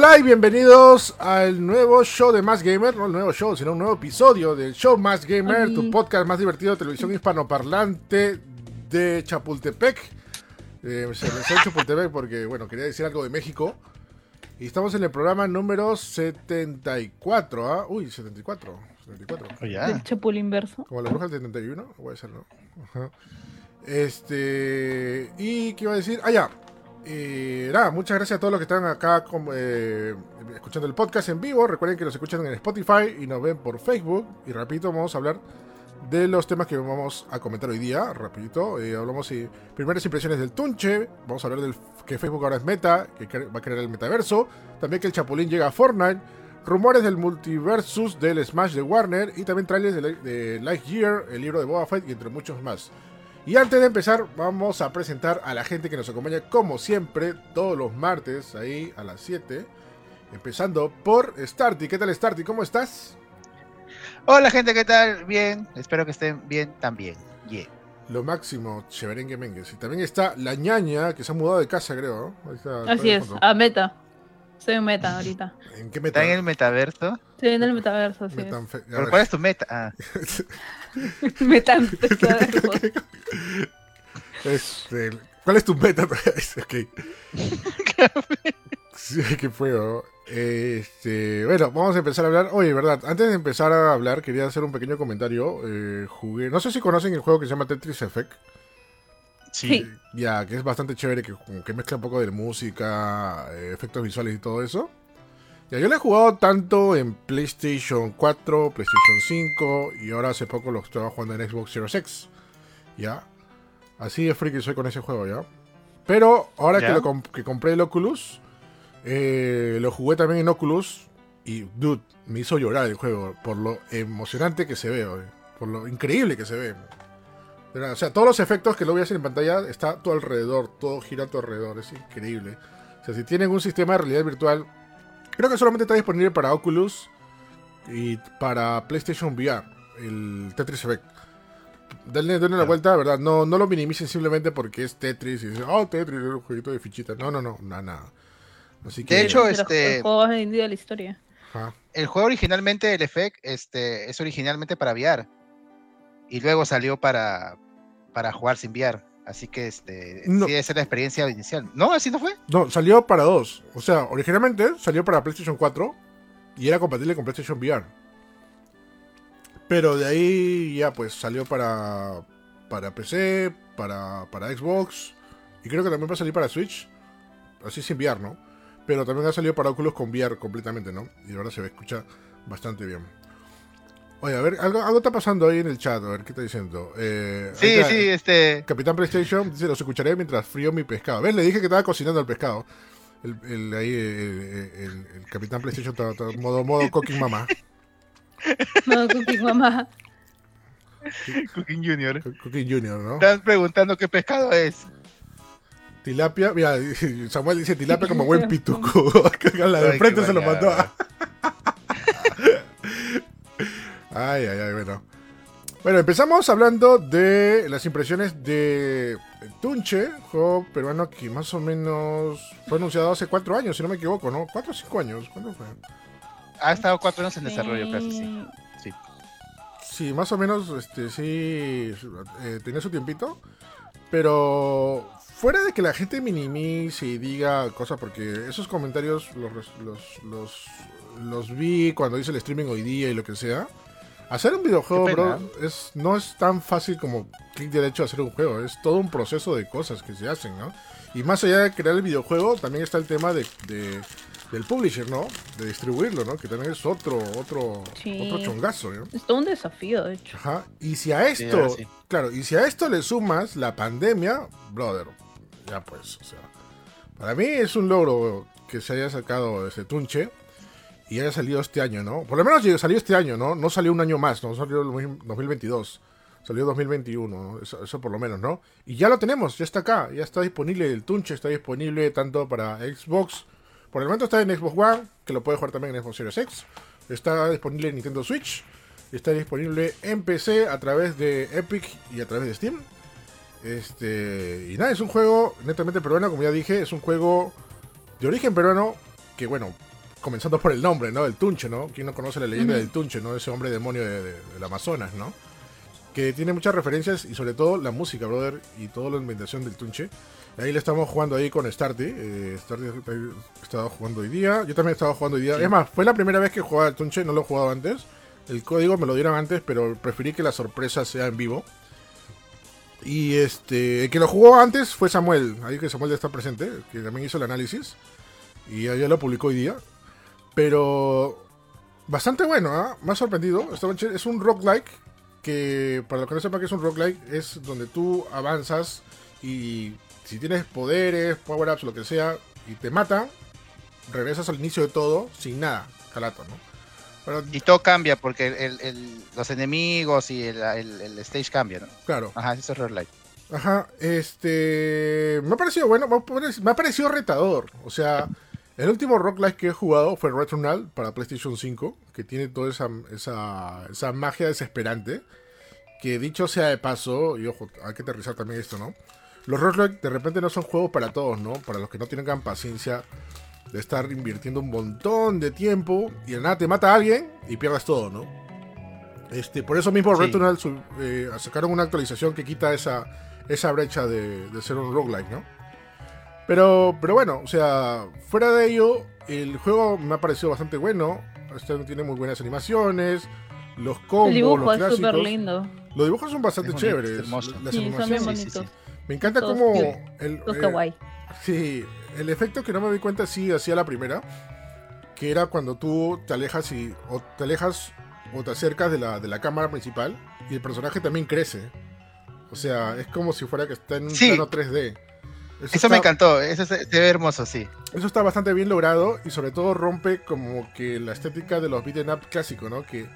Hola y bienvenidos al nuevo show de Más Gamer, no el nuevo show, sino un nuevo episodio del show Más Gamer, tu podcast más divertido de televisión hispanoparlante de Chapultepec. Eh, se me salió Chapultepec porque, bueno, quería decir algo de México. Y estamos en el programa número 74, ¿ah? Uy, 74. 74. Oh, Del Chapul inverso. Como la bruja del 71, puede ser, ¿no? Ajá. Este. ¿Y qué iba a decir? Ah, ya. Eh, nada, muchas gracias a todos los que están acá eh, escuchando el podcast en vivo. Recuerden que nos escuchan en Spotify y nos ven por Facebook. Y rapidito vamos a hablar de los temas que vamos a comentar hoy día. Rapidito, eh, hablamos de primeras impresiones del Tunche. Vamos a hablar del que Facebook ahora es meta, que va a crear el metaverso. También que el Chapulín llega a Fortnite. Rumores del multiversus del Smash de Warner. Y también trailers de, de Lightyear, el libro de Boba Fett y entre muchos más. Y antes de empezar, vamos a presentar a la gente que nos acompaña, como siempre, todos los martes, ahí a las 7. Empezando por Starty. ¿Qué tal, Starty? ¿Cómo estás? Hola gente, ¿qué tal? Bien, espero que estén bien también. Yeah. Lo máximo, Cheverengue Mengues. Y también está la ñaña, que se ha mudado de casa, creo. ¿no? Ahí está, Así es, a meta. Soy un meta ahorita. ¿En qué meta? ¿Está en el metaverso? Estoy en el metaverso, así Metanfe- a ¿Pero ver. cuál es tu meta? Ah. Metaverso. Este, ¿Cuál es tu meta? ok. Sí, qué feo. Este, bueno, vamos a empezar a hablar. Oye, verdad, antes de empezar a hablar, quería hacer un pequeño comentario. Eh, jugué, no sé si conocen el juego que se llama Tetris Effect. Sí. Ya, que es bastante chévere, que mezcla un poco de música, eh, efectos visuales y todo eso. Ya, yo lo he jugado tanto en PlayStation 4, PlayStation 5 y ahora hace poco lo estaba jugando en Xbox Series X. Ya. Así de friki soy con ese juego, ¿ya? Pero ahora que, ¿Ya? lo comp- que compré el Oculus, eh, lo jugué también en Oculus y, dude, me hizo llorar el juego por lo emocionante que se ve, oye, por lo increíble que se ve. O sea, todos los efectos que lo voy a hacer en pantalla está a tu alrededor, todo gira a tu alrededor, es increíble. O sea, si tienen un sistema de realidad virtual, creo que solamente está disponible para Oculus y para PlayStation VR, el Tetris Effect. Denle, denle la vuelta, ¿verdad? No, no lo minimicen simplemente porque es Tetris y dicen, oh, Tetris, es un jueguito de fichitas. No, no, no, nada, nada. Así que. De hecho, este- juegos de indie de la historia. ajá. el juego originalmente, el Effect, este, es originalmente para VR. Y luego salió para, para jugar sin VR. Así que este, No. sí, esa es la experiencia inicial. ¿No? ¿Así no fue? No, salió para dos. O sea, originalmente salió para PlayStation 4 y era compatible con PlayStation VR. Pero de ahí ya pues salió para, para PC, para, para Xbox y creo que también va a salir para Switch. Así sin VR, ¿no? Pero también ha salido para Oculus con VR completamente, ¿no? Y ahora se ve, escucha bastante bien. Oye, a ver, algo, algo está pasando ahí en el chat, a ver, ¿qué está diciendo? Eh, Sí, está- sí, este. Capitán PlayStation dice, los escucharé mientras frío mi pescado. ¿Ves? Le dije que estaba cocinando el pescado. El, el- ahí el, el- el Capitán PlayStation está, está en modo, modo cooking mamá. No, Cookie Mamá. Cooking Junior. Cooking Junior, ¿no? Están preguntando qué pescado es. Tilapia, mira, Samuel dice tilapia como buen pituco. La de frente se lo mandó. bañada. Ay, ay, ay, bueno. Bueno, empezamos hablando de las impresiones de Tunche, juego peruano que más o menos fue anunciado hace cuatro años, si no me equivoco, ¿no? Cuatro o cinco años, ¿cuándo fue? Ha estado cuatro años en desarrollo, casi sí. sí. Sí, más o menos, este, sí, eh, tenía su tiempito. Pero fuera de que la gente minimice y diga cosas, porque esos comentarios los, los, los, los vi cuando hice el streaming hoy día y lo que sea. Hacer un videojuego, bro, es, no es tan fácil como clic derecho a hacer un juego. Es todo un proceso de cosas que se hacen, ¿no? Y más allá de crear el videojuego, también está el tema de, de- del publisher, ¿no? De distribuirlo, ¿no? Que también es otro, otro, Sí. otro chongazo, ¿no? Es todo un desafío, de hecho. Ajá. Y si a esto, sí. claro, y si a esto le sumas la pandemia, brother, ya pues, o sea, para mí es un logro que se haya sacado ese tunche y haya salido este año, ¿no? Por lo menos salió este año, ¿no? No salió un año más, no salió el 2022, salió 2021, ¿no? eso, eso por lo menos, ¿no? Y ya lo tenemos, ya está acá, ya está disponible el tunche, está disponible tanto para Xbox, por el momento está en Xbox One, que lo puede jugar también en Xbox Series X, está disponible en Nintendo Switch, Está disponible en PC a través de Epic y a través de Steam. Este, y nada, es un juego netamente peruano, como ya dije, es un juego de origen peruano que, bueno, comenzando por el nombre, ¿no? El Tunche, ¿no? ¿Quién no conoce la leyenda del Tunche, ¿no? Ese hombre demonio de- de- del Amazonas, ¿no? Que tiene muchas referencias y sobre todo la música, brother, y toda la ambientación del Tunche. Ahí le estamos jugando ahí con Starty. Eh, Starty ha estado jugando hoy día. Yo también he estado jugando hoy día. Sí. Es más, fue la primera vez que jugaba al Tunche, no lo he jugado antes. El código me lo dieron antes, pero preferí que la sorpresa sea en vivo. Y este, el que lo jugó antes fue Samuel. Ahí que Samuel ya está presente, que también hizo el análisis. Y ya lo publicó hoy día. Pero bastante bueno, ¿ah? Me ha sorprendido. Es un roguelike que, para los que no sepan que es un roguelike, es donde tú avanzas y si tienes poderes, power-ups, lo que sea, y te matan, regresas al inicio de todo sin nada, calato, ¿no? Pero, Y todo cambia porque el- los enemigos y el, el- stage cambia, ¿no? claro. Ajá, eso es roguelike. Ajá, este. Me ha parecido bueno, me ha parecido retador. O sea, el último roguelike que he jugado fue Returnal para PlayStation 5, que tiene toda esa, esa, esa magia desesperante. Que dicho sea de paso, y ojo, hay que aterrizar también esto, ¿no? Los roguelike de repente no son juegos para todos, ¿no? Para los que no tienen gran paciencia de estar invirtiendo un montón de tiempo y de nada te mata a alguien y pierdas todo, ¿no? Este, por eso mismo Sí. Returnal eh, sacaron una actualización que quita esa, esa brecha de, de ser un roguelike, ¿no? Pero, pero bueno, o sea, fuera de ello, el juego me ha parecido bastante bueno. Este tiene muy buenas animaciones, los combos, El dibujo los es súper lindo. Los dibujos son bastante bonito, chéveres. Las Sí, son bien animaciones. Sí, sí, bonitos. Me encanta Todos como cute. el, Los eh, kawaii. Sí, el efecto que no me di cuenta sí hacía la primera, que era cuando tú te alejas y o te alejas o te acercas de la, de la cámara principal y el personaje también crece. O sea, es como si fuera que está en un Sí. plano 3D. Eso está, me encantó, eso se, se ve hermoso, sí. Eso está bastante bien logrado y sobre todo rompe como que la estética de los beat'em up clásicos, ¿no? Que,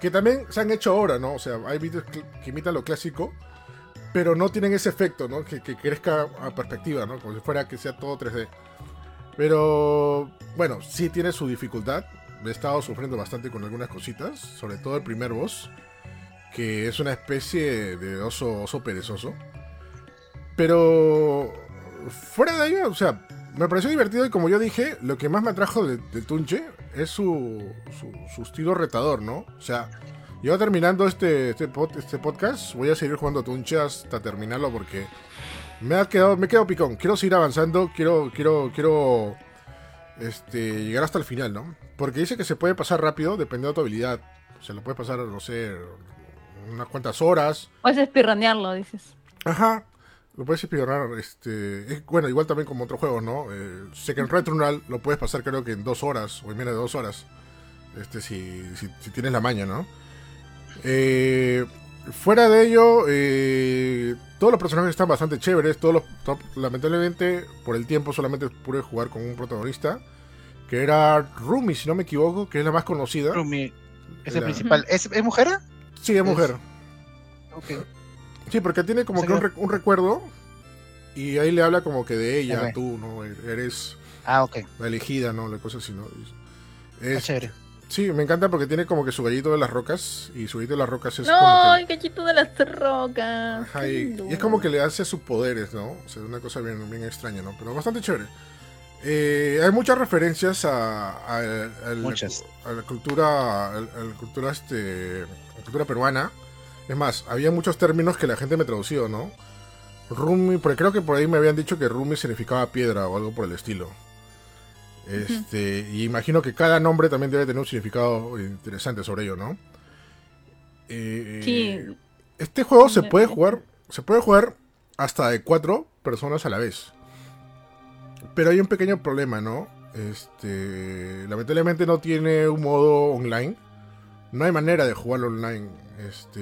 que también se han hecho ahora, ¿no? O sea, hay vídeos cl- que imitan lo clásico, pero no tienen ese efecto, ¿no? Que, que crezca a perspectiva, ¿no? Como si fuera que sea todo 3D. Pero, bueno, sí tiene su dificultad. He estado sufriendo bastante con algunas cositas, sobre todo el primer boss, que es una especie de oso, oso perezoso. Pero, fuera de ello, o sea, me pareció divertido y como yo dije, lo que más me atrajo de, de Tunche es su, su, su estilo retador, ¿no? O sea, yo terminando este, este, pod- este podcast, voy a seguir jugando Tunche hasta terminarlo porque me ha quedado, me he quedado picón. Quiero seguir avanzando, quiero, quiero, quiero este, llegar hasta el final, ¿no? Porque dice que se puede pasar rápido dependiendo de tu habilidad. Se lo puede pasar, no sé, unas cuantas horas. Puedes espirranearlo, dices. Ajar, lo puedes explorar, este, es- bueno, igual también como otros juegos, ¿no? Eh, sé que en Returnal lo puedes pasar creo que en dos horas o en menos de dos horas, este, si, si, si tienes la maña, ¿no? Eh, fuera de ello, eh, todos los personajes están bastante chéveres, todos los, to- lamentablemente por el tiempo solamente pude jugar con un protagonista, que era Rumi, si no me equivoco, que es la más conocida. Rumi es el principal. ¿Es, ¿Es mujer? Sí, es mujer. Ok. Sí, porque tiene como O sea que un, que- re- un recuerdo y ahí le habla como que de ella, Ok. tú, ¿no? Eres Ah, la elegida, ¿no? La cosa así, ¿no? Está Es- chévere. sí, me encanta porque tiene como que su gallito de las rocas y su gallito de las rocas es No, como el cachito de las rocas. que... Ajá, y, es como que le hace sus poderes, ¿no? O sea, una cosa bien, bien extraña, ¿no? Pero bastante chévere. Eh, hay muchas referencias a, a- a la- Muchas. a la cultura, a, a la cultura, este, a la cultura peruana. Es más, había muchos términos que la gente me tradució, ¿no? Rumi, porque creo que por ahí me habían dicho que Rumi significaba piedra o algo por el estilo. Este, y imagino que cada nombre también debe tener un significado interesante sobre ello, ¿no? Eh, Sí, Este juego se puede jugar, se puede jugar hasta de cuatro personas a la vez. Pero hay un pequeño problema, ¿no? Este, lamentablemente no tiene un modo online. No hay manera de jugarlo online. Este,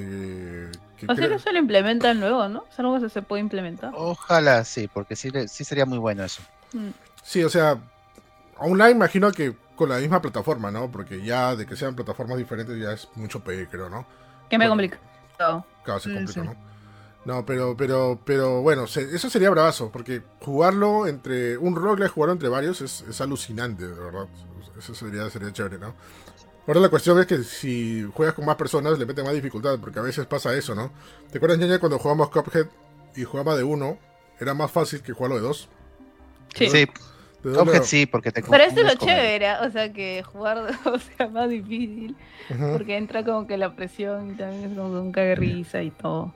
que o sea creo- que se lo implementan luego, ¿no? Es algo que se puede implementar. Ojalá sí, porque sí, sí sería muy bueno eso. Mm. Sí, o sea, online imagino que con la misma plataforma, ¿no? Porque ya de que sean plataformas diferentes ya es mucho pedir, creo, ¿no? Que me Bueno. complicado. Claro, se complica, sí. ¿no? No, pero, pero, pero bueno, se- eso sería bravazo, porque jugarlo entre un roguelike, jugarlo entre varios es, es alucinante, de verdad. Eso sería, sería chévere, ¿no? Ahora la cuestión es que si juegas con más personas le mete más dificultad, porque a veces pasa eso, ¿no? ¿Te acuerdas, ñaña, cuando jugamos Cuphead y jugaba de uno? Era más fácil que jugarlo de dos. Sí. Sí, ¿De Cuphead sí, porque te Pero esto es lo chévere, o sea, que jugar o sea más difícil, porque entra como que la presión y también es como que un cague de risa y todo.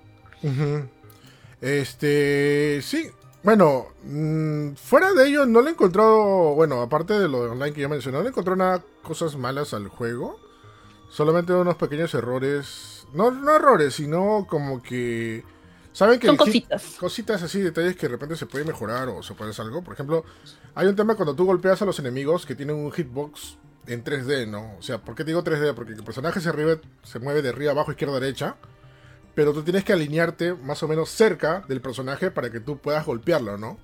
Este, sí. Bueno, mm, fuera de ello no le he encontrado, bueno, aparte de lo de online que ya mencioné, no le encontré nada cosas malas al juego. Solamente unos pequeños errores, no, no errores, sino como que saben que Son cositas. cositas así, detalles que de repente se puede mejorar o se puede hacer algo. Por ejemplo, hay un tema cuando tú golpeas a los enemigos que tienen un hitbox en 3D, ¿no? O sea, ¿por qué digo 3D? Porque el personaje se, arriba- se mueve de arriba, abajo, izquierda, derecha. Pero tú tienes que alinearte más o menos cerca del personaje para que tú puedas golpearlo, ¿no?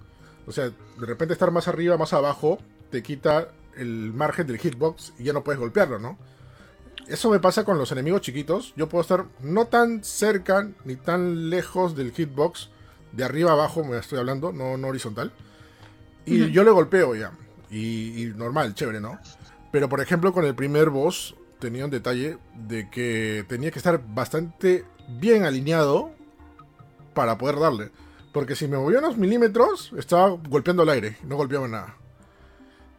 O sea, de repente estar más arriba, más abajo, te quita el margen del hitbox y ya no puedes golpearlo, ¿no? Eso me pasa con los enemigos chiquitos. Yo puedo estar no tan cerca ni tan lejos del hitbox. De arriba a abajo me estoy hablando, no, no horizontal. Y yo le golpeo ya. Y, y normal, chévere, ¿no? Pero por ejemplo con el primer boss tenía un detalle de que tenía que estar bastante bien alineado para poder darle. Porque si me movía unos milímetros, estaba golpeando el aire, no golpeaba nada.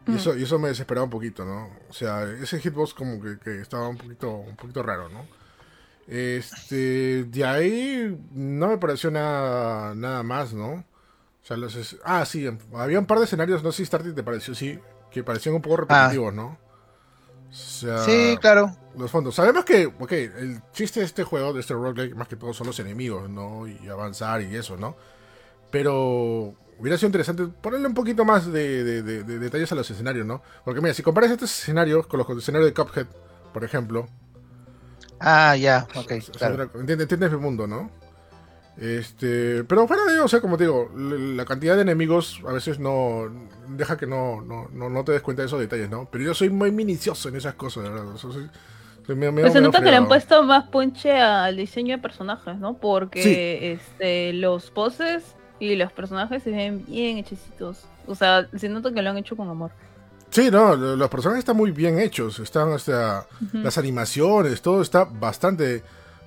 Y Mm. eso, y eso me desesperaba un poquito, ¿no? O sea, ese hitbox como que, que estaba un poquito, un poquito raro, ¿no? Este, de ahí no me pareció nada, nada más, ¿no? O sea, los es- ah, sí, había un par de escenarios, no sé si Starty te pareció, sí, que parecían un poco repetitivos, ¿no? Sea, Sí, claro. los fondos. Sabemos que, ok, el chiste de este juego, de este roguelike, más que todo son los enemigos, ¿no? Y avanzar y eso, ¿no? Pero hubiera sido interesante ponerle un poquito más de, de- de- de detalles a los escenarios, ¿no? Porque mira, si comparas estos escenarios con los escenarios de Cuphead, por ejemplo, Ah, ya, ok, o sea, claro. entiendes, entiendes el mundo, ¿no? Este, pero fuera de ello, o sea, como te digo, la cantidad de enemigos a veces no deja que no, no, no, no te des cuenta de esos detalles, ¿no? Pero yo soy muy minucioso en esas cosas, ¿verdad? O sea, soy- soy medio- medio- Pues se nota que le han puesto más punche al diseño de personajes, ¿no? Porque este, los poses y los personajes se ven bien hechecitos. O sea, se nota que lo han hecho con amor. Sí, no, lo- los personajes están muy bien hechos, están, o sea, Ujú. las animaciones, todo está bastante,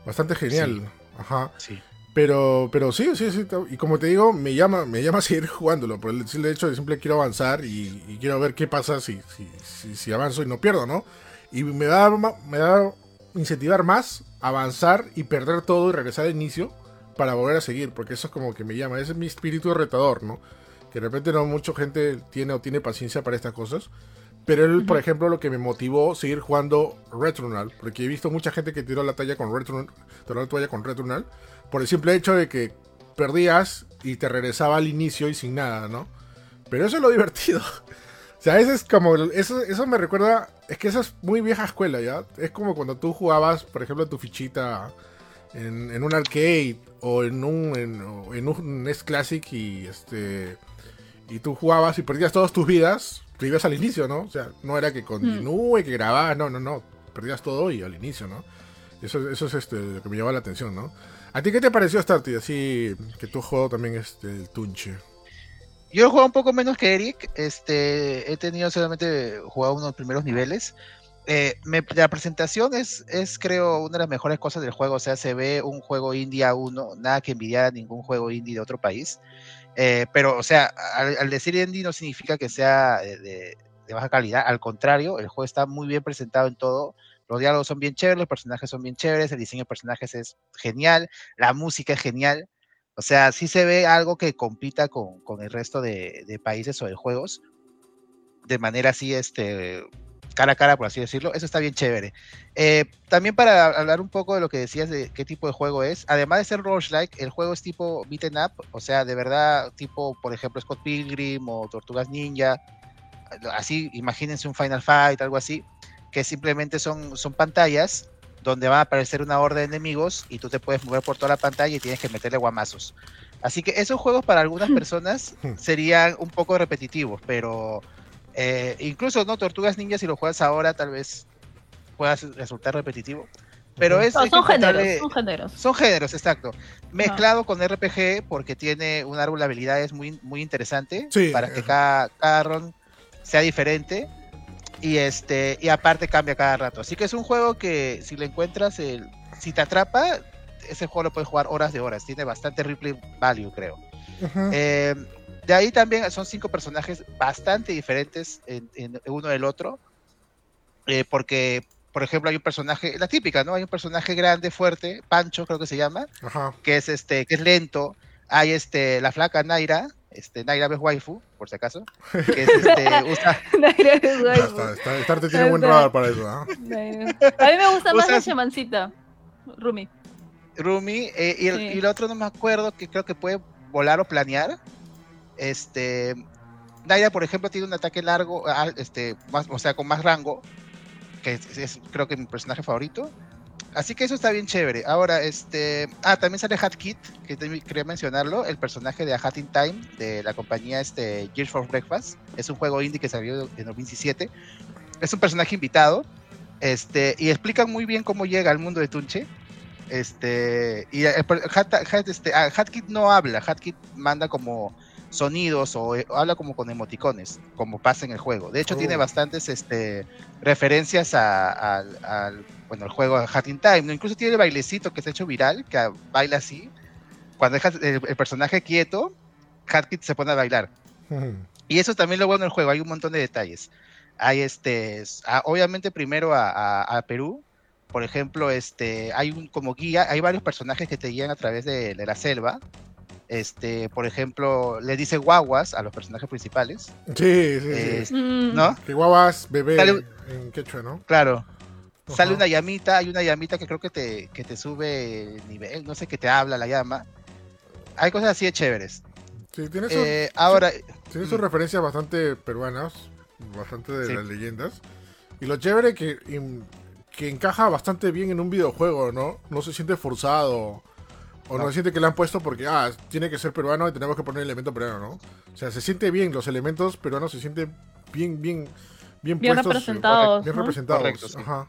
bastante genial. Ajá. Sí. Pero, pero sí, sí, sí. Y como te digo, me llama, me llama a seguir jugándolo. Por el hecho de simple quiero avanzar y, y quiero ver qué pasa si, si, si, si avanzo y no pierdo, ¿no? Y me da, me da incentivar más avanzar y perder todo y regresar al inicio para volver a seguir. Porque eso es como que me llama. Ese es mi espíritu retador, ¿no? Que de repente no mucha gente tiene o tiene paciencia para estas cosas. Pero él, por ejemplo, lo que me motivó a seguir jugando Retronal, porque he visto mucha gente que tiró la talla con Retronal, tiró la toalla con Retronal, por el simple hecho de que perdías y te regresaba al inicio y sin nada, ¿no? Pero eso es lo divertido. O sea, eso es como, eso, eso me recuerda, es que eso es muy vieja escuela, ¿ya? Es como cuando tú jugabas, por ejemplo, tu fichita en, un arcade o en un, en un NES Classic y este y tú jugabas y perdías todas tus vidas, te ibas al inicio, ¿no? O sea, no era que continúe, que grababas, no, no, no, perdías todo y al inicio, ¿no? Eso, eso es este, lo que me llama la atención, ¿no? ¿A ti qué te pareció Starty? Así que tú jugado también este, el Tunche. Yo he jugado un poco menos que Eric. Este, he tenido solamente jugado unos primeros niveles. Eh, me- la presentación es, es, creo, una de las mejores cosas del juego. O sea, se ve un juego indie a uno, nada que envidiar a ningún juego indie de otro país. Eh, pero, o sea, al, al decir indie no significa que sea de, de- de baja calidad. Al contrario, el juego está muy bien presentado en todo. Los diálogos son bien chéveres, los personajes son bien chéveres, el diseño de personajes es genial, la música es genial. O sea, sí se ve algo que compita con, con el resto de, países o de juegos de manera así, este, cara a cara, por así decirlo. Eso está bien chévere. Eh, también para hablar un poco de lo que decías de qué tipo de juego es, además de ser roguelike, el juego es tipo beaten up, o sea, de verdad, tipo, por ejemplo, Scott Pilgrim o Tortugas Ninja. Así, imagínense un Final Fight, algo así, que simplemente son, son pantallas donde va a aparecer una horda de enemigos y tú te puedes mover por toda la pantalla y tienes que meterle guamazos. Así que esos juegos para algunas personas serían un poco repetitivos, pero eh, incluso no Tortugas Ninja si lo juegas ahora tal vez pueda resultar repetitivo. Pero es, No, son géneros, son géneros. son géneros, exacto. Mezclado con RPG porque tiene un árbol de habilidades muy, muy interesante Sí, para que cada, cada run sea diferente. Y este, y aparte cambia cada rato. Así que es un juego que si le encuentras el, si te atrapa, ese juego lo puedes jugar horas de horas. Tiene bastante replay value, creo. Eh, de ahí también son cinco personajes bastante diferentes en, en uno del otro. Eh, porque, por ejemplo, hay un personaje, la típica, ¿no? Hay un personaje grande, fuerte, Pancho, creo que se llama, Ajá. que es este, que es lento. Hay este, la flaca Naira, este, Naira es waifu, por si acaso, que es este, usa, Naira es waifu. está, tiene buen Está. radar para eso. Naira. A mí me gusta más la chamancita. Rumi. Rumi, eh, y, el, Sí. y el otro no me acuerdo, que creo que puede volar o planear. Este, Naira, por ejemplo, tiene un ataque largo, ah, este, más, o sea, con más rango, que es, es, creo que mi personaje favorito. Así que eso está bien chévere. Ahora, este, ah, también sale Hat Kit, que quería mencionarlo, el personaje de A Hat in Time, de la compañía este, Gears for Breakfast. Es un juego indie que salió en 2017. Es un personaje invitado, este, y explican muy bien cómo llega al mundo de Tunche. Este, y Hat, Hat- este, ah, no habla, Hatkit manda como sonidos o, eh, habla como con emoticones, como pasa en el juego. De hecho, Oh. tiene bastantes este, referencias a- al, al- bueno, al juego Hat in Time. Incluso tiene el bailecito que se ha hecho viral, que baila así. Cuando deja el, el personaje quieto, Hatkit se pone a bailar. Y eso también lo bueno del juego, hay un montón de detalles. Hay este, a- obviamente primero a, a- a Perú, por ejemplo, este, hay un como guía, hay varios personajes que te guían a través de, de la selva. Este, por ejemplo, le dice guaguas a los personajes principales, Sí, sí, sí. eh, Mm. ¿no? Que guavas, bebé Dale. en quechua, ¿no? Claro. Sale una llamita, hay una llamita que creo que te, que te sube el nivel, no sé, que te habla la llama. Hay cosas así de chéveres. Sí, tiene sus, Eh, ahora, tiene sus mm. referencias bastante peruanas, bastante de Sí. las leyendas. Y lo chévere que, que encaja bastante bien en un videojuego, ¿no? No se siente forzado. O no, No. se siente que le han puesto porque, ah, tiene que ser peruano y tenemos que poner el elemento peruano, ¿no? O sea, se siente bien, los elementos peruanos se sienten bien, bien, bien, Bien puestos. representados, Bien ¿no? representados. Correcto, sí. Ajá.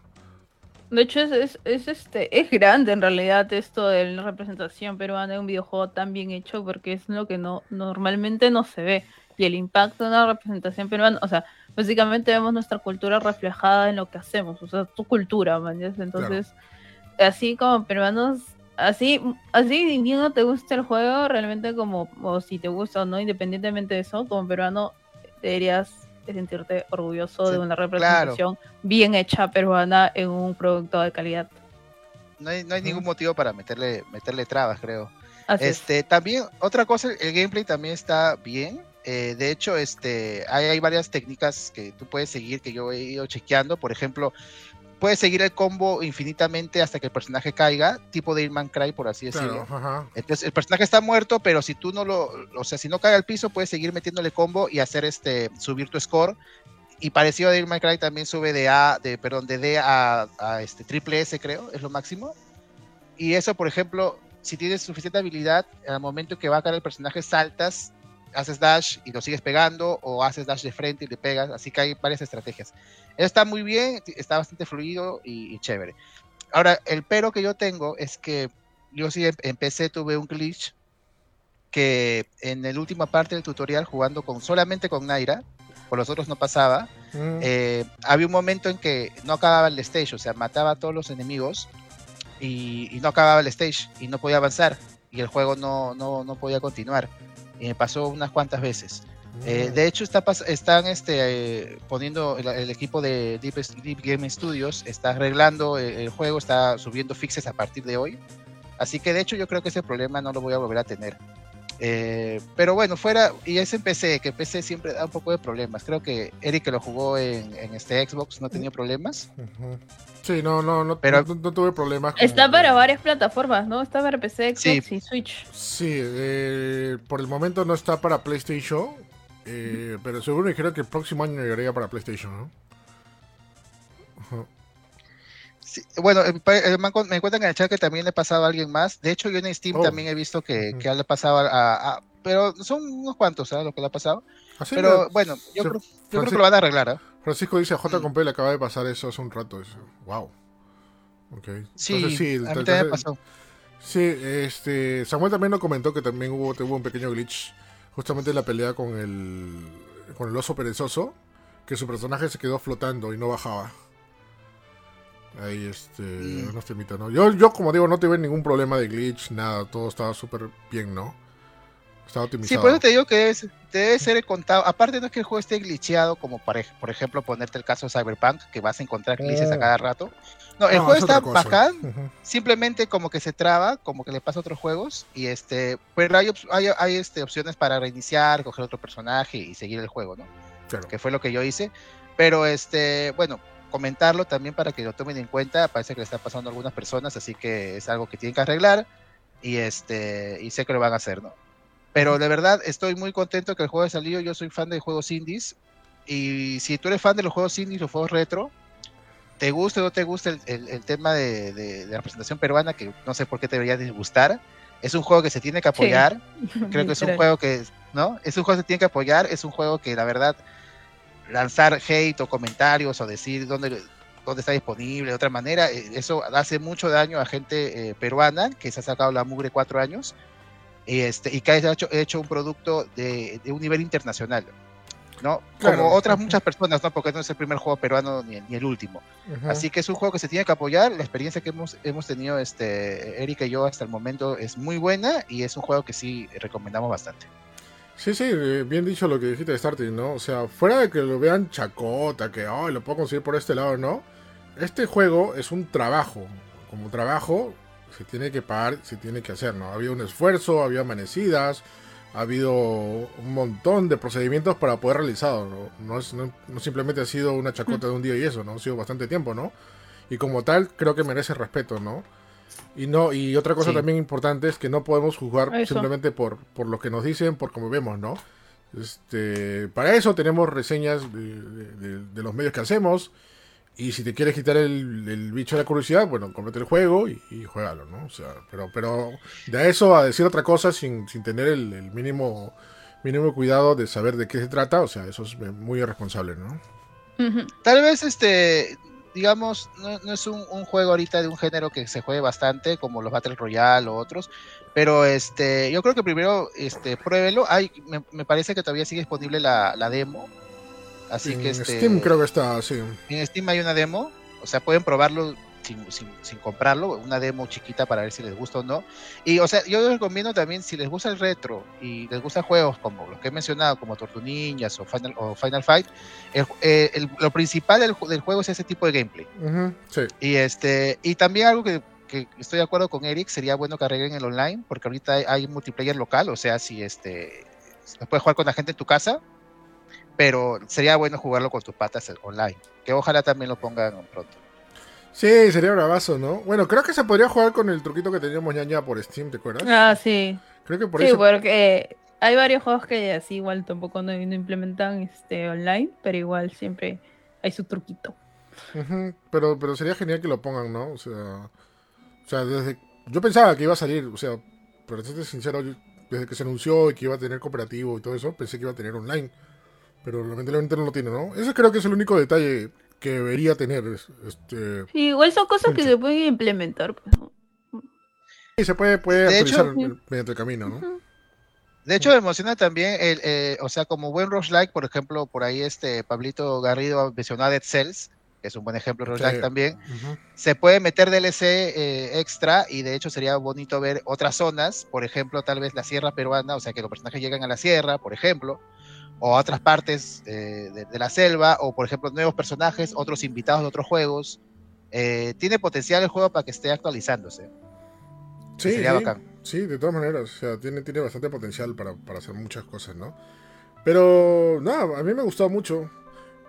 De hecho, es, es, es, este, es grande en realidad esto de la representación peruana de un videojuego tan bien hecho porque es lo que no normalmente no se ve. Y el impacto de una representación peruana, o sea, básicamente vemos nuestra cultura reflejada en lo que hacemos, o sea, tu cultura, man. Entonces, así como peruanos, así, así no te gusta el juego, realmente como, o si te gusta o no, independientemente de eso, como peruano deberías sentirte orgulloso Sí, de una representación bien hecha peruana en un producto de calidad. no hay, no hay ningún motivo para meterle, meterle trabas, creo. Así es. Este, también, otra cosa, el gameplay también está bien. Eh, de hecho, este, hay, hay varias técnicas que tú puedes seguir que yo he ido chequeando. Por ejemplo, puedes seguir el combo infinitamente hasta que el personaje caiga, tipo de Man Cry, por así decirlo. Claro. Entonces, el personaje está muerto, pero si tú no lo, o sea, si no cae al piso, puedes seguir metiéndole combo y hacer este, subir tu score. Y parecido a May Cry también sube de A, de, perdón, de D a, a este triple S, creo, es lo máximo. Y eso, por ejemplo, si tienes suficiente habilidad, al momento que va a caer el personaje, saltas, haces dash y lo sigues pegando, o haces dash de frente y le pegas, así que hay varias estrategias. Está muy bien, está bastante fluido y, y chévere. Ahora, el pero que yo tengo es que yo sí em- empecé, tuve un glitch que en la última parte del tutorial, jugando con solamente con Naira, con los otros no pasaba, Mm. eh, había un momento en que no acababa el stage, o sea, mataba a todos los enemigos y, y no acababa el stage y no podía avanzar y el juego no, no, no podía continuar. Y me pasó unas cuantas veces. Eh, de hecho, está están este, eh, poniendo el, el equipo de Deep, Deep Game Studios, está arreglando el, el juego, está subiendo fixes a partir de hoy. Así que de hecho yo creo que ese problema no lo voy a volver a tener. Eh, pero bueno, fuera, y es en PC, que PC siempre da un poco de problemas. Creo que Eric que lo jugó en, en este Xbox no tenía problemas. Sí, no, no, no, Pero- no, no tuve problemas. con- Está para varias plataformas, ¿no? Está para PC, Xbox Sí. y Switch. Sí, eh, por el momento no está para PlayStation, eh, pero seguro me dijeron que el próximo año llegaría para PlayStation, ¿no? Ajá. Sí, bueno, eh, eh, me encu- me cuentan en el chat que también le pasaba a alguien más. De hecho, yo en Steam Oh. también he visto que, le pasaba a, a- Pero son unos cuantos, ¿sabes? Lo que le ha pasado. Así Pero bueno, yo, se- creo, yo creo que lo van a arreglar, ¿ah? Francisco dice a J Mm. con P le acaba de pasar eso hace un rato. Eso. Wow. Sí, Entonces, sí, a mí también pasó. Sí, este, Samuel también lo comentó que también hubo, tuvo un pequeño glitch justamente en la pelea con el, con el oso perezoso, que su personaje se quedó flotando y no bajaba. Ahí, este, Mm. unos temitas, ¿no? Yo, yo, como digo, no tuve ningún problema de glitch, nada, todo estaba súper bien, ¿no? Estaba Sí, optimizado. por eso te digo que debe, ser- debe ser contado. Aparte, no es que el juego esté glitcheado, como ej- por ejemplo ponerte el caso de Cyberpunk, que vas a encontrar glitches a Oh. cada rato. No, el No, juego es está bacán, simplemente como que se traba, como que le pasa a otros juegos, y este, pero hay, hay, este, opciones para reiniciar, coger otro personaje y seguir el juego, ¿no? Claro. Que fue lo que yo hice. Pero este, bueno, comentarlo también para que lo tomen en cuenta, parece que le está pasando a algunas personas, así que es algo que tienen que arreglar, y este, y sé que lo van a hacer, ¿no? Pero de verdad estoy muy contento que el juego haya salido, yo soy fan de juegos indies, y si tú eres fan de los juegos indies, los juegos retro, te guste o no te guste el, el- el tema de, de- de la presentación peruana, que no sé por qué te debería disgustar, es un juego que se tiene que apoyar, creo que es un juego que, ¿no? Es un juego que se tiene que apoyar, es un juego que la verdad lanzar hate o comentarios o decir dónde, dónde está disponible de otra manera, eh, eso hace mucho daño a gente eh, peruana que se ha sacado la mugre cuatro años y, este, y que haya hecho, hecho un producto de, de un nivel internacional. ¿no? Claro. Como otras muchas personas, ¿no? Porque no es el primer juego peruano ni, ni el último. Así que es un juego que se tiene que apoyar. La experiencia que hemos, hemos tenido este, Erika y yo hasta el momento es muy buena y es un juego que sí recomendamos bastante. Sí, sí, eh, bien dicho lo que dijiste de Starting, ¿no? O sea, fuera de que lo vean chacota, que oh, lo puedo conseguir por este lado, ¿no? Este juego es un trabajo. Como trabajo, se tiene que pagar, se tiene que hacer, ¿no? Había un esfuerzo, había amanecidas, ha habido un montón de procedimientos para poder realizarlo, ¿no? No, es, no, no simplemente ha sido una chacota de un día y eso, ¿no? Ha sido bastante tiempo, ¿no? Y como tal, creo que merece respeto, ¿no? Y no y otra cosa Sí. también importante es que no podemos juzgar Eso. simplemente por, por lo que nos dicen, por cómo vemos, ¿no? Este, para eso tenemos reseñas de, de- de- de los medios que hacemos. Y si te quieres quitar el, el bicho de la curiosidad, bueno, cómprate el juego y, y juégalo, ¿no? O sea, pero, pero de a eso a decir otra cosa sin, sin tener el, el mínimo, mínimo cuidado de saber de qué se trata, o sea, eso es muy irresponsable, ¿no? Tal vez, este, digamos, no, no es un, un juego ahorita de un género que se juegue bastante, como los Battle Royale o otros, pero este, yo creo que primero, este, pruébelo. Hay, me, me parece que todavía sigue disponible la, la demo. Así en que este, Steam creo que está así. en Steam hay una demo, o sea, pueden probarlo sin, sin, sin comprarlo, una demo chiquita para ver si les gusta o no. Y, o sea, yo les recomiendo también, si les gusta el retro y les gustan juegos como los que he mencionado, como Tortu Ninjas o Final, o Final Fight, el- eh, el- lo principal del, del juego es ese tipo de gameplay. Ujú, sí. Y, este, y también algo que, que estoy de acuerdo con Eric, sería bueno que arreglen el online, porque ahorita hay, hay multiplayer local, o sea, si este, puedes jugar con la gente en tu casa, pero sería bueno jugarlo con tus patas online, que ojalá también lo pongan pronto. Sí, sería bravazo, ¿no? Bueno, creo que se podría jugar con el truquito que teníamos ya, ya por Steam, ¿te acuerdas? Ah, sí. Creo que por sí, eso. porque hay varios juegos que así igual tampoco no, no implementan este online, pero igual siempre hay su truquito. Pero, pero sería genial que lo pongan, ¿no? O sea, o sea, desde yo pensaba que iba a salir, o sea, para serte sincero, yo- desde que se anunció y que iba a tener cooperativo y todo eso, pensé que iba a tener online. Pero lamentablemente no lo tiene, ¿no? Ese creo que es el único detalle que debería tener. es- Este, Sí, igual son cosas que se pueden implementar. Pues, ¿no? y se puede, puede De hecho, actualizar sí. mediante el camino, ¿no? De hecho, me emociona también, el, eh, o sea, como buen roguelike, por ejemplo, por ahí este Pablito Garrido mencionó a Dead Cells, que es un buen ejemplo de roguelike Sí. también. Se puede meter DLC eh, extra y de hecho sería bonito ver otras zonas, por ejemplo, tal vez la sierra peruana, o sea, que los personajes llegan a la sierra, por ejemplo, o a otras partes eh, de, de la selva, o por ejemplo, nuevos personajes, otros invitados de otros juegos. Eh, tiene potencial el juego para que esté actualizándose. Sí, Sería sí, bacán. sí, de todas maneras, o sea, tiene, tiene bastante potencial para, para hacer muchas cosas, ¿no? Pero, nada, a mí me gustó mucho.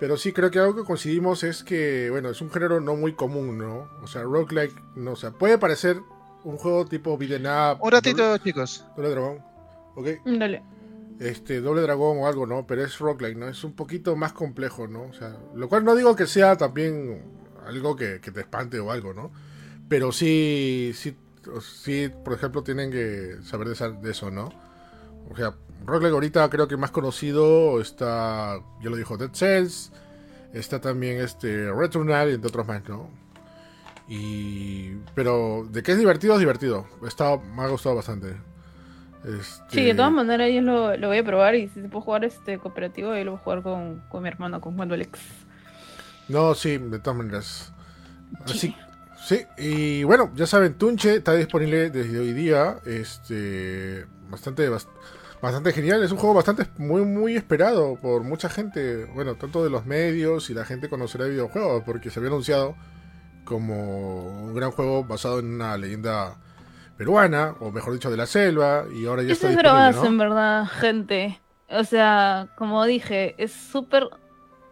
Pero sí, creo que algo que coincidimos es que, bueno, es un género no muy común, ¿no? O sea, roguelike, no, o sea, puede parecer un juego tipo beat'em up, Un ratito, chicos. Doble dragón, ¿ok? Dale. Este, doble dragón o algo, ¿no? Pero es roguelike, ¿no? Es un poquito más complejo, ¿no? O sea, lo cual no digo que sea también algo que, que te espante o algo, ¿no? Pero sí, sí, sí, por ejemplo, tienen que saber de, eso, ¿no? O sea, roguelike ahorita creo que más conocido está, ya lo dijo, Dead Cells, está también este Returnal y entre otros más, ¿no? Y, pero de que es divertido, es divertido. Está, me ha gustado bastante. Este, Sí, de todas maneras yo lo, lo voy a probar y si se puede jugar este cooperativo, yo lo voy a jugar con, con mi hermano, con Juan Alex. No, sí, de todas maneras. Así, sí, y bueno, ya saben, Tunche está disponible desde hoy día. Este, bastante, bast- bastante genial. Es un juego bastante muy, muy esperado por mucha gente. Bueno, tanto de los medios y la gente conocerá de videojuegos, porque se había anunciado como un gran juego basado en una leyenda peruana, o mejor dicho, de la selva, y ahora ya está Eso es disponible, bromas, ¿no? en verdad, gente. O sea, como dije, es súper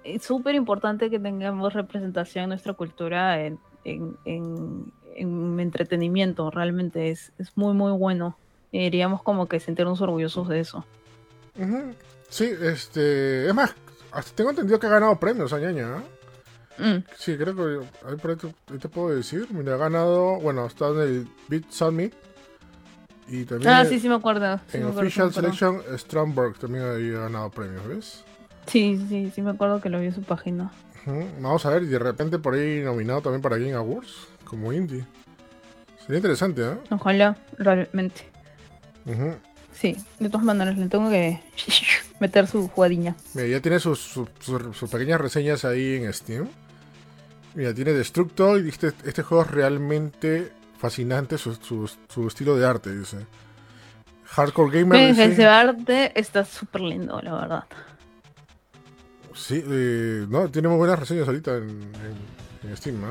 es súper importante que tengamos representación en nuestra cultura en, en, en- en entretenimiento. Realmente es, es muy, muy bueno. Y deberíamos como que sentirnos orgullosos de eso. Sí, este. Es más, hasta tengo entendido que ha ganado premios, Añaña. ¿eh? Mm. Sí, creo que ahí por ahí te, puedo decir. Mira, ha ganado, bueno, estado en el Beat Summit. Y también Ah, sí, sí me acuerdo. sí en me Official acuerdo. Selection, Stromberg también había ganado premios, ¿ves? Sí, sí, sí me acuerdo que lo vi en su página. Vamos a ver, y de repente por ahí nominado también para Game Awards, como indie. Sería interesante, ¿eh? Ojalá, realmente. Sí, de todas maneras, le tengo que meter su jugadilla. Mira, ya tiene sus, sus- sus- sus pequeñas reseñas ahí en Steam. Mira, tiene Destructo y este, este juego es realmente fascinante, su, su- su estilo de arte, dice. Hardcore Gamer Ven, dice- arte está súper lindo, la verdad. Sí, eh, no, tiene muy buenas reseñas ahorita en, en- en Steam, ¿no?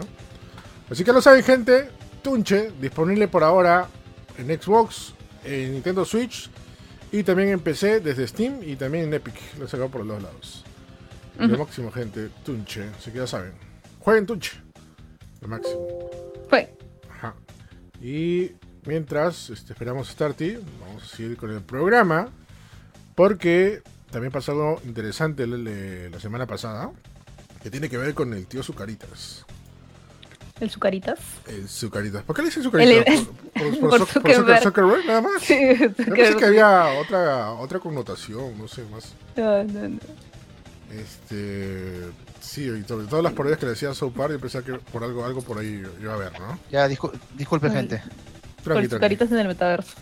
Así que lo saben, gente. Tunche, disponible por ahora en Xbox, en Nintendo Switch y también en PC desde Steam y también en Epic. Lo he sacado por los dos lados. Lo Ujú. máximo, gente. Tunche, así que ya saben. Jueguen Tunche. Lo máximo. Fue. Ajá. Y mientras este, esperamos Starty, vamos a seguir con el programa. Porque también pasó algo interesante le- le- la semana pasada. Que tiene que ver con el tío Zucaritas. El Zucaritas. El Zucaritas. ¿Por qué le dicen Zucaritas? El- ¿Por, por, por, por Zuckerberg. Zuckerberg nada más? Sí, Yo pensé que había otra, otra connotación, no sé más. No, no, no. Este. Sí, y sobre todo las parodias que le decían South Park, yo pensaba que por algo, algo por ahí iba a haber, ¿no? Ya, discul- disculpe, Ay. gente. Tranqui, tranqui. Zucaritas en el metaverso.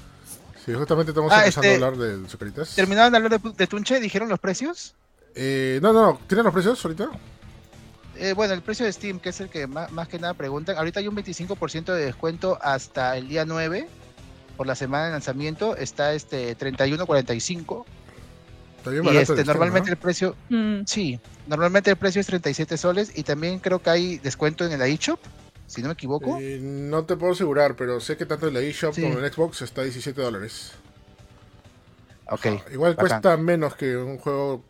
Sí, justamente estamos Ah, empezando este- a hablar del Zucaritas. ¿Terminaron de hablar de, de Tunche? ¿Dijeron los precios? Eh, no, no, no. ¿Tienen los precios ahorita? Eh, bueno, el precio de Steam, que es el que más, más que nada preguntan. Ahorita hay un 25% de descuento hasta el día 9. Por la semana de lanzamiento está este 31.45. Está bien Y barato este, el normalmente ¿no? el precio, Mm, sí, normalmente el precio es 37 soles y también creo que hay descuento en el eShop, si no me equivoco. Eh, no te puedo asegurar, pero sé que tanto en la eShop Sí. como en Xbox está a 17 dólares. ok. Igual bacán. cuesta menos que un juego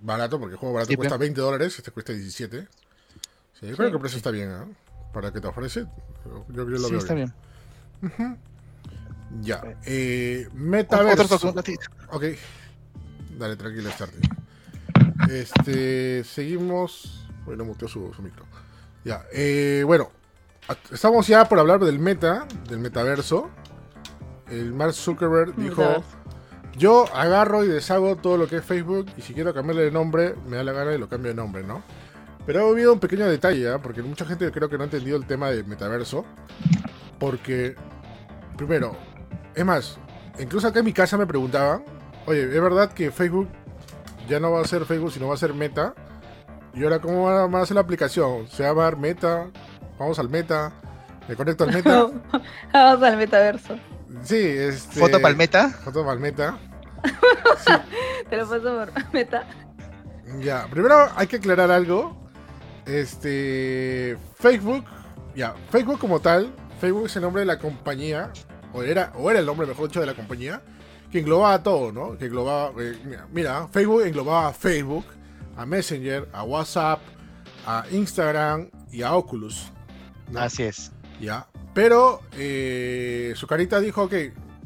barato, porque el juego barato Sí, cuesta pero- 20 dólares, este cuesta 17. Sí, yo creo que el precio está bien, ¿ah? Para que te ofrece, yo, yo lo Sí, veo está bien. bien. Ya. Eh, Otro Metaverso. ratito. Ok. Dale, tranquilo, Starty. Este, seguimos. Bueno, muteó su, su micro. Ya, eh, bueno. Estamos ya por hablar del meta, del metaverso. El Mark Zuckerberg dijo. Yo agarro y deshago todo lo que es Facebook. Y si quiero cambiarle de nombre, me da la gana y lo cambio de nombre, ¿no? Pero ha habido un pequeño detalle, ¿ah? porque mucha gente creo que no ha entendido el tema de metaverso. Porque, primero, es más, incluso acá en mi casa me preguntaban, oye, ¿es verdad que Facebook ya no va a ser Facebook, sino va a ser Meta? Y ahora, ¿cómo van a- hacer la aplicación? ¿Se va a llamar Meta? Vamos al Meta. ¿Me conecto al Meta? Vamos al metaverso. Sí, este... Foto palmeta. Foto para el Meta. Te lo paso por meta. Ya, primero hay que aclarar algo. Este. Facebook. Ya, Facebook como tal. Facebook es el nombre de la compañía. O era, o era el nombre, mejor dicho, de la compañía. Que englobaba todo, ¿no? Que englobaba. eh, mira, mira, Facebook englobaba a Facebook, a Messenger, a WhatsApp, a Instagram y a Oculus. ¿no? Así es. Ya. Pero eh, su carita dijo, ok,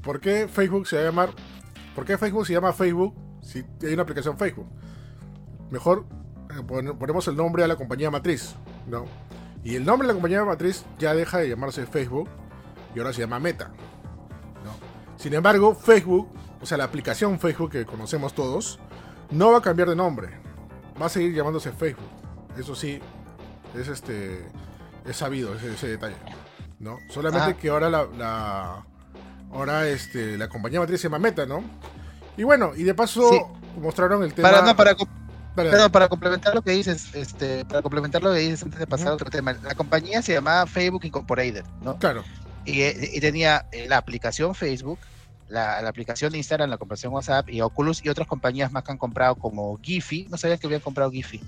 ¿por qué Facebook se va a llamar... ¿Por qué Facebook se llama Facebook si hay una aplicación Facebook? Mejor eh, pon- ponemos el nombre a la compañía matriz, ¿no? Y el nombre de la compañía matriz ya deja de llamarse Facebook y ahora se llama Meta. Sin embargo, Facebook, o sea, la aplicación Facebook que conocemos todos, no va a cambiar de nombre. Va a seguir llamándose Facebook. Eso sí, es este es sabido ese, ese detalle. ¿no? Solamente Ah. que ahora la, la- ahora este la compañía matriz se llama Meta, ¿no? Y bueno, y de paso Sí. mostraron el tema Para, no, para, com- Dale, Pero dale. para complementar lo que dices, este, para complementar lo que dices antes de pasar a otro tema, la compañía se llamaba Facebook Incorporated, ¿no? Claro. Y, y tenía eh, la aplicación Facebook, la, la aplicación de Instagram, la aplicación WhatsApp y Oculus y otras compañías más que han comprado como Giphy. No sabía que habían comprado Giphy.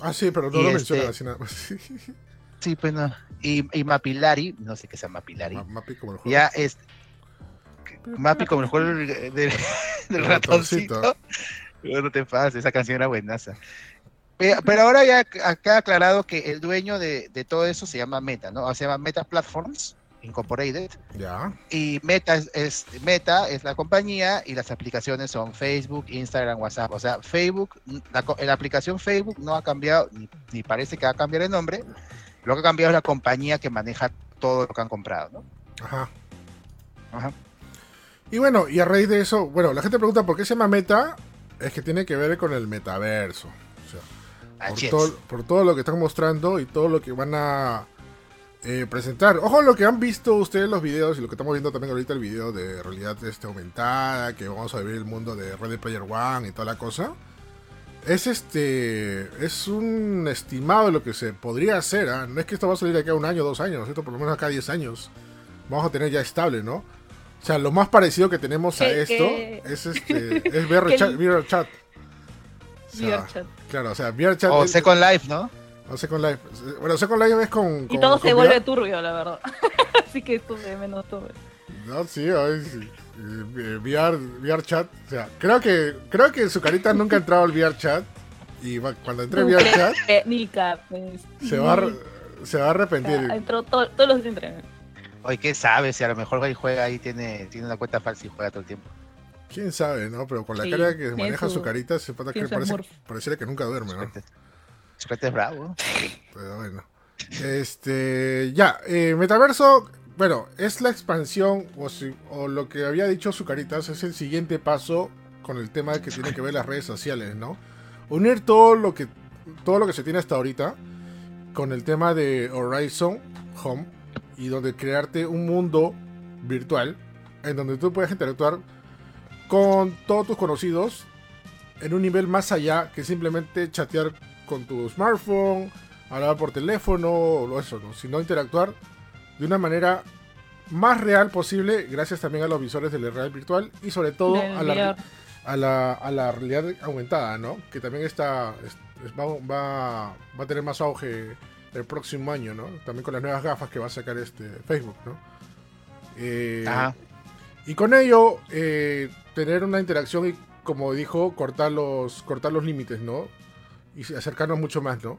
Ah, sí, pero no Y lo este- así nada más. Sí, pues no. Y, y Mapillary, no sé qué sea Mapillary. Ma- Mapi como el juego. Ya es. Mapi como el juego del, del- del El ratoncito. ratoncito. No te pases, esa canción era buenaza. Pero, pero ahora ya acá aclarado que el dueño de, de todo eso se llama Meta, ¿no? Se llama Meta Platforms Incorporated. Ya. Y Meta es, es- Meta es la compañía y las aplicaciones son Facebook, Instagram, WhatsApp. O sea, Facebook, la, aplicación Facebook no ha cambiado, ni, ni parece que va a cambiar el nombre. Lo que ha cambiado es la compañía que maneja todo lo que han comprado, ¿no? Ajá. Ajá. Y bueno, y a raíz de eso, bueno, la gente pregunta por qué se llama Meta. Es que tiene que ver con el metaverso. O sea, todo, por todo lo que están mostrando y todo lo que van a eh, presentar. Ojo lo que han visto ustedes los videos y lo que estamos viendo también ahorita el video de realidad este, aumentada, que vamos a vivir el mundo de Ready Player One y toda la cosa. Es este es un estimado de lo que se podría hacer, ¿ah? no es que esto va a salir de acá a un año, dos años, esto por lo menos acá a 10 años. Vamos a tener ya estable, ¿no? O sea, lo más parecido que tenemos a esto es este es VR chat, VR chat. O sea, VRChat. Claro, o sea, VR chat O Second Life, ¿no? O Second Life. Bueno, Second Life es con. Y con- todo con se vuelve turbio, la verdad. Así que esto de menos turbio. No, sí, ay, sí. Eh, VR, VR chat. O sea, creo que, creo que su carita nunca ha entrado al VR chat. Y cuando entre VR chat, Eh, Milka, pues. se va, a, se va a arrepentir. Entró todo- todos los días entre. Oye, ¿qué sabe? Si a lo mejor ahí juega ahí, tiene, tiene una cuenta falsa y juega todo el tiempo. Quién sabe, ¿no? Pero con la Sí, cara que maneja su, su- carita, se pasa que parece, pareciera que nunca duerme, ¿no? Es bravo. Pero bueno. Este, ya, eh, Metaverso, bueno, es la expansión o, lo que había dicho su caritas es el siguiente paso con el tema que tiene que ver las redes sociales, ¿no? Unir todo lo que todo lo que se tiene hasta ahorita con el tema de Horizon Home y donde crearte un mundo virtual en donde tú puedes interactuar con todos tus conocidos en un nivel más allá que simplemente chatear con tu smartphone, hablar por teléfono o eso, ¿no? sino interactuar de una manera más real posible gracias también a los visores de la realidad virtual y sobre todo a la, a, la, a la realidad aumentada, ¿no? Que también está, es- es- va, va, va a tener más auge el próximo año, ¿no? También con las nuevas gafas que va a sacar este Facebook, ¿no? Eh, Ajá. y con ello, eh, tener una interacción y, como dijo, cortar los, cortar los límites, ¿no? Y acercarnos mucho más, ¿no?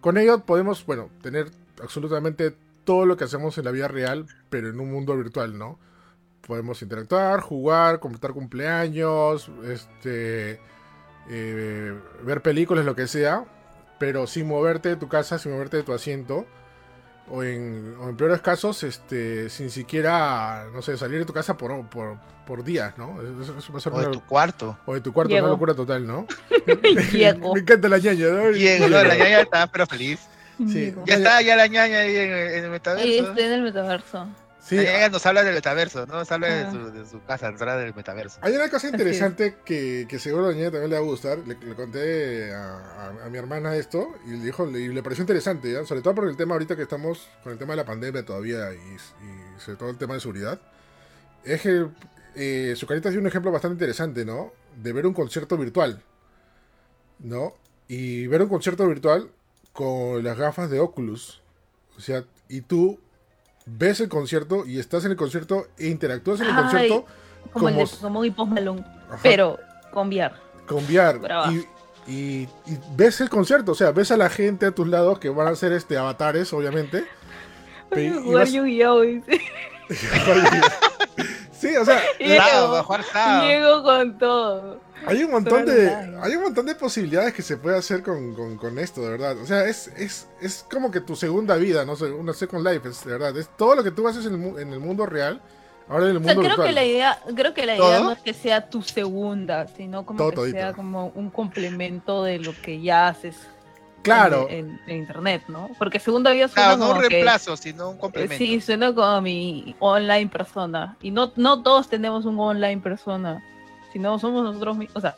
Con ello podemos, bueno, tener absolutamente todo lo que hacemos en la vida real, pero en un mundo virtual, ¿no? Podemos interactuar, jugar, completar cumpleaños, este, eh, ver películas, lo que sea, pero sin moverte de tu casa, sin moverte de tu asiento, o en, o en peores casos, este, sin siquiera, no sé, salir de tu casa por, por, por días, ¿no? Eso, eso va a ser O de tu cuarto. o de tu cuarto, una locura total, ¿no? Me encanta la ñaña, ¿no? La ñaña está pero feliz. Sí. Ya está, ya la ñaña ahí en, en el metaverso. En el metaverso. Sí, la ñaña nos habla del metaverso, ¿no? Nos habla de Ah. su, de su casa, nos habla del metaverso. Hay una cosa es. interesante que, que seguro a la niña también le va a gustar. Le, le conté a, a- a mi hermana esto y le dijo, le, y le pareció interesante, ¿ya? sobre todo por el tema ahorita que estamos con el tema de la pandemia todavía y, y sobre todo el tema de seguridad. Es que eh, su carita dio un ejemplo bastante interesante, ¿no? De ver un concierto virtual, ¿no? Y ver un concierto virtual con las gafas de Oculus. O sea, y tú ves el concierto y estás en el concierto e interactúas en el Ay, concierto Como, el de, Como- como un Post Malone. Ajá. Pero con VR. con VR Brava. y, y- y ves el concierto, o sea, ves a la gente a tus lados que van a ser este avatares, obviamente. Y Jugar vas- Yu-Gi-Oh! sí, o sea, Diego, Sábado, va a jugar sábado. Diego con todo. Hay un montón de hay un montón de posibilidades que se puede hacer con, con- con esto, de verdad. O sea, es, es, es como que tu segunda vida, no sé, una second life, es de verdad. Es todo lo que tú haces en el, en el mundo real, ahora en el O sea, mundo creo virtual. que la idea, creo que la idea ¿Todo? no es que sea tu segunda, sino como Todo que todito. sea como un complemento de lo que ya haces Claro, en, en- en internet, ¿no? Porque segunda vida suena Claro, no un como que- reemplazo, sino un complemento. Sí, suena como mi online persona. Y no, no todos tenemos un online persona, sino somos nosotros mismos. O sea,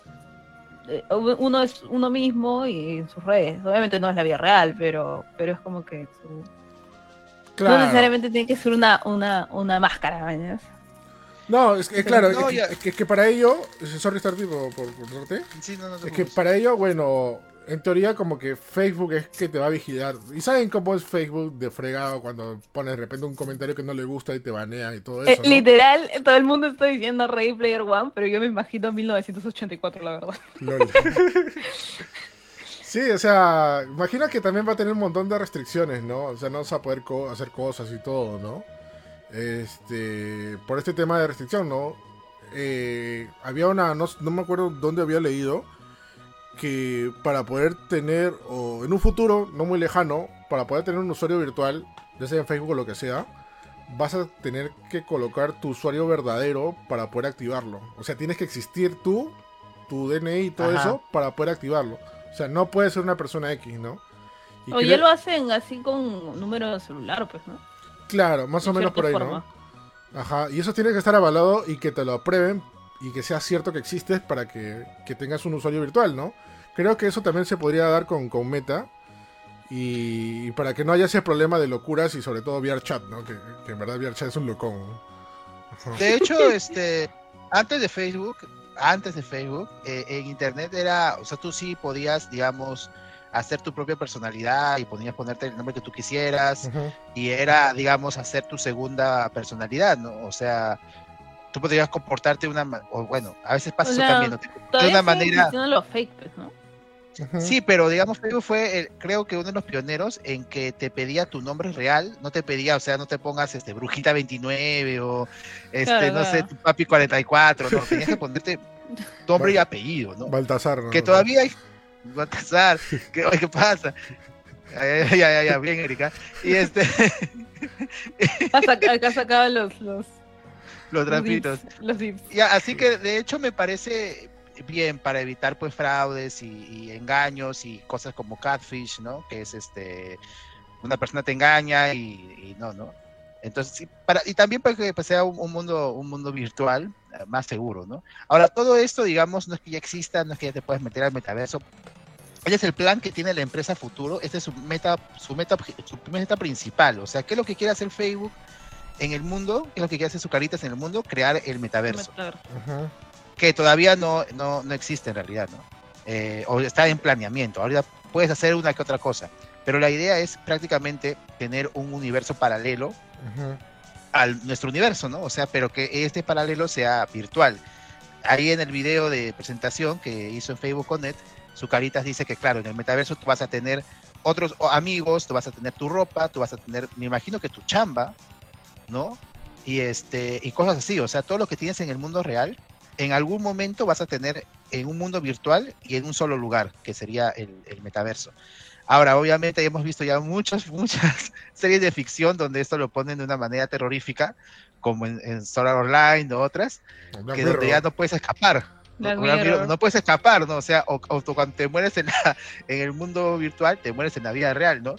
eh, uno es uno mismo y en sus redes. Obviamente no es la vida real, pero, pero es como que no necesariamente tiene que ser una, una, una máscara, ¿verdad? No, es que, claro, es, que, para ello, sorry estar tipo por, por, sí, no, no es que para ello, bueno, en teoría como que Facebook es que te va a vigilar. ¿Y saben cómo es Facebook de fregado cuando pones de repente un comentario que no le gusta y te banea y todo eh, eso? Literal, todo el mundo está diciendo Ready Player One, pero yo me imagino 1984, la verdad. sí, o sea, imagina que también va a tener un montón de restricciones, ¿no? O sea, no vas a poder hacer cosas y todo, ¿no? Este, por este tema de restricción, ¿no? Eh, había una, no, no me acuerdo dónde había leído, que para poder tener, o en un futuro no muy lejano, para poder tener un usuario virtual, ya sea en Facebook o lo que sea, vas a tener que colocar tu usuario verdadero para poder activarlo. O sea, tienes que existir tú, tu DNI y todo eso para poder activarlo. O sea, no puedes ser una persona X, ¿no? o ya lo hacen así con número de celular, pues, ¿no? Claro, más o menos por ahí, ¿no? Ajá, y eso tiene que estar avalado y que te lo aprueben y que sea cierto que existes para que, tengas un usuario virtual, ¿no? Creo que eso también se podría dar con, con Meta. Y, para que no haya ese problema de locuras y sobre todo VRChat, ¿no? Que, en verdad VRChat es un locón. De hecho, este, antes de Facebook, antes de Facebook, eh, en internet era, o sea, tú sí podías, digamos, hacer tu propia personalidad y podías ponerte el nombre que tú quisieras y era, digamos, hacer tu segunda personalidad, ¿no? O sea, tú podrías comportarte una o bueno a veces pasa eso también de una manera los fake, pues, ¿no? Sí, pero digamos Facebook fue creo que uno de los pioneros en que te pedía tu nombre real, no te pedía, o sea, no te pongas este brujita 29 o este no sé, tu papi 44, no, tenías que ponerte nombre y apellido, ¿no? Baltasar, ¿no? Que todavía hay Baltasar, ¿qué, ¿qué pasa? Ya, ya, ya, bien, Erika. Y este. Acá sacaban los, los, los trapitos. Los así que de hecho me parece bien para evitar pues fraudes y, engaños y cosas como catfish, ¿no? Que es este una persona te engaña y, no, ¿no? Entonces, para, y también para que pues, sea un, mundo un mundo virtual eh, más seguro, ¿no? Ahora, todo esto, digamos, no es que ya exista, no es que ya te puedes meter al metaverso. Ese es el plan que tiene la empresa futuro, este es su meta, su meta, su meta principal. O sea, ¿qué es lo que quiere hacer Facebook? En el mundo, que es lo que quiere hacer su caritas en el mundo, crear el metaverso. Que todavía no, no, no, existe en realidad, ¿no? Eh, o está en planeamiento. Ahorita puedes hacer una que otra cosa. Pero la idea es prácticamente tener un universo paralelo al nuestro universo, ¿no? O sea, pero que este paralelo sea virtual. Ahí en el video de presentación que hizo en Facebook Connect, su caritas dice que, claro, en el metaverso tú vas a tener otros amigos, tú vas a tener tu ropa, tú vas a tener, me imagino que tu chamba, ¿no? Y, este, y cosas así, o sea, todo lo que tienes en el mundo real, en algún momento vas a tener en un mundo virtual y en un solo lugar, que sería el, metaverso. Ahora, obviamente hemos visto ya muchas, muchas series de ficción donde esto lo ponen de una manera terrorífica, como en, Solar Online o otras, que donde ya no puedes escapar. No, puedes escapar, ¿no? O sea, o, cuando te mueres en, en el mundo virtual, te mueres en la vida real, ¿no?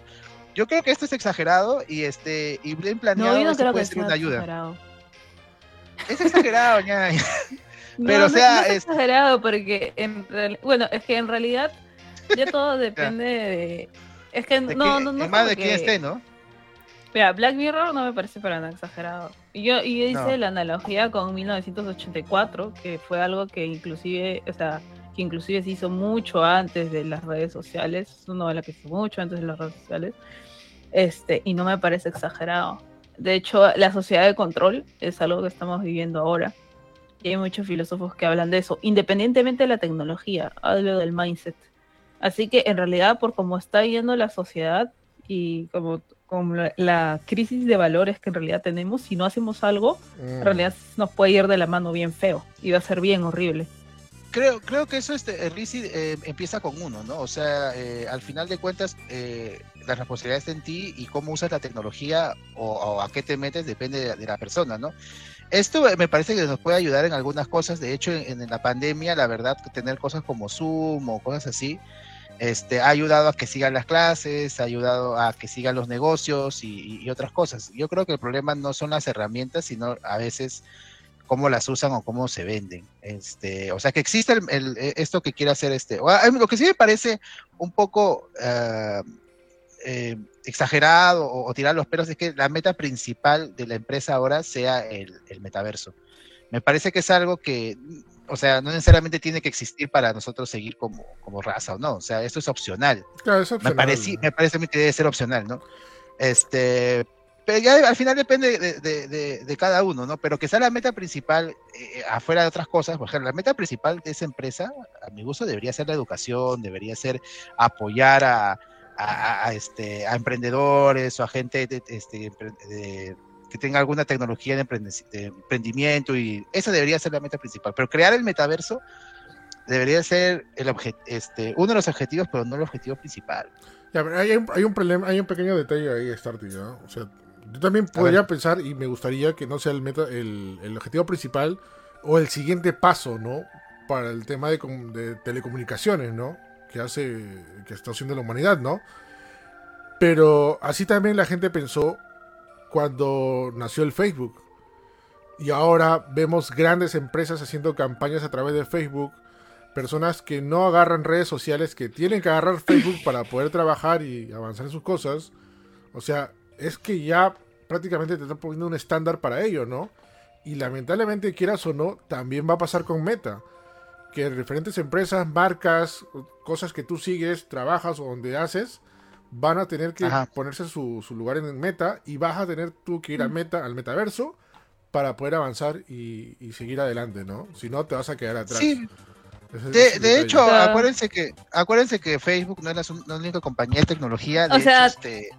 Yo creo que esto es exagerado y este y bien planeado no, no puede ser una ayuda. Exagerado. Es exagerado, ña. Pero o sea, es, exagerado porque en bueno, es que en realidad ya todo depende de es que no, no, no, más de quién esté, ¿no? Mira, Black Mirror no me parece para nada exagerado. Y yo, y yo hice la analogía con 1984, que fue algo que inclusive, o sea, que inclusive se hizo mucho antes de las redes sociales, es una novela que se hizo mucho antes de las redes sociales, este, y no me parece exagerado. De hecho, la sociedad de control es algo que estamos viviendo ahora. Y hay muchos filósofos que hablan de eso, independientemente de la tecnología, hablo del mindset. Así que en realidad, por cómo está yendo la sociedad y como, como la, crisis de valores que en realidad tenemos, si no hacemos algo, en mm. realidad nos puede ir de la mano bien feo y va a ser bien horrible creo, creo que eso este, Rizzi eh, empieza con uno, ¿no? O sea, eh, al final de cuentas, eh, la responsabilidad está en ti y cómo usas la tecnología o, a qué te metes depende de, la persona, ¿no? Esto me parece que nos puede ayudar en algunas cosas. De hecho, en, la pandemia, la verdad, tener cosas como Zoom o cosas así, este, ha ayudado a que sigan las clases, ha ayudado a que sigan los negocios y, y otras cosas. Yo creo que el problema no son las herramientas, sino a veces cómo las usan o cómo se venden. Este, o sea que existe el, e, esto que quiere hacer este. Lo que sí me parece un poco eh, eh, exagerado o, tirar los pelos es que la meta principal de la empresa ahora sea el, metaverso. Me parece que es algo que, o sea, no necesariamente tiene que existir para nosotros seguir como, como raza o no. O sea, esto es opcional. Claro, es opcional. Me parece, me parece que debe ser opcional, ¿no? Este, pero ya al final depende de, cada uno, ¿no? Pero que sea la meta principal, eh, afuera de otras cosas, por ejemplo, la meta principal de esa empresa, a mi gusto, debería ser la educación, debería ser apoyar a, este, a emprendedores o a gente este, que tenga alguna tecnología de, emprendimiento, y esa debería ser la meta principal. Pero crear el metaverso debería ser el este, uno de los objetivos, pero no el objetivo principal. hay, un, problema, hay un pequeño detalle ahí, Starty, ¿no? O sea, yo también podría pensar y me gustaría que no sea el, meta, el, objetivo principal o el siguiente paso, ¿no? Para el tema de, telecomunicaciones, ¿no? Que hace, que está haciendo la humanidad, ¿no? Pero así también la gente pensó cuando nació el Facebook. Y ahora vemos grandes empresas haciendo campañas a través de Facebook. Personas que no agarran redes sociales, que tienen que agarrar Facebook para poder trabajar y avanzar en sus cosas. O sea, es que ya prácticamente te están poniendo un estándar para ello, ¿no? Y lamentablemente, quieras o no, también va a pasar con Meta. Que diferentes empresas, marcas, cosas que tú sigues, trabajas o donde haces, van a tener que ponerse su, lugar en Meta y vas a tener tú que ir al Meta, al metaverso, para poder avanzar y, seguir adelante, ¿no? Si no, te vas a quedar atrás. Sí. de, hecho, acuérdense que acuérdense que Facebook no es la, única compañía de tecnología. De o sea, este,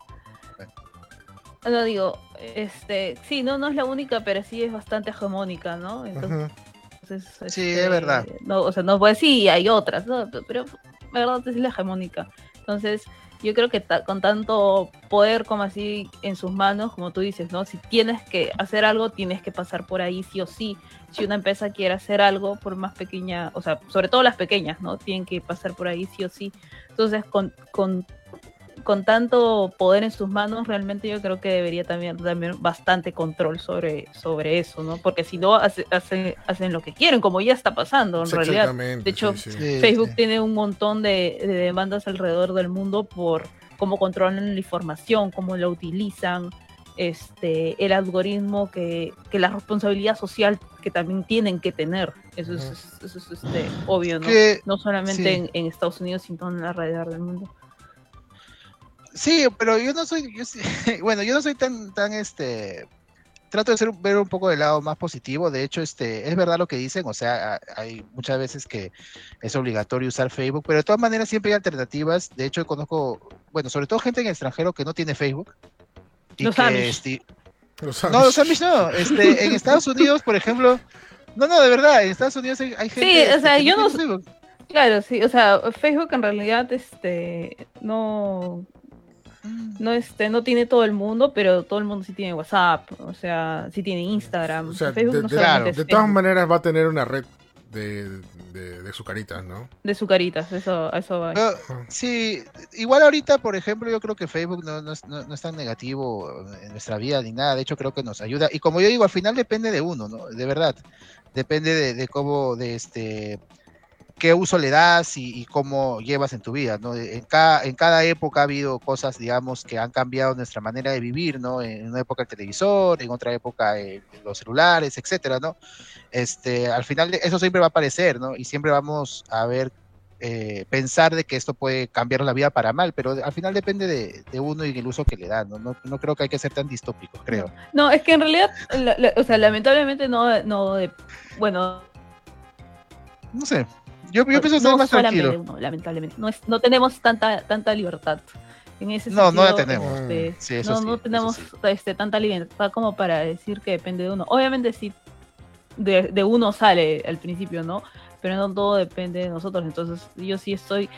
no digo, este, sí, no, no es la única, pero sí es bastante hegemónica, ¿no? Entonces, sí, es este, verdad. No, o sea, no puede sí, hay otras, ¿no? Pero la verdad es la hegemónica. Entonces, yo creo que con tanto poder como así en sus manos, como tú dices, ¿no? Si tienes que hacer algo, tienes que pasar por ahí sí o sí. Si una empresa quiere hacer algo, por más pequeña, o sea, sobre todo las pequeñas, ¿no? Tienen que pasar por ahí sí o sí. Entonces, con, con con tanto poder en sus manos, realmente yo creo que debería también también bastante control sobre, sobre eso, ¿no? Porque si no, hace, hacen lo que quieren, como ya está pasando en realidad. De hecho, Facebook tiene un montón de, demandas alrededor del mundo por cómo controlan la información, cómo la utilizan, este, el algoritmo, que, que la responsabilidad social que también tienen que tener. Eso es, eso es este, obvio, ¿no? no solamente en, en, Estados Unidos, sino en alrededor del mundo. Sí, pero yo no soy, bueno, yo no soy tan, tan, este, trato de ser, ver un poco del lado más positivo. De hecho, este, es verdad lo que dicen, o sea, hay muchas veces que es obligatorio usar Facebook, pero de todas maneras siempre hay alternativas. De hecho, conozco, bueno, sobre todo gente en el extranjero que no tiene Facebook. Y los que, este, no, los Amish no. Este, en Estados Unidos, por ejemplo, no, no, de verdad, en Estados Unidos hay, gente. Sí, o sea, yo no. Claro, sí, o sea, Facebook en realidad, este, no, no este no tiene todo el mundo, pero todo el mundo sí tiene WhatsApp, o sea, sí tiene Instagram. Facebook de, no claro, de todas maneras va a tener una red de, de, sucaritas, ¿no? De sucaritas, eso, eso va. sí, igual ahorita, por ejemplo, yo creo que Facebook no, no, no, es tan negativo en nuestra vida ni nada, de hecho creo que nos ayuda. Y como yo digo, al final depende de uno, ¿no? De verdad, depende de, de cómo, de este qué uso le das y, cómo llevas en tu vida, ¿no? En cada, en cada época ha habido cosas, digamos, que han cambiado nuestra manera de vivir, ¿no? En una época el televisor, en otra época los celulares, etcétera, ¿no? Este, al final eso siempre va a aparecer, ¿no? Y siempre vamos a ver, eh, pensar de que esto puede cambiar la vida para mal, pero al final depende de, uno y el uso que le da, ¿no? ¿no? No, creo que hay que ser tan distópico, creo. No, es que en realidad, o sea, lamentablemente no, no, bueno... No sé, yo, yo pienso no más tranquilo. Uno, lamentablemente. No, es, no tenemos tanta, tanta libertad. En ese no, no la tenemos. Este, no, no tenemos este, tanta libertad como para decir que depende de uno. Obviamente sí, de, de uno sale al principio, ¿no? Pero no todo depende de nosotros. Entonces yo sí estoy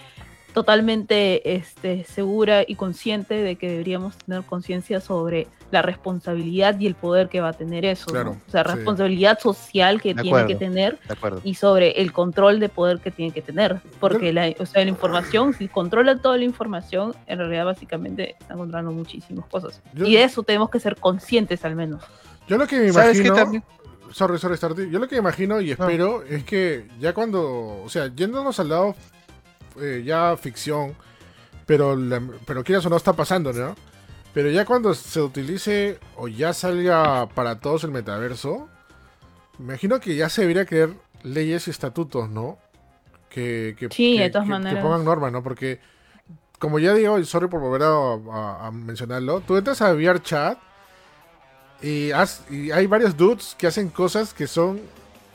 totalmente este, segura y consciente de que deberíamos tener conciencia sobre la responsabilidad y el poder que va a tener eso. O sea, responsabilidad social que tiene que tener y sobre el control de poder que tiene que tener. Porque la, o sea, la información, si controla toda la información, en realidad básicamente está controlando muchísimas cosas. y de eso tenemos que ser conscientes al menos. Yo lo que me imagino... sorry, sorry, Starty. Yo lo que imagino y espero es que ya cuando, o sea, yéndonos al lado eh, ya ficción, pero, la- pero quieras o no está pasando, ¿no? Pero ya cuando se utilice o ya salga para todos el metaverso, me imagino que ya se debería crear leyes y estatutos, ¿no? Que, que, Sí, que- de todas que- que pongan normas, ¿no? Porque, como ya digo, y sorry por volver a, a- a mencionarlo, tú entras a VRChat y, has- y hay varios dudes que hacen cosas que son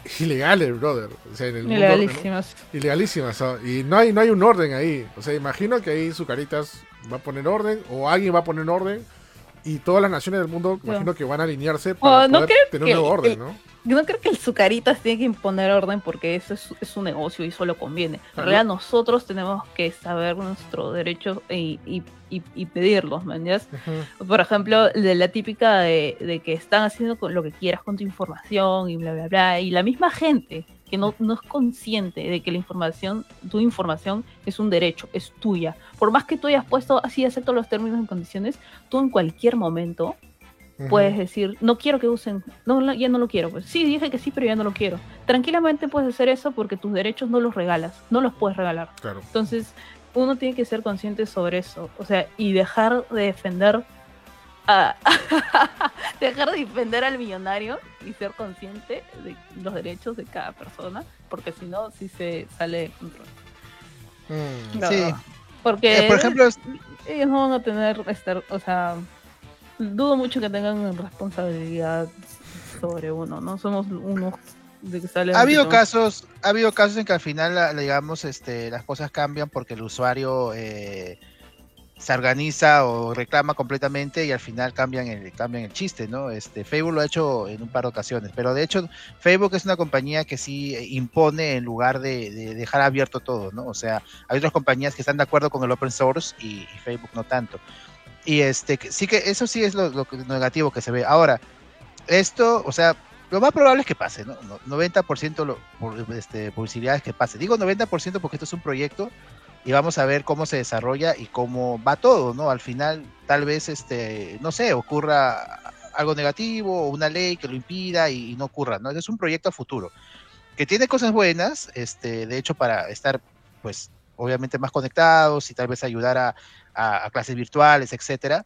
ilegales, brother. O sea, en el mundo- Ilegalísimas. ilegalísimas. ¿no? Y no hay, no hay un orden ahí. O sea, imagino que ahí su caritas va a poner orden o alguien va a poner orden y todas las naciones del mundo imagino que van a alinearse para Oh, no poder creo tener un nuevo orden, el- ¿no? Yo no creo que el Zucaritas tiene que imponer orden porque eso es, es un negocio y solo conviene. En realidad nosotros tenemos que saber nuestros derechos y, y, y, y pedirlos, ¿me entiendes? Por ejemplo, de la típica de, de que están haciendo lo que quieras con tu información y bla, bla, bla. Y la misma gente que no, no es consciente de que la información, tu información es un derecho, es tuya. Por más que tú hayas puesto así, acepto los términos y condiciones, tú en cualquier momento puedes decir, no quiero que usen, no, la- ya no lo quiero. Pues sí, dije que sí, pero ya no lo quiero. Tranquilamente puedes hacer eso porque tus derechos no los regalas, no los puedes regalar. Claro. Entonces, uno tiene que ser consciente sobre eso, o sea, y dejar de defender a dejar de defender al millonario y ser consciente de los derechos de cada persona, porque si no, sí se sale de control. Mm. Sí. Porque Eh, por ejemplo, es- ellos no van a tener, estar, o sea, dudo mucho que tengan responsabilidad sobre uno, ¿no? Somos unos de que salen. ha habido casos, ha habido casos en que al final, la- digamos, este, las cosas cambian porque el usuario eh, se organiza o reclama completamente y al final cambian el, cambian el chiste, ¿no? Este, Facebook lo ha hecho en un par de ocasiones, pero de hecho Facebook es una compañía que sí impone en lugar de, de dejar abierto todo, ¿no? O sea, hay otras compañías que están de acuerdo con el open source y, y Facebook no tanto. Y este, sí que eso sí es lo, lo negativo que se ve. Ahora, esto, o sea, lo más probable es que pase. No- 90% lo, por, este, posibilidades que pase. Digo 90% porque esto es un proyecto y vamos a ver cómo se desarrolla y cómo va todo, ¿no? Al final, tal vez, este, no sé, ocurra algo negativo o una ley que lo impida y, y no ocurra, ¿no? Es un proyecto a futuro que tiene cosas buenas, este, de hecho, para estar, pues, obviamente más conectados y tal vez ayudar a, a- a clases virtuales, etcétera.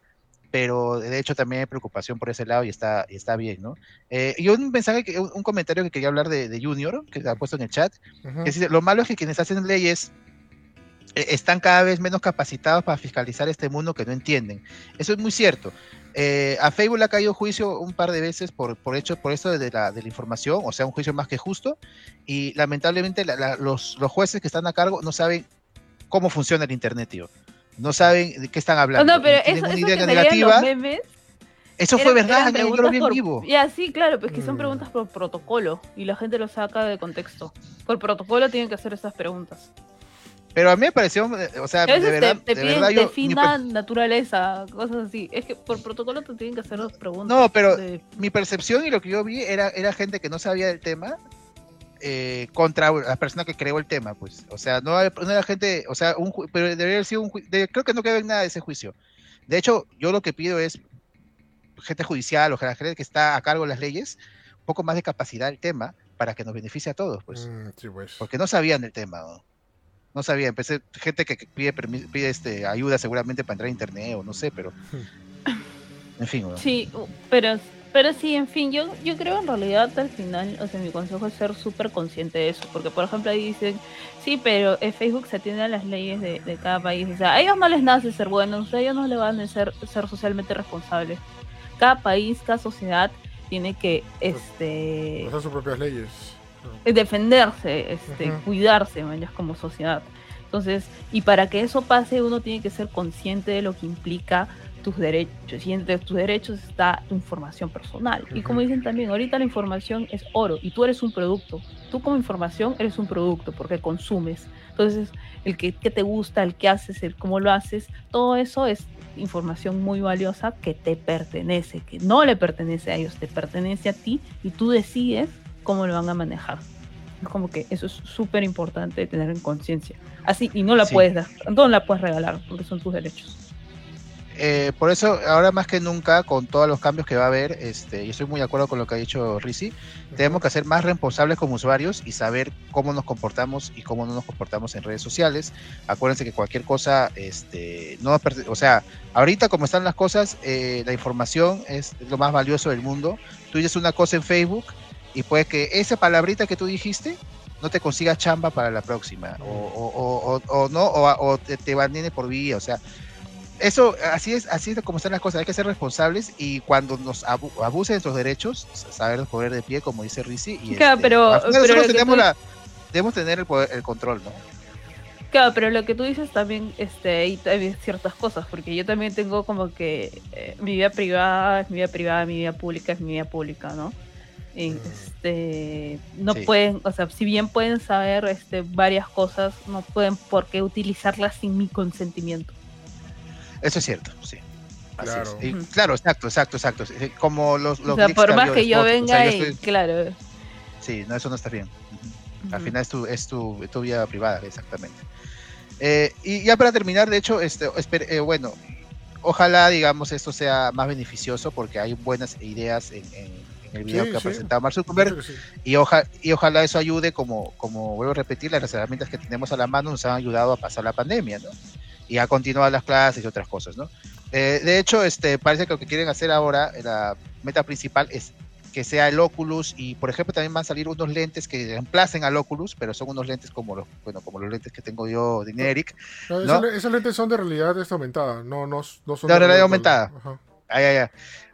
Pero de hecho también hay preocupación por ese lado y está, y está bien, ¿no? Eh, y un mensaje, que, un, comentario que quería hablar de, de Junior, que ha puesto en el chat, que dice, lo malo es que quienes hacen leyes están cada vez menos capacitados para fiscalizar este mundo que no entienden. Eso es muy cierto. Eh, a Facebook le ha caído juicio un par de veces por, por hecho por eso de la, de la información, o sea, un juicio más que justo, y lamentablemente la- la- los, los jueces que están a cargo no saben cómo funciona el Internet, tío. No saben de qué están No, hablando. no, pero y tienen eso, eso que negativa. los memes. Eso fue eran- verdad, eran yo- lo vi en vivo. Ya, sí, claro, pues que son Mm. preguntas por protocolo y la gente lo saca de contexto. Por protocolo tienen que hacer esas preguntas. Pero a mí me pareció, eh, o sea, A de verdad, te, te de piden verdad yo- mi defina naturaleza, cosas así. Es que por protocolo te tienen que hacer las preguntas. No, pero- de- mi percepción y lo que yo vi era, era gente que no sabía del tema eh, contra la persona que creó el tema, pues. O sea, no, era gente, o sea, un, ju- pero debería haber sido un juicio, creo que no quedó en nada de ese juicio. De hecho, yo lo que pido es gente judicial o gente que está a cargo de las leyes, un poco más de capacidad del tema para que nos beneficie a todos, pues. Mm, sí, pues. Porque no sabían del tema, ¿no? No sabían, empecé, gente que pide, pide este, ayuda seguramente para entrar a internet o no sé, pero... En fin, ¿no? Sí, pero, pero sí, en fin, yo, yo creo en realidad al final, o sea, mi consejo es ser súper consciente de eso, porque por ejemplo ahí dicen, sí, pero eh, Facebook se atiende a las leyes de, de cada país, o sea, a ellos no les nace ser buenos, a ellos no les van a ser, ser socialmente responsables. Cada país, cada sociedad tiene que este Hacer sus propias leyes. Eh, defenderse, este, cuidarse, mañas, como sociedad. Entonces, y para que eso pase, uno tiene que ser consciente de lo que implica tus derechos. Y entre tus derechos está tu información personal. Y como dicen también, ahorita la información es oro y tú eres un producto. Tú como información eres un producto porque consumes. Entonces, el que, que te gusta, el que haces, el cómo lo haces, todo eso es información muy valiosa que te pertenece, que no le pertenece a ellos, te pertenece a ti y tú decides cómo lo van a manejar. Es como que eso es súper importante tener en conciencia. Así, y no la Sí. puedes dar, no la puedes regalar porque son tus derechos. eh, por eso, ahora más que nunca, con todos los cambios que va a haber, este, y estoy muy de acuerdo con lo que ha dicho Rizzi, tenemos que ser más responsables como usuarios y saber cómo nos comportamos y cómo no nos comportamos en redes sociales. Acuérdense que cualquier cosa, este, no, o sea, ahorita como están las cosas, eh, la información es lo más valioso del mundo. Tú dices una cosa en Facebook y puede que esa palabrita que tú dijiste no te consiga chamba para la próxima, o, o, no, o, te, te por vía, o sea, eso, así es, así es como están las cosas, hay que ser responsables y cuando nos abusen de nuestros derechos, saber poner de pie, como dice Rizzi. Y claro, este, pero, nosotros tenemos la, debemos tener el, poder, el control, ¿no? Claro, pero lo que tú dices también, este, hay, ciertas cosas, porque yo también tengo como que eh, mi vida privada es mi vida privada, mi vida pública es mi vida pública, ¿no? Este, no pueden, o sea, si bien pueden saber este, varias cosas, no pueden por qué utilizarlas sin mi consentimiento. Eso es cierto, sí. claro. claro, exacto, exacto, exacto. Como los, los o sea, por más que yo venga y, claro. Sí, no, eso no está bien. Al final es tu, es tu, tu vida privada, exactamente. Eh, y ya para terminar, de hecho, este, eh, bueno, ojalá, digamos, esto sea más beneficioso porque hay buenas ideas en, el video que ha presentado Mark Zuckerberg y, y ojalá eso ayude, como, como vuelvo a repetir, las herramientas que tenemos a la mano nos han ayudado a pasar la pandemia, ¿no? y a continuar las clases y otras cosas, ¿no? Eh, de hecho, este, parece que lo que quieren hacer ahora, la meta principal es que sea el Oculus y, por ejemplo, también van a salir unos lentes que reemplacen al Oculus, pero son unos lentes como los, bueno, como los lentes que tengo yo de Generic. Esos, lentes son de realidad aumentada, no, no, no son de, realidad aumentada. Ay, ay, ay.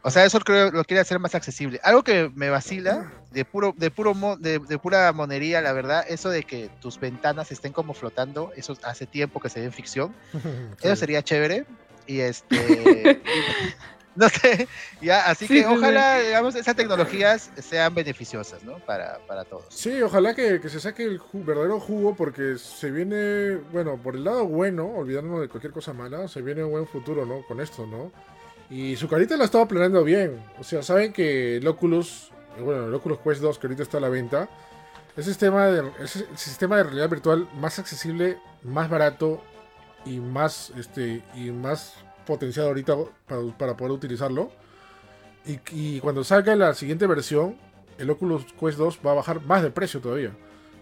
O sea, eso creo lo quiere hacer más accesible. Algo que me vacila, de puro, de puro de, pura monería, la verdad, eso de que tus ventanas estén como flotando, eso hace tiempo que se ve en ficción. Eso sería chévere. Y este. no sé, ya, así que ojalá, digamos, esas tecnologías sean beneficiosas, ¿no? Para, para todos. Sí, ojalá que, se saque el verdadero jugo, porque se viene, bueno, por el lado bueno, olvidándonos de cualquier cosa mala, se viene un buen futuro, ¿no? Con esto, ¿no? Y su carita la estaba planeando bien. O sea, saben que el Oculus, bueno, el Oculus Quest 2 que ahorita está a la venta, es el sistema de, el sistema de realidad virtual más accesible, más barato y más, este, y más potenciado ahorita para, poder utilizarlo. Y, cuando salga la siguiente versión, el Oculus Quest 2 va a bajar más de precio todavía.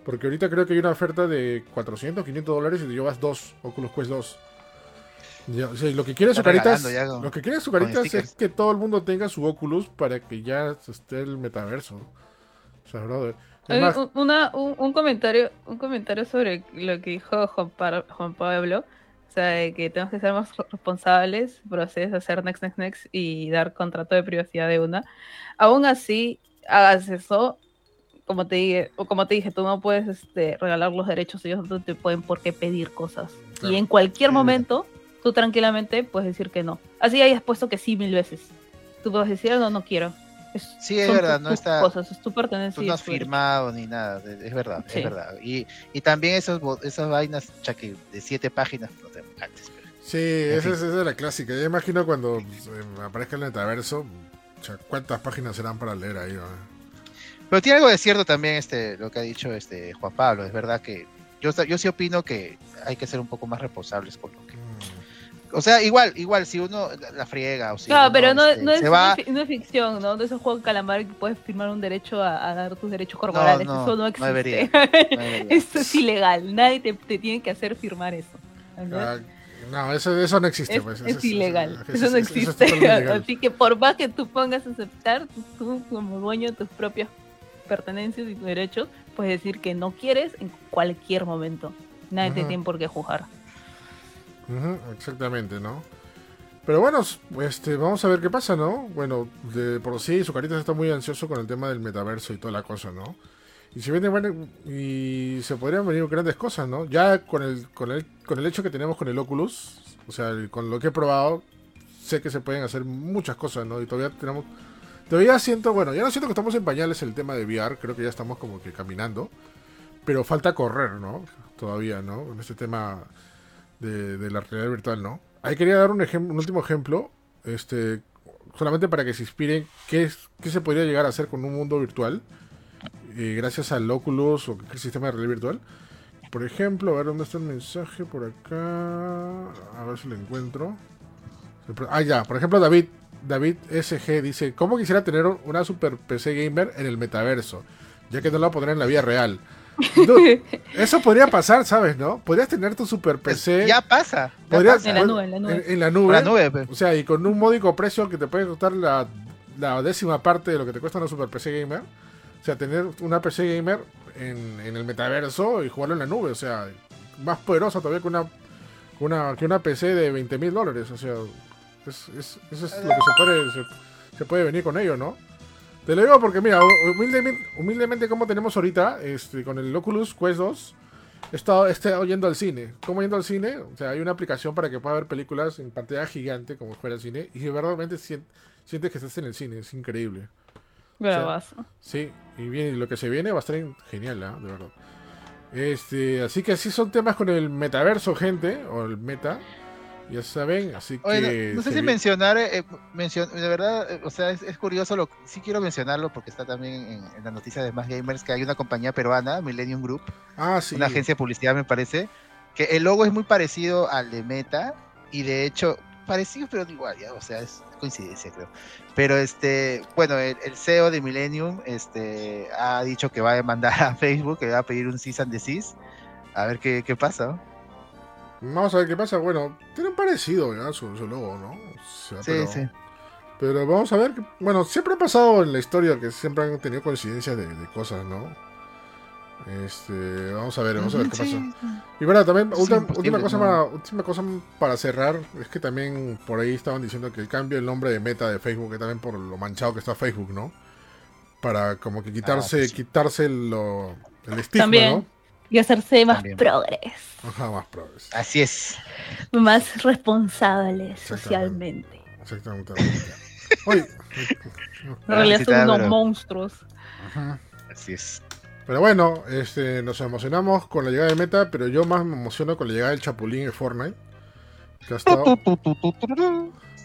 Porque ahorita creo que hay una oferta de 400, 500 dólares y te llevas dos Oculus Quest 2 lo que quiere su lo que quiere su es que todo el mundo tenga su Oculus para que ya esté el metaverso. un, comentario, un comentario sobre lo que dijo Juan, Pablo. O sea, de que tenemos que ser más responsables, procedes hacer next, next, next y dar contrato de privacidad de una. Aún así, hagas eso, como te dije, o como te dije, tú no puedes este, regalar los derechos, ellos no te pueden por qué pedir cosas. Y en cualquier momento tú tranquilamente puedes decir que no. Así hayas puesto que sí mil veces. Tú puedes decir, no, no quiero. sí, es verdad, no está. Cosas, es tu pertenencia. Tú no has firmado ni nada, es verdad, es verdad. Y, y también esas, esas vainas, chaque, de siete páginas, no te antes. Sí, esa es, la clásica. Yo imagino cuando eh, aparezca el metaverso, ¿cuántas páginas serán para leer ahí? Pero tiene algo de cierto también este, lo que ha dicho este Juan Pablo. Es verdad que yo, yo sí opino que hay que ser un poco más responsables con lo que, o sea, igual, igual, si uno la friega o si Claro, pero no, este, no, es, no, es, ficción, ¿no? De esos juegos calamar que puedes firmar un derecho a, dar tus derechos corporales. eso no existe. Debería, eso es ilegal. Nadie te, te, tiene que hacer firmar eso. Ah, no, eso, eso no existe. Es, pues. es ilegal. Eso, no existe. Así que por más que tú pongas a aceptar, tú como dueño de tus propias pertenencias y tus derechos, puedes decir que no quieres en cualquier momento. Nadie te tiene por qué juzgar exactamente, ¿no? Pero bueno, este, vamos a ver qué pasa, ¿no? Bueno, de por sí, su carita está muy ansioso con el tema del metaverso y toda la cosa, ¿no? Y se viene bueno, y se podrían venir grandes cosas, ¿no? Ya con el, con el, con el hecho que tenemos con el Oculus, o sea, con lo que he probado, sé que se pueden hacer muchas cosas, ¿no? Y todavía tenemos, todavía siento, bueno, ya no siento que estamos en pañales el tema de VR, creo que ya estamos como que caminando, pero falta correr, ¿no? Todavía, ¿no? En este tema de, la realidad virtual, ¿no? Ahí quería dar un, un último ejemplo, este, solamente para que se inspiren qué, es, qué se podría llegar a hacer con un mundo virtual, eh, gracias al Oculus o el sistema de realidad virtual. Por ejemplo, a ver dónde está el mensaje por acá, a ver si lo encuentro. Ah, ya, por ejemplo, David, David SG dice, ¿cómo quisiera tener una super PC gamer en el metaverso? Ya que no la poner en la vida real. Dude, eso podría pasar, ¿sabes? ¿No? Podrías tener tu super PC. Ya pasa. ya podrías- pasa. En la nube, en la nube. En, en la nube. La nube, pe. O sea, y con un módico precio que te puede costar la, la décima parte de lo que te cuesta una super PC gamer. O sea, tener una PC gamer en, en el metaverso y jugarlo en la nube. O sea, más poderosa todavía que una, que una, que una PC de 20 mil dólares. O sea, es, es- eso es lo que se puede, se, se puede venir con ello, ¿no? Te lo digo porque, mira, humildemente, humildemente como tenemos ahorita, este, con el Oculus Quest 2, he estado, he estado yendo al cine. ¿Cómo yendo al cine? O sea, hay una aplicación para que pueda ver películas en pantalla gigante, como fuera el cine, y verdaderamente sien- sientes que estás en el cine, es increíble. Bravazo. Sí, y bien, lo que se viene va a estar en- genial, ¿ah? de verdad. Este, así que así son temas con el metaverso, gente, o el meta. Ya saben, así que. Oye, no, no sé si vi- mencionar, eh, mencion- de verdad, eh, o sea, es, es curioso, lo, sí quiero mencionarlo porque está también en, en la noticia de Más Gamers que hay una compañía peruana, Millennium Group, Ah, sí. una agencia de publicidad me parece, que el logo es muy parecido al de Meta y de hecho, parecido pero igual, ya, o sea, es coincidencia creo. Pero este, bueno, el, el CEO de Millennium este, ha dicho que va a demandar a Facebook, que va a pedir un cease and desist, a ver qué, qué pasa. ¿no? Vamos a ver qué pasa. Bueno, tienen parecido ya su, su logo, ¿no? O sea, Sí, pero, sí. pero vamos a ver. que- bueno, siempre ha pasado en la historia que siempre han tenido coincidencias de, de cosas, ¿no? Este, vamos a ver, vamos a ver qué Sí, pasa. Y verdad, también, última, cosa ¿no? para, última cosa para cerrar, es que también por ahí estaban diciendo que el cambio del nombre de meta de Facebook, que también por lo manchado que está Facebook, ¿no? Para como que quitarse, Ah, sí. quitarse lo, el estigma, También. Y hacerse más También. progres. Ajá, más progres. Así es. más responsables Exactamente. socialmente. Exactamente. Oye, En realidad sí, son unos monstruos. ajá. Así es. Pero bueno, este, nos emocionamos con la llegada de Meta, pero yo más me emociono con la llegada del Chapulín en Fortnite. Que ha estado...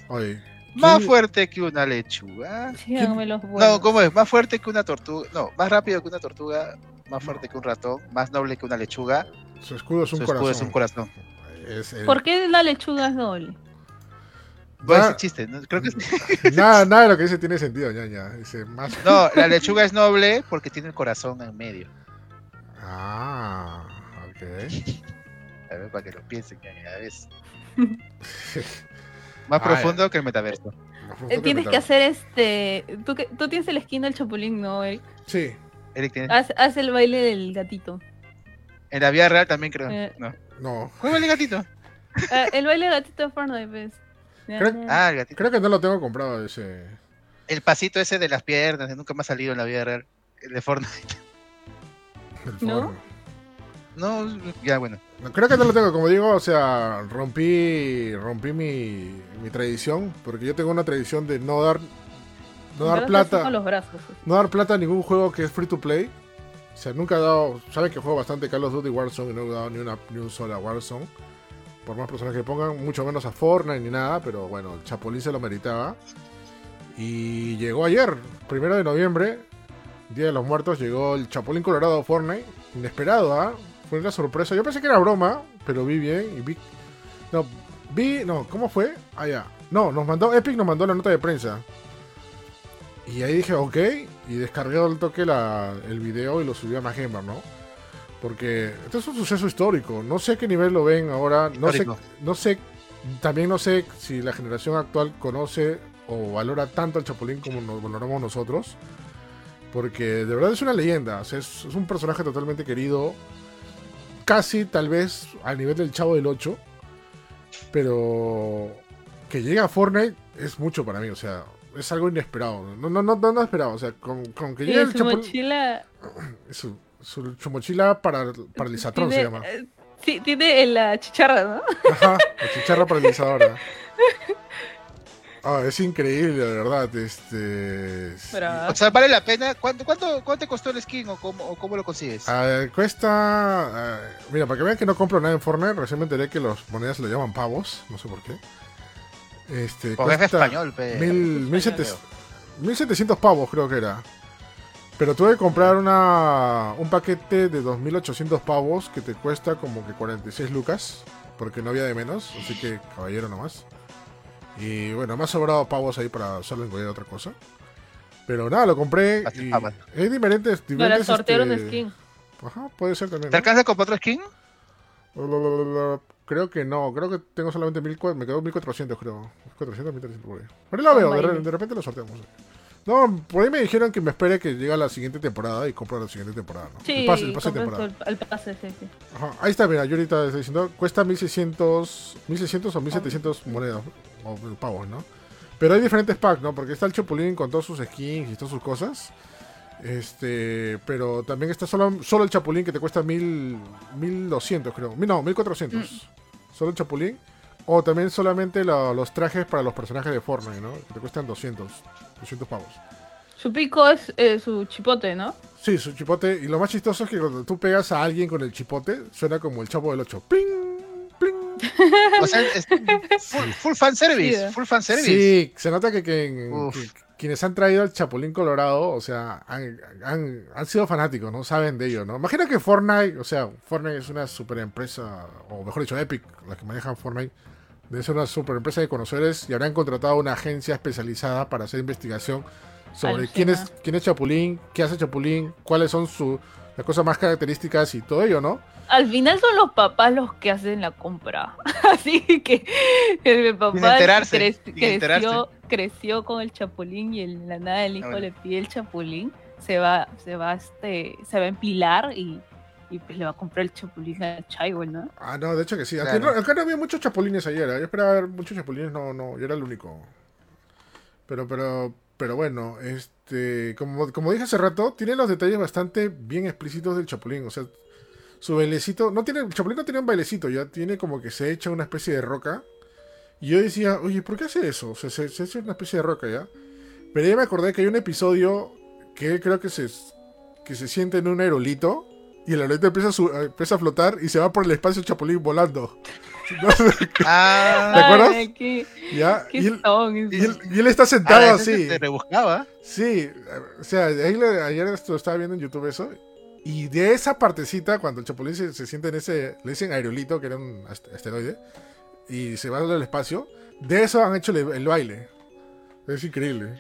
Oye, Más ¿quién- fuerte que una lechuga. Los No. ¿cómo es? Más fuerte que una tortuga. No, más rápido que una tortuga. Más fuerte que un ratón. Más noble que una lechuga. Su escudo es un Su escudo corazón. es un corazón. Es el- ¿Por qué la lechuga es doble? ¿Cuál es Ah. el chiste? No, creo que es- Nada, nada de lo que dice tiene sentido, ya, ya. Dice más. no, la lechuga es noble porque tiene el corazón en medio. Ah, ok. A ver, para que lo piensen, ya, ya ves. Más Ah, profundo que el metaverso. Tienes que hacer este. Tú, que- tú tienes el skin del chapulín, ¿no? Eric? Sí. Eric tiene- Haz, haz el baile del gatito. En la vida real también creo. Eh. No. No. Juega el gatito. Ah, el baile del gatito de Fortnite, pues. Creo-. Ah, el gatito. Creo que no lo tengo comprado ese. El pasito ese de las piernas, que nunca me ha salido en la vida real. El de Fortnite. el ¿No? No, ya bueno. No, creo que no lo tengo, como digo, o sea, rompí rompí mi, mi tradición, porque yo tengo una tradición de no dar no dar plata, Con los brazos. así. no dar plata a ningún juego que es free to play. O sea, nunca he dado, saben que juego bastante Call of Duty Warzone y no he dado ni una ni un solo a Warzone. Por más personas que pongan, mucho menos a Fortnite ni nada, pero bueno, el Chapulín se lo meritaba. Y llegó ayer, primero de noviembre, Día de los Muertos, llegó el Chapulín Colorado Fortnite. Inesperado, ¿ah? Fue una sorpresa. Yo pensé que era broma, pero vi bien y vi. No, vi. No, ¿cómo fue? Ah, ya. No, nos mandó. Epic nos mandó la nota de prensa. Y ahí dije, ok. Y descargué al toque la, el video y lo subí a Magema, ¿no? Porque esto es un suceso histórico. No sé a qué nivel lo ven ahora. No sé, no sé. También no sé si la generación actual conoce o valora tanto al Chapulín como nos valoramos nosotros. Porque de verdad es una leyenda. o sea, es, es un personaje totalmente querido. Casi, tal vez, al nivel del Chavo del 8. Pero que llegue a Fortnite es mucho para mí. O sea, es algo inesperado. No, no, no, no, no esperado. O sea, con, con que llegue el su Chapulín. mochila. Su, su- su mochila para, paralizatrón se tiene, llama. eh, Sí, tiene en la chicharra, ¿no? Ajá, la chicharra paralizadora. Ah, es increíble, de verdad. Este. Pero, O sea, vale la pena. ¿Cuánto, cuánto, cuánto te costó el skin o cómo, o cómo lo consigues? Ah, cuesta. ah, mira, para que vean que no compro nada en Fortnite, recién me enteré que los monedas lo llaman pavos. No sé por qué. Este. Porque es cuesta español, pe. Mil, mil, Español, setes- 1700 pavos, creo que era. Pero tuve que comprar una, un paquete de 2800 pavos que te cuesta como que 46 lucas. Porque no había de menos. Así que, caballero nomás. Y bueno, me ha sobrado pavos ahí para solo encontrar otra cosa. Pero nada, lo compré. Y es diferentes. Para diferentes sortearon este, skin. Ajá, puede ser también. ¿Te ¿no? alcanza con otro skin? Creo que no, creo que tengo solamente 1400, me quedó 1400 creo. 1400, 1300 por ahí. Pero lo veo, de, de repente lo sorteamos. No, por ahí me dijeron que me espere que llegue la siguiente temporada y compro la siguiente temporada. ¿no? Sí, el pase, el pase de temporada. el, el pase, sí, sí. Ajá, ahí está, mira, yo ahorita estoy diciendo, cuesta 1600, 1600 o 1700 monedas o pavos, ¿no? Pero hay diferentes packs, ¿no? Porque está el Chapulín con todos sus skins y todas sus cosas. Este, pero también está solo, solo el Chapulín que te cuesta 1000, 1200, creo. No, 1400. Solo el Chapulín. O también solamente la- los trajes para los personajes de Fortnite, ¿no? Que te cuestan 200, 200 pavos. Su pico es eh, su chipote, ¿no? Sí, su chipote. Y lo más chistoso es que cuando tú pegas a alguien con el chipote, suena como el chavo del 8. ¡Ping! ¡Ping! O sea, es full, full fan service. Full fan service. Sí, se nota que, que- que quienes han traído al Chapulín Colorado, o sea, han, han- han sido fanáticos, ¿no? Saben de ello, ¿no? Imagina que Fortnite, o sea, Fortnite es una super empresa, o mejor dicho, Epic, las que manejan Fortnite, debe ser una super empresa de conocedores y habrán contratado una agencia especializada para hacer investigación sobre quién es, quién es Chapulín, qué hace Chapulín, cuáles son sus las cosas más características y todo ello, ¿no? Al final son los papás los que hacen la compra. Así que el papá enterarse, creció, enterarse. Creció con el chapulín y en la nada el hijo Ah, bueno. le pide el chapulín, se va, se va este, se va a empilar y, y pues le va a comprar el chapulín a Chaiwell, ¿no? Ah, no, de hecho que sí. Aquí Claro. no, acá no había muchos chapulines ayer. ¿eh? Yo esperaba ver muchos chapulines, no, no, yo era el único. Pero, pero, pero bueno, este, como, como dije hace rato, tiene los detalles bastante bien explícitos del chapulín. O sea, su bailecito, no tiene, el chapulín no tiene un bailecito, ya tiene como que se echa una especie de roca. Y yo decía, oye, ¿por qué hace eso? O sea, se, se echa una especie de roca ya. Pero ya me acordé que hay un episodio que él creo que se, que se siente en un aerolito y el aerolito empieza a, su- empieza a flotar y se va por el espacio el chapulín volando. No sé, Ah, ¿Te acuerdas? Ay, qué, ¿ya? qué Y él, son y él- y él está ah, sentado ese así. Te rebuscaba. Sí, o sea, ahí le- ayer esto estaba viendo en YouTube eso. Y de esa partecita, cuando el chapulín se, se siente en ese, le dicen aerolito, que era un ast- asteroide, y se va al espacio, de eso han hecho el, el baile. Es increíble.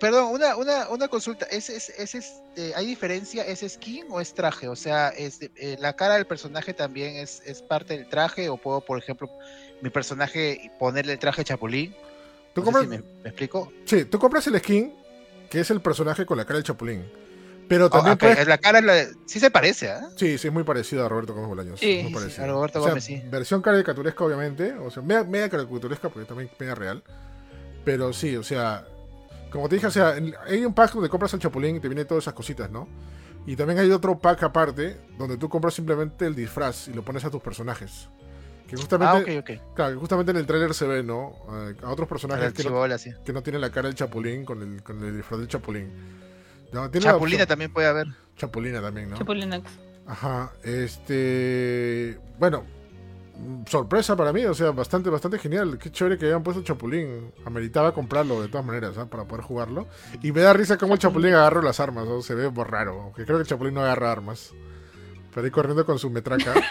Perdón, una, una, una consulta. ¿Es, es, es, este, ¿Hay diferencia? ¿Es skin o es traje? O sea, es, eh, ¿la cara del personaje también es, es parte del traje? ¿O puedo, por ejemplo, mi personaje ponerle el traje chapulín? ¿Tú No compras, si me, me explico? Sí, tú compras el skin, que es el personaje con la cara del chapulín. Pero Oh, también ok, puedes- La cara la sí se parece, ¿ah? Sí, sí, es muy parecido a Roberto Gómez Bolaños. Sí, muy sí, parecido. a Roberto O sea, Gómez, sí. Versión caricaturesca, obviamente. O sea, media, media caricaturesca, porque también media real. Pero sí, o sea, como te dije, o sea, hay un pack donde compras el chapulín y te viene todas esas cositas, ¿no? Y también hay otro pack aparte, donde tú compras simplemente el disfraz y lo pones a tus personajes. Que Ah, justamente, ok, ok. claro, que justamente en el tráiler se ve, ¿no? Eh, a otros personajes que no, chibola, sí. que no tienen la cara del chapulín con el, con el disfraz del chapulín. No, tiene la Chapulina también puede haber. Chapulina también, ¿no? Chapulinax. Ajá, este. Bueno, sorpresa para mí, o sea, bastante, bastante genial. Qué chévere que hayan puesto Chapulín. Ameritaba comprarlo de todas maneras, ¿ah? Para poder jugarlo. Y me da risa cómo el Chapulín agarra las armas, ¿no? Se ve raro, aunque creo que el Chapulín no agarra armas. Pero ahí corriendo con su metraca.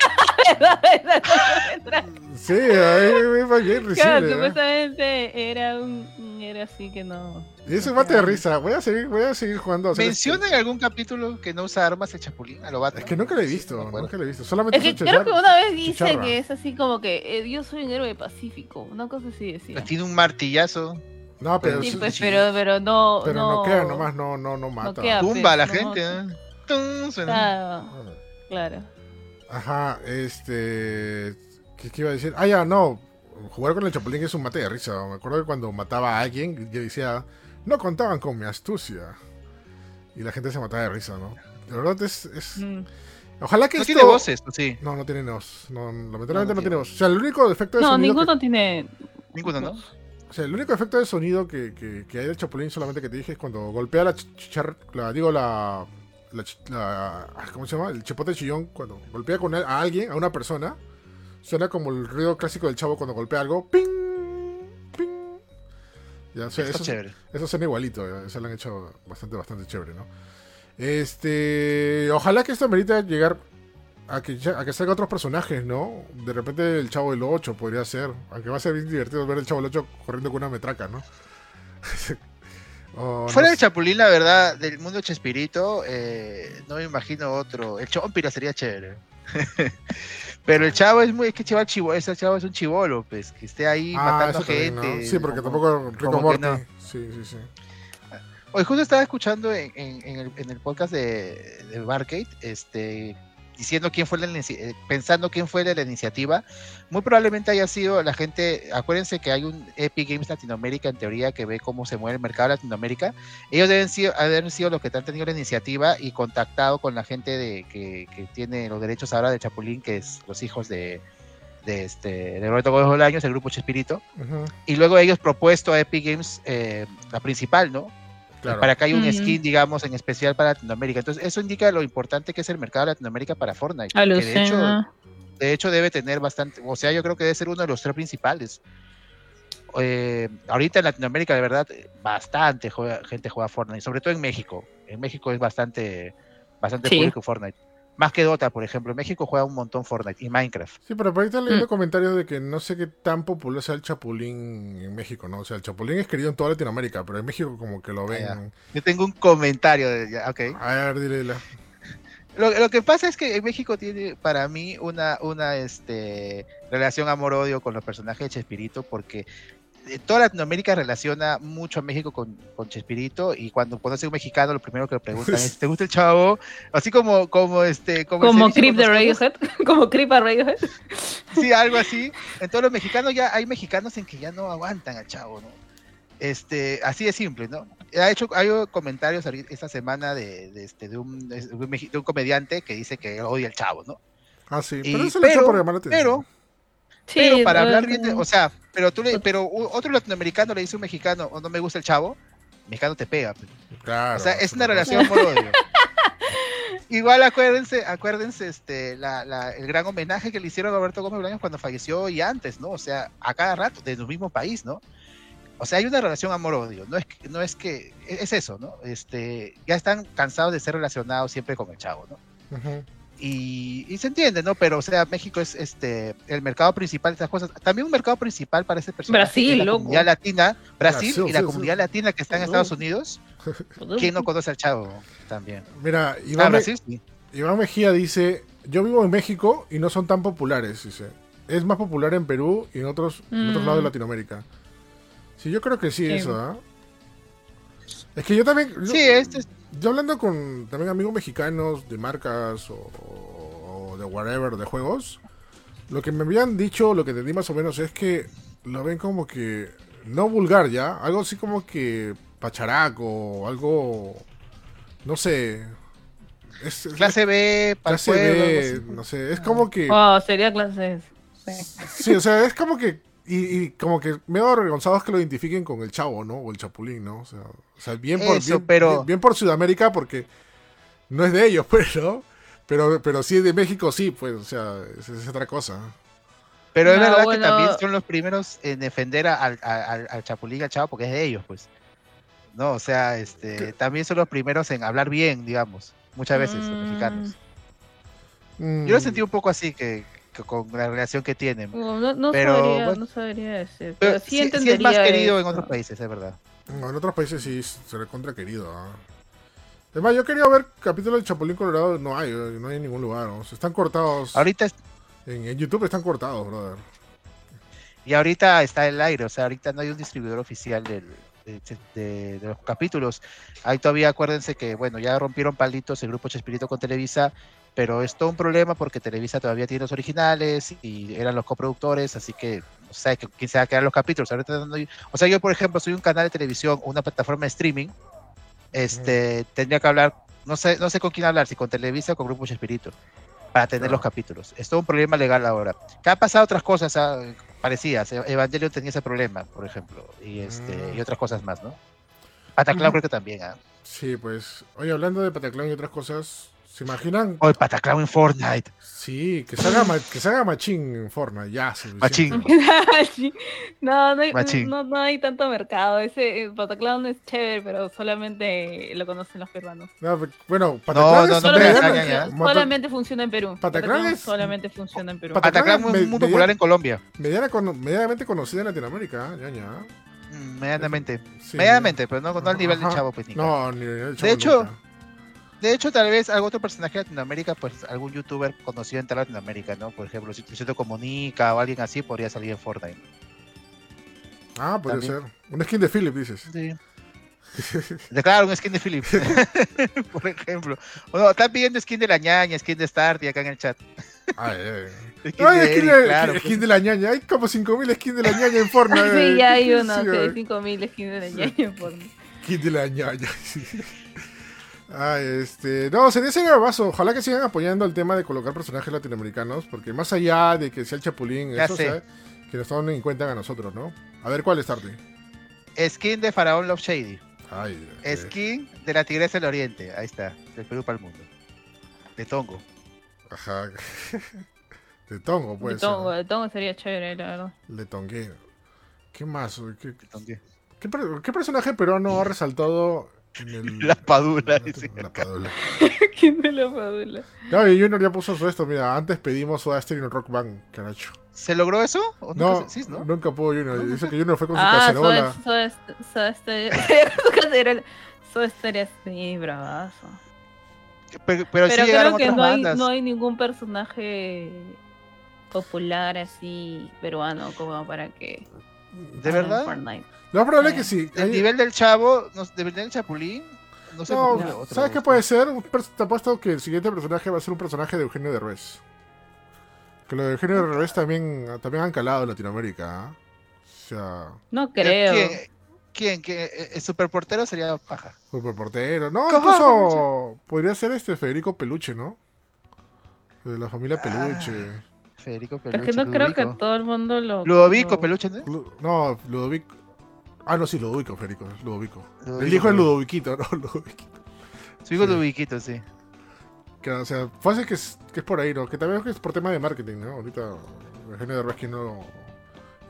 sí, ahí me va bien Claro, risible, ¿eh? supuestamente era un era así que no. Y eso mate de risa. Voy a seguir, voy a seguir jugando. ¿Menciona en algún capítulo que no usa armas el chapulín a lo. Batman? Es que nunca lo he visto, nunca lo he visto. Solamente Es que creo que una vez dice chicharra. que es así como que eh, yo soy un héroe pacífico, una cosa así decía. Pues tiene un martillazo, No, pero, Sí, sí- pues, sí, pero, pero no. pero no, no, queda nomás, no, no, no mata. queda. tumba a la no, gente. sí. ¿eh? Tum, suena. Claro. Claro. Ajá, este. ¿Qué, qué iba a decir? Ah, ya, no. Jugar con el Chapulín es un mate de risa. Me acuerdo que cuando mataba a alguien, yo decía, no contaban con mi astucia. Y la gente se mataba de risa, ¿no? De verdad es. es- Mm. Ojalá que No esto. tiene voces, ¿o sí. No, no tiene voz. No, lamentablemente No, no, no tiene tiene. voz. O sea, el único defecto de No, sonido. ninguno que- tiene. Ninguno, ¿no? o sea, el único efecto de sonido que, que, que hay del Chapulín solamente que te dije es cuando golpea la chicharra. La, digo, la. La ch- la- ah, ¿Cómo se llama? El chipote chillón. Cuando golpea con a a alguien, a una persona. Suena como el ruido clásico del chavo cuando golpea algo. ¡Ping! ¡Ping! Ya, o sea, Está eso, chévere. eso suena igualito. ya, Eso lo han hecho bastante, bastante chévere, ¿no? Este. Ojalá que esto merita llegar a que, a que salga otros personajes, ¿no? De repente el Chavo del 8 podría ser. Aunque va a ser bien divertido ver el Chavo del 8 corriendo con una metraca, ¿no? O, no Fuera del Chapulín, la verdad, del mundo Chespirito, eh, no me imagino otro. El Chompira sería chévere. Pero el chavo es muy, es que chaval chivo, ese chavo es un chivolo, pues, que esté ahí Ah, matando también, ¿no? gente. Sí, porque como- tampoco Rico Morty. no. Sí, sí, sí. Hoy justo estaba escuchando en, en- en el, en el podcast de, de Barcade, este, diciendo quién fue la eh, pensando quién fue la, la iniciativa. Muy probablemente haya sido la gente, acuérdense que hay un Epic Games Latinoamérica en teoría que ve cómo se mueve el mercado de Latinoamérica. Ellos deben sido, haber sido los que han tenido la iniciativa y contactado con la gente de, que, que tiene los derechos ahora de Chapulín, que es los hijos de, de, este, de Roberto Gómez Bolaños, el grupo Chespirito. Ujú, Y luego ellos propuesto a Epic Games eh, la principal, ¿no? Claro. para que haya un skin, digamos, en especial para Latinoamérica. Entonces, eso indica lo importante que es el mercado de Latinoamérica para Fortnite. que de hecho, de hecho, debe tener bastante, o sea, yo creo que debe ser uno de los tres principales. Eh, ahorita en Latinoamérica, de verdad, bastante juega- gente juega Fortnite, sobre todo en México. En México es bastante, bastante Sí. público Fortnite. Más que Dota, por ejemplo. En México juega un montón Fortnite y Minecraft. Sí, pero por ahí están leyendo Mm. comentarios de que no sé qué tan popular sea el Chapulín en México, ¿no? O sea, el Chapulín es querido en toda Latinoamérica, pero en México como que lo ven. Ah, Yo tengo un comentario de, ya, ok. A ver, dile la. Lo, lo que pasa es que en México tiene para mí una, una este, relación amor-odio con los personajes de Chespirito porque toda Latinoamérica relaciona mucho a México con, con Chespirito y cuando conoce a un mexicano lo primero que le preguntan es ¿te gusta el chavo? Así como como este como, Como Creep de Radiohead. Como Creep a Radiohead. Sí, algo así. En todos los mexicanos ya hay mexicanos en que ya no aguantan al chavo, ¿no? Este, así de simple, ¿no? Ha hecho, hay comentarios esta semana de, de este, de, un, de un meji- de un comediante que dice que odia al chavo, ¿no? Ah, sí, Y- pero eso lo hecho por llamar la atención. pero- Sí, pero para hablar bien, de- o sea, pero tú le, pero otro latinoamericano le dice a un mexicano, o no me gusta el chavo, el mexicano te pega. pues. Claro, o sea, es una relación amor-odio. Igual acuérdense, acuérdense este, la, la- el gran homenaje que le hicieron a Roberto Gómez Bolaños cuando falleció y antes, ¿no? O sea, a cada rato, de su mismo país, ¿no? O sea, hay una relación amor-odio, no es, que- no es que, es eso, ¿no? Este, ya están cansados de ser relacionados siempre con el chavo, ¿no? Ujú. Y, y se entiende, ¿no? Pero, o sea, México es este el mercado principal de estas cosas. También un mercado principal para ese personaje. Brasil, la loco. comunidad latina, Brasil Brasil, y la sí, comunidad sí. latina que está en. Estados Unidos. ¿Quién no conoce al chavo también? Mira, Ah, Iván, Me- Brasil, sí. Iván Mejía dice: Yo vivo en México y no son tan populares, dice. Es más popular en Perú y en otros, en otros Mm. lados de Latinoamérica. Sí, yo creo que sí, Sí. eso, ¿ah? Es que yo también. yo- Sí, este es- Yo hablando con también amigos mexicanos de marcas o, o de whatever, de juegos, lo que me habían dicho, lo que entendí más o menos es que lo ven como que no vulgar ya, algo así como que pacharaco, algo, no sé, es, clase B, para clase B, no sé, es como que, Oh, sería clase. sí. sí, o sea, es como que, y, y como que medio avergonzados que lo identifiquen con el chavo, ¿no? O el chapulín, ¿no? O sea, o sea bien, por, Eso, bien, pero- bien- bien por Sudamérica porque no es de ellos, pues, ¿no? Pero, pero sí de México, sí, pues, o sea, es, es otra cosa. Pero es verdad bueno. que también son los primeros en defender a- al, al, al Chapulín, al chavo, porque es de ellos, pues. No, o sea, este, ¿Qué? también son los primeros en hablar bien, digamos, muchas veces, los Mm. mexicanos. Mm, Yo lo sentí un poco así que con la relación que tienen. No, no, no Pero, sabría, bueno. no sabría decir. Pero Pero sí, sí, sí entendería es más querido en otros países, es verdad. no, en otros países sí se le contra querido. ¿ah? Además, yo quería ver capítulos del Chapulín Colorado, no hay, no hay en ningún lugar. están cortados. Ahorita es- En, en YouTube están cortados, brother. y ahorita está en el aire, o sea, ahorita no hay un distribuidor oficial del, de, de- de los capítulos. Ahí todavía acuérdense que, bueno, ya rompieron palitos el grupo Chespirito con Televisa, pero es todo un problema porque Televisa todavía tiene los originales y eran los coproductores, así que no sé que- quién se va a quedar los capítulos. No o sea, yo, por ejemplo, soy un canal de televisión, una plataforma de streaming, este, tendría que hablar, no sé, no sé con quién hablar, si con Televisa o con Grupo Chespirito, para tener Claro. los capítulos. Es todo un problema legal ahora. Que ha pasado otras cosas ah, parecidas. E- Evangelion tenía ese problema, por ejemplo, y este Mm. y otras cosas más, ¿no? Pataclan Ujú. creo que también. ah. Sí, pues. Oye, hablando de Pataclan y otras cosas, ¿Se imaginan? O el Pataclown en Fortnite. Sí, que se haga, ma- que se haga machín en Fortnite, ya. Machín. Sí. no, no hay, Machín. no, no hay tanto mercado. Ese eh, Pataclown es chévere, pero solamente lo conocen los peruanos. No, bueno, No, Pataclown no, ya. mo- solamente funciona en Perú. Es- solamente funciona en Perú. Pat- Pataclown me- es muy popular en Colombia. mediana medianamente conocida en Latinoamérica, ya, ya. Mm, Medianamente. Sí. Medianamente, pero no, no al nivel de. Chavo Petica. No, ni el De hecho, De hecho, tal vez algún otro personaje de Latinoamérica, pues algún youtuber conocido en Latinoamérica, ¿no? Por ejemplo, si Luisito Comunica o alguien así, podría salir en Fortnite. Ah, puede también. ser. Un skin de Philip, dices. Sí. De, claro, un skin de Philip. Por ejemplo. O no, están pidiendo skin de la ñaña, skin de Starty acá en el chat. Ay, ay. Skin Ay, de skin, Eric, de, claro, skin pues. de la ñaña. Hay como 5000 skins de la ñaña en Fortnite. Sí, ya hay uno Sí, que ay. de 5000 skins de la ñaña por Skin de la ñaña. Ay, este. No, sería sería vaso. Ojalá que sigan apoyando el tema de colocar personajes latinoamericanos. Porque más allá de que sea el Chapulín, Ya eso, sé. o sea, que nos tomen en cuenta a nosotros, ¿no? A ver cuál es tarde. Skin de Faraón Love Shady. Ay, eh, Skin de la Tigresa del Oriente. Ahí está. Del Perú para el mundo. De Tongo. Ajá. De tongo, De pues. Tongo, de Tongo sería chévere, la verdad. Le tongué. ¿Qué más? ¿Qué, de Tongue. qué per- qué personaje peruano ha resaltado en el. La Padula. dice. La Padula. ¿Quién me lo padula? No, y Junior ya puso su esto. Mira, antes pedimos Soda Stereo en Rock Band, caracho. ¿Se logró eso? ¿O No, nunca se- sí, ¿no? nunca pudo Junior. Dice que Junior fue con su Ah, cacerola. Soda Soda Stereo. Soda Stereo sí, bravazo. Pero, pero, creo que no hay, no hay ningún personaje popular así peruano como para que ¿De verdad? Fortnite. Lo más probable es Eh, que sí. El Hay- nivel del chavo, no, del nivel del chapulín, no sé. No, qué otro ¿sabes qué puede ser? Un pers- Te apuesto que el siguiente personaje va a ser un personaje de Eugenio Derbez. Que lo de Eugenio Derbez también, también han calado en Latinoamérica. ¿ah? O sea, No creo. ¿Quién? ¿Quién? ¿Quién? ¿El superportero sería paja? superportero. No, ¿Cómo? incluso podría ser este Federico Peluche, ¿no? De la familia Ah, Peluche. Federico Peluche. es que no creo que Ludovico. todo el mundo lo. Ludovico lo- Peluche, ¿no? Lu- No, Ludovico. Ah, no, sí, Ludovico, Federico. Ludovico. El hijo es Ludovico. Ludoviquito, ¿no? Ludoviquito. Su hijo Sí. Ludoviquito, sí. Que, o sea, fácil que es, que es por ahí, ¿no? Que también es por tema de marketing, ¿no? Ahorita Eugenio que no...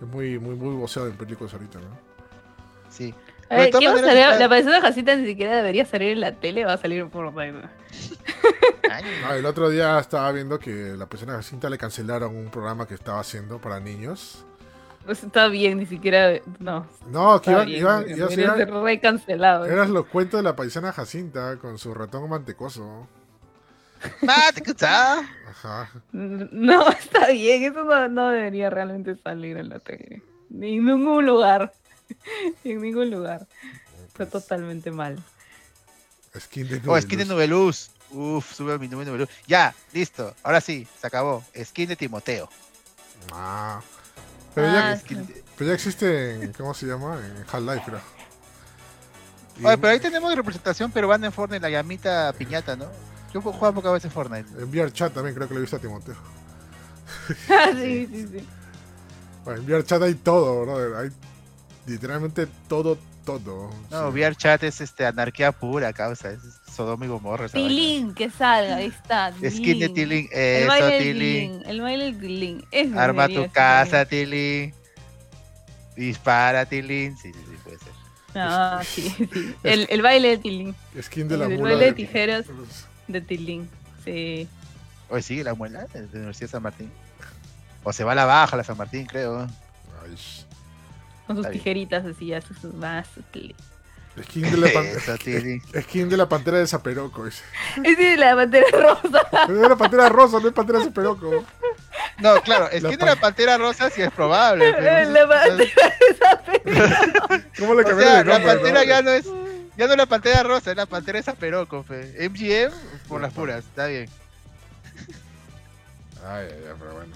Es muy, muy, muy voceado en películas ahorita, ¿no? Sí. A Pero de ver, ¿qué a La persona Jacinta ni siquiera debería salir en la tele, va a salir Fortnite. Ay, Ah, el otro día estaba viendo que la persona Jacinta le cancelaron un programa que estaba haciendo para niños. Pues está bien, ni siquiera. No. No, que iban, iban, debería iba a ser- re cancelado. eran los cuentos de la paisana Jacinta con su ratón mantecoso. Mate, ¿qué tal? Ajá. No, está bien, eso no, no debería realmente salir en la tele. Ni en ningún lugar. en ningún lugar. Está totalmente mal. Skin de Oh, skin de Nubeluz. Nubeluz. Uf, sube a mi nube Nubeluz. Ya, listo. Ahora sí, se acabó. Skin de Timoteo. Ah. Pero, ya, Ah, pero ya existe en... ¿Cómo se llama? En Half-Life, creo. Y Oye, pero ahí tenemos representación peruana en Fortnite, la llamita piñata, ¿no? Yo juego pocas veces Fortnite. En VRChat también creo que lo he visto a Timoteo. Ah, sí, sí, sí. Bueno, en VRChat hay todo, brother. Hay literalmente todo, todo. No, Sí. VR chat es este anarquía pura, causa. Es Sodoma y Gomorra. Tilín, que salga, ahí está. Skin de Tilín. El Eso, baile del Tilín. El baile Tilín. Arma tu casa, Tilín. Dispara, Tilín. Sí, sí, sí, puede ser. Ah, sí, sí. El, el baile de Tilín. Skin de la El mula. baile de de- tijeras. De Tilín. Sí. Oye, sí, la muela de la Universidad de San Martín. O se va a la baja, la San Martín, creo. Ay, Con sus tijeritas así, hace sus más. Skin de la, skin de la pantera de Zaperoco. dice. Es de la bandera rosa. Es la pantera rosa, no es pantera de Zaperoco. No, claro, skin de la pan- pantera rosa sí es probable. pero- La bandera de película. ¿Cómo le O cambiaron sea, el la pantera no? ya no es ya no es la pantera rosa, es la pantera esa peroco, fe. MGM por las puras, está bien. Ay, ay, ay, pero bueno.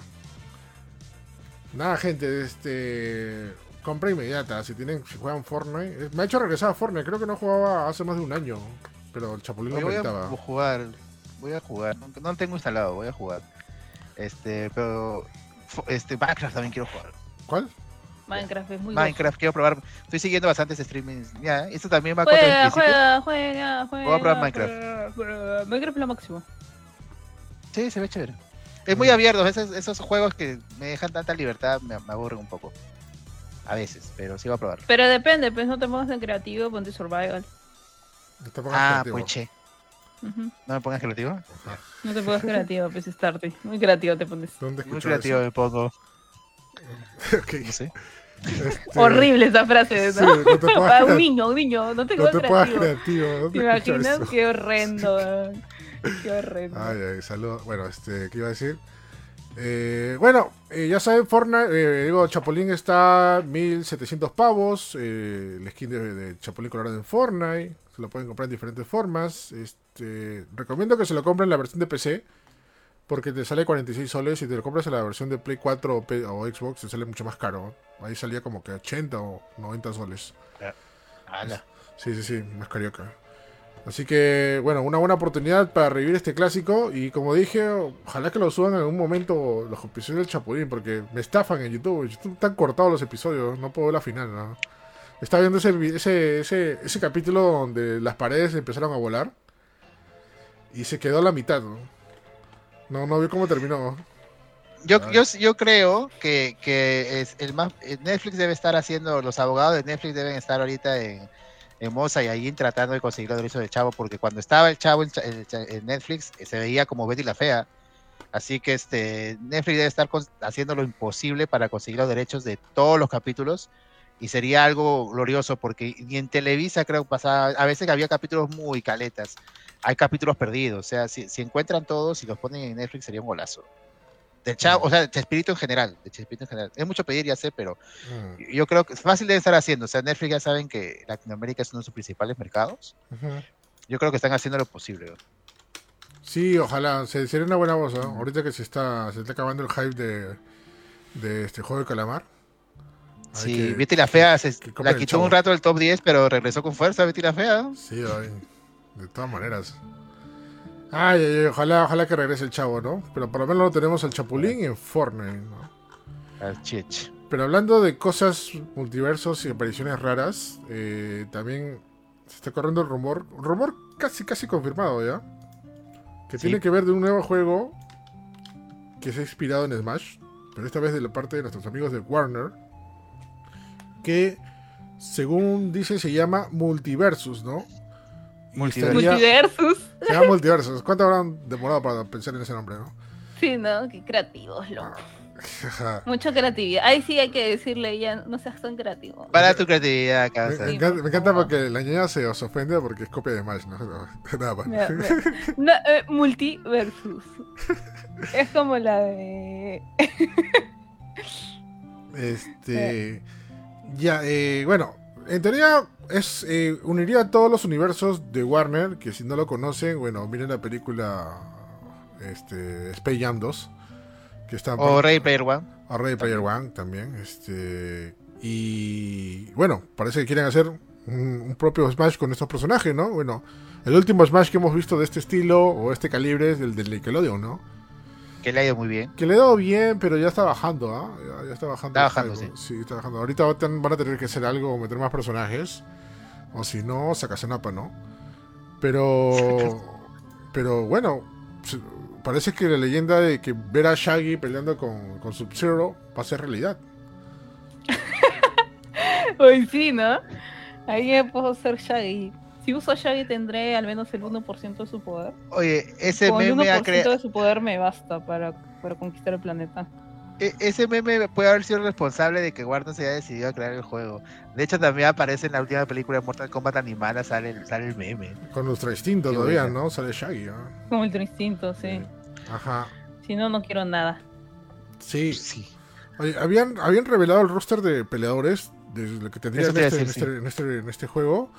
Nada, gente, este. Compra inmediata. Si tienen, si juegan Fortnite. Eh, Me ha hecho regresar a Fortnite. Creo que no jugaba hace más de un año. Pero el Chapulín Oye, lo voy a jugar, voy a jugar, no lo tengo instalado, voy a jugar. Este, pero este Minecraft también quiero jugar. ¿Cuál? Minecraft es muy Minecraft quiero probar. Estoy siguiendo bastantes streamings. Ya, esto también va a Juega, 4.25. juega, juega, juega. Voy a probar Minecraft. juega, Minecraft es lo máximo. Sí, se ve chévere. Es muy abierto, esos, esos juegos que me dejan tanta libertad me, me aburren un poco. A veces, pero sí va a probar. Pero depende, pues no te pongas en creativo, ponte survival. No te pongas Ah, creativo. pues che. ¿No me pongas creativo? Ajá. No te pongas creativo, pues starte. Muy creativo te pones. ¿Dónde Muy creativo me pongo. eso? Ok, No sé. este, Horrible esa frase, Sí, ¿no? no te pongas A un niño, un niño, no te No pongas te pongas creativo. creativo. ¿Te ¿Dónde escuchó imaginas? eso? Qué horrendo. Qué horrendo. Ay, ay, saludos. Bueno, este, ¿qué iba a decir? Eh, bueno, eh, ya saben, Fortnite, eh, digo, Chapulín está 1700 pavos. eh, el skin de, de Chapulín Colorado en Fortnite. Se lo pueden comprar en diferentes formas. Este, recomiendo que se lo compren en la versión de PC. Porque te sale 46 soles. Si te lo compras en la versión de Play 4 o, P- o Xbox, te sale mucho más caro. Ahí salía como que 80 o 90 soles. Ala. Sí, sí, sí, más carioca. Así que, bueno, una buena oportunidad para revivir este clásico. Y como dije, ojalá que lo suban en algún momento los episodios del Chapulín, porque me están en YouTube. YouTube están cortados los episodios, no puedo ver la final. ¿no? Estaba viendo ese, ese, ese, ese capítulo donde las paredes empezaron a volar y se quedó a la mitad. No, no, no vi cómo terminó. Yo, yo, yo creo que, que es el más eh, Netflix debe estar haciendo, los abogados de Netflix deben estar ahorita en, en Moza y allí tratando de conseguir los derechos del chavo, porque cuando estaba el chavo en, Netflix eh, se veía como Betty la Fea. Así que este Netflix debe estar haciendo lo imposible para conseguir los derechos de todos los capítulos y sería algo glorioso porque ni en Televisa creo pasaba, a veces había capítulos muy caletas, hay capítulos perdidos, o sea, si, si encuentran todos y los ponen en Netflix sería un golazo. Del Chavo, o sea, de Chespirito en general, de Chespirito en general. Es mucho pedir, ya sé, pero Mm, yo creo que es fácil de estar haciendo. O sea, Netflix ya saben que Latinoamérica es uno de sus principales mercados. ujú. Yo creo que están haciendo lo posible. ¿no? Sí, ojalá. Se, sería una buena voz, ¿no? Ahorita que se está, se está acabando el hype de, de este juego de calamar. Hay Sí, que- Betty la Fea se, que la quitó un rato del top 10, pero regresó con fuerza Betty la Fea. Sí, ay, de todas maneras. Ay, ay, ojalá, ojalá que regrese el chavo, ¿no? Pero por lo menos lo tenemos al Chapulín en Fortnite, ¿no? Al Chich. Pero hablando de cosas, multiversos y apariciones raras, eh, también se está corriendo el rumor, rumor casi casi confirmado ya, que Sí. tiene que ver de un nuevo juego que se ha inspirado en Smash, pero esta vez de la parte de nuestros amigos de Warner, que según dice se llama Multiversus, ¿no? Multiversus. Multiversus. Se llama Multiversus. ¿Cuánto habrán demorado para pensar en ese nombre, no? Sí, no, qué creativos, loco. Ajá. Mucha creatividad. Ahí sí hay que decirle ya, no seas tan creativo. Para tu creatividad, Me, causa. me encanta, me porque la ñaña se os ofende porque es copia de Smash, ¿no? No, Nada más. Mira, mira. No, eh, multiversus. Es como la de. Este. Ya, eh, bueno. En teoría es eh, uniría a todos los universos de Warner, que si no lo conocen, bueno, miren la película este, Space Jam 2, que está O Ray Player One. a Ready Player One también. Este, y bueno, parece que quieren hacer un, un propio Smash con estos personajes, ¿no? Bueno, el último Smash que hemos visto de este estilo o este calibre es el del Nickelodeon, ¿no? Que le ha ido muy bien. Que le ha dado bien, pero ya está bajando, ¿ah? Ya, ya está bajando. Está bajando, hype, Sí, está bajando. Ahorita van a a tener que hacer algo, meter más personajes. O si no, Sakasenapa, ¿no? Pero. pero bueno, parece que la leyenda de que ver a Shaggy peleando con, con Sub-Zero va a ser realidad. Hoy sí, ¿no? Ahí ya puedo ser Shaggy. Si uso Shaggy tendré al menos el 1% de su poder. Oye, ese Con el meme, ha 1% crea- de su poder me basta para, para conquistar el planeta. e- ese meme puede haber sido responsable de que Warner se haya decidido a crear el juego. De hecho, también aparece en la última película de Mortal Kombat animada, sale, el- sale el meme. Con nuestro instinto Qué todavía. ¿no? Sale Shaggy. Como el instinto, sí. Ajá. Si no, no quiero nada. Sí. Sí. Oye, habían, habían revelado el roster de peleadores de lo que tendría en este, este, en, este, en este juego.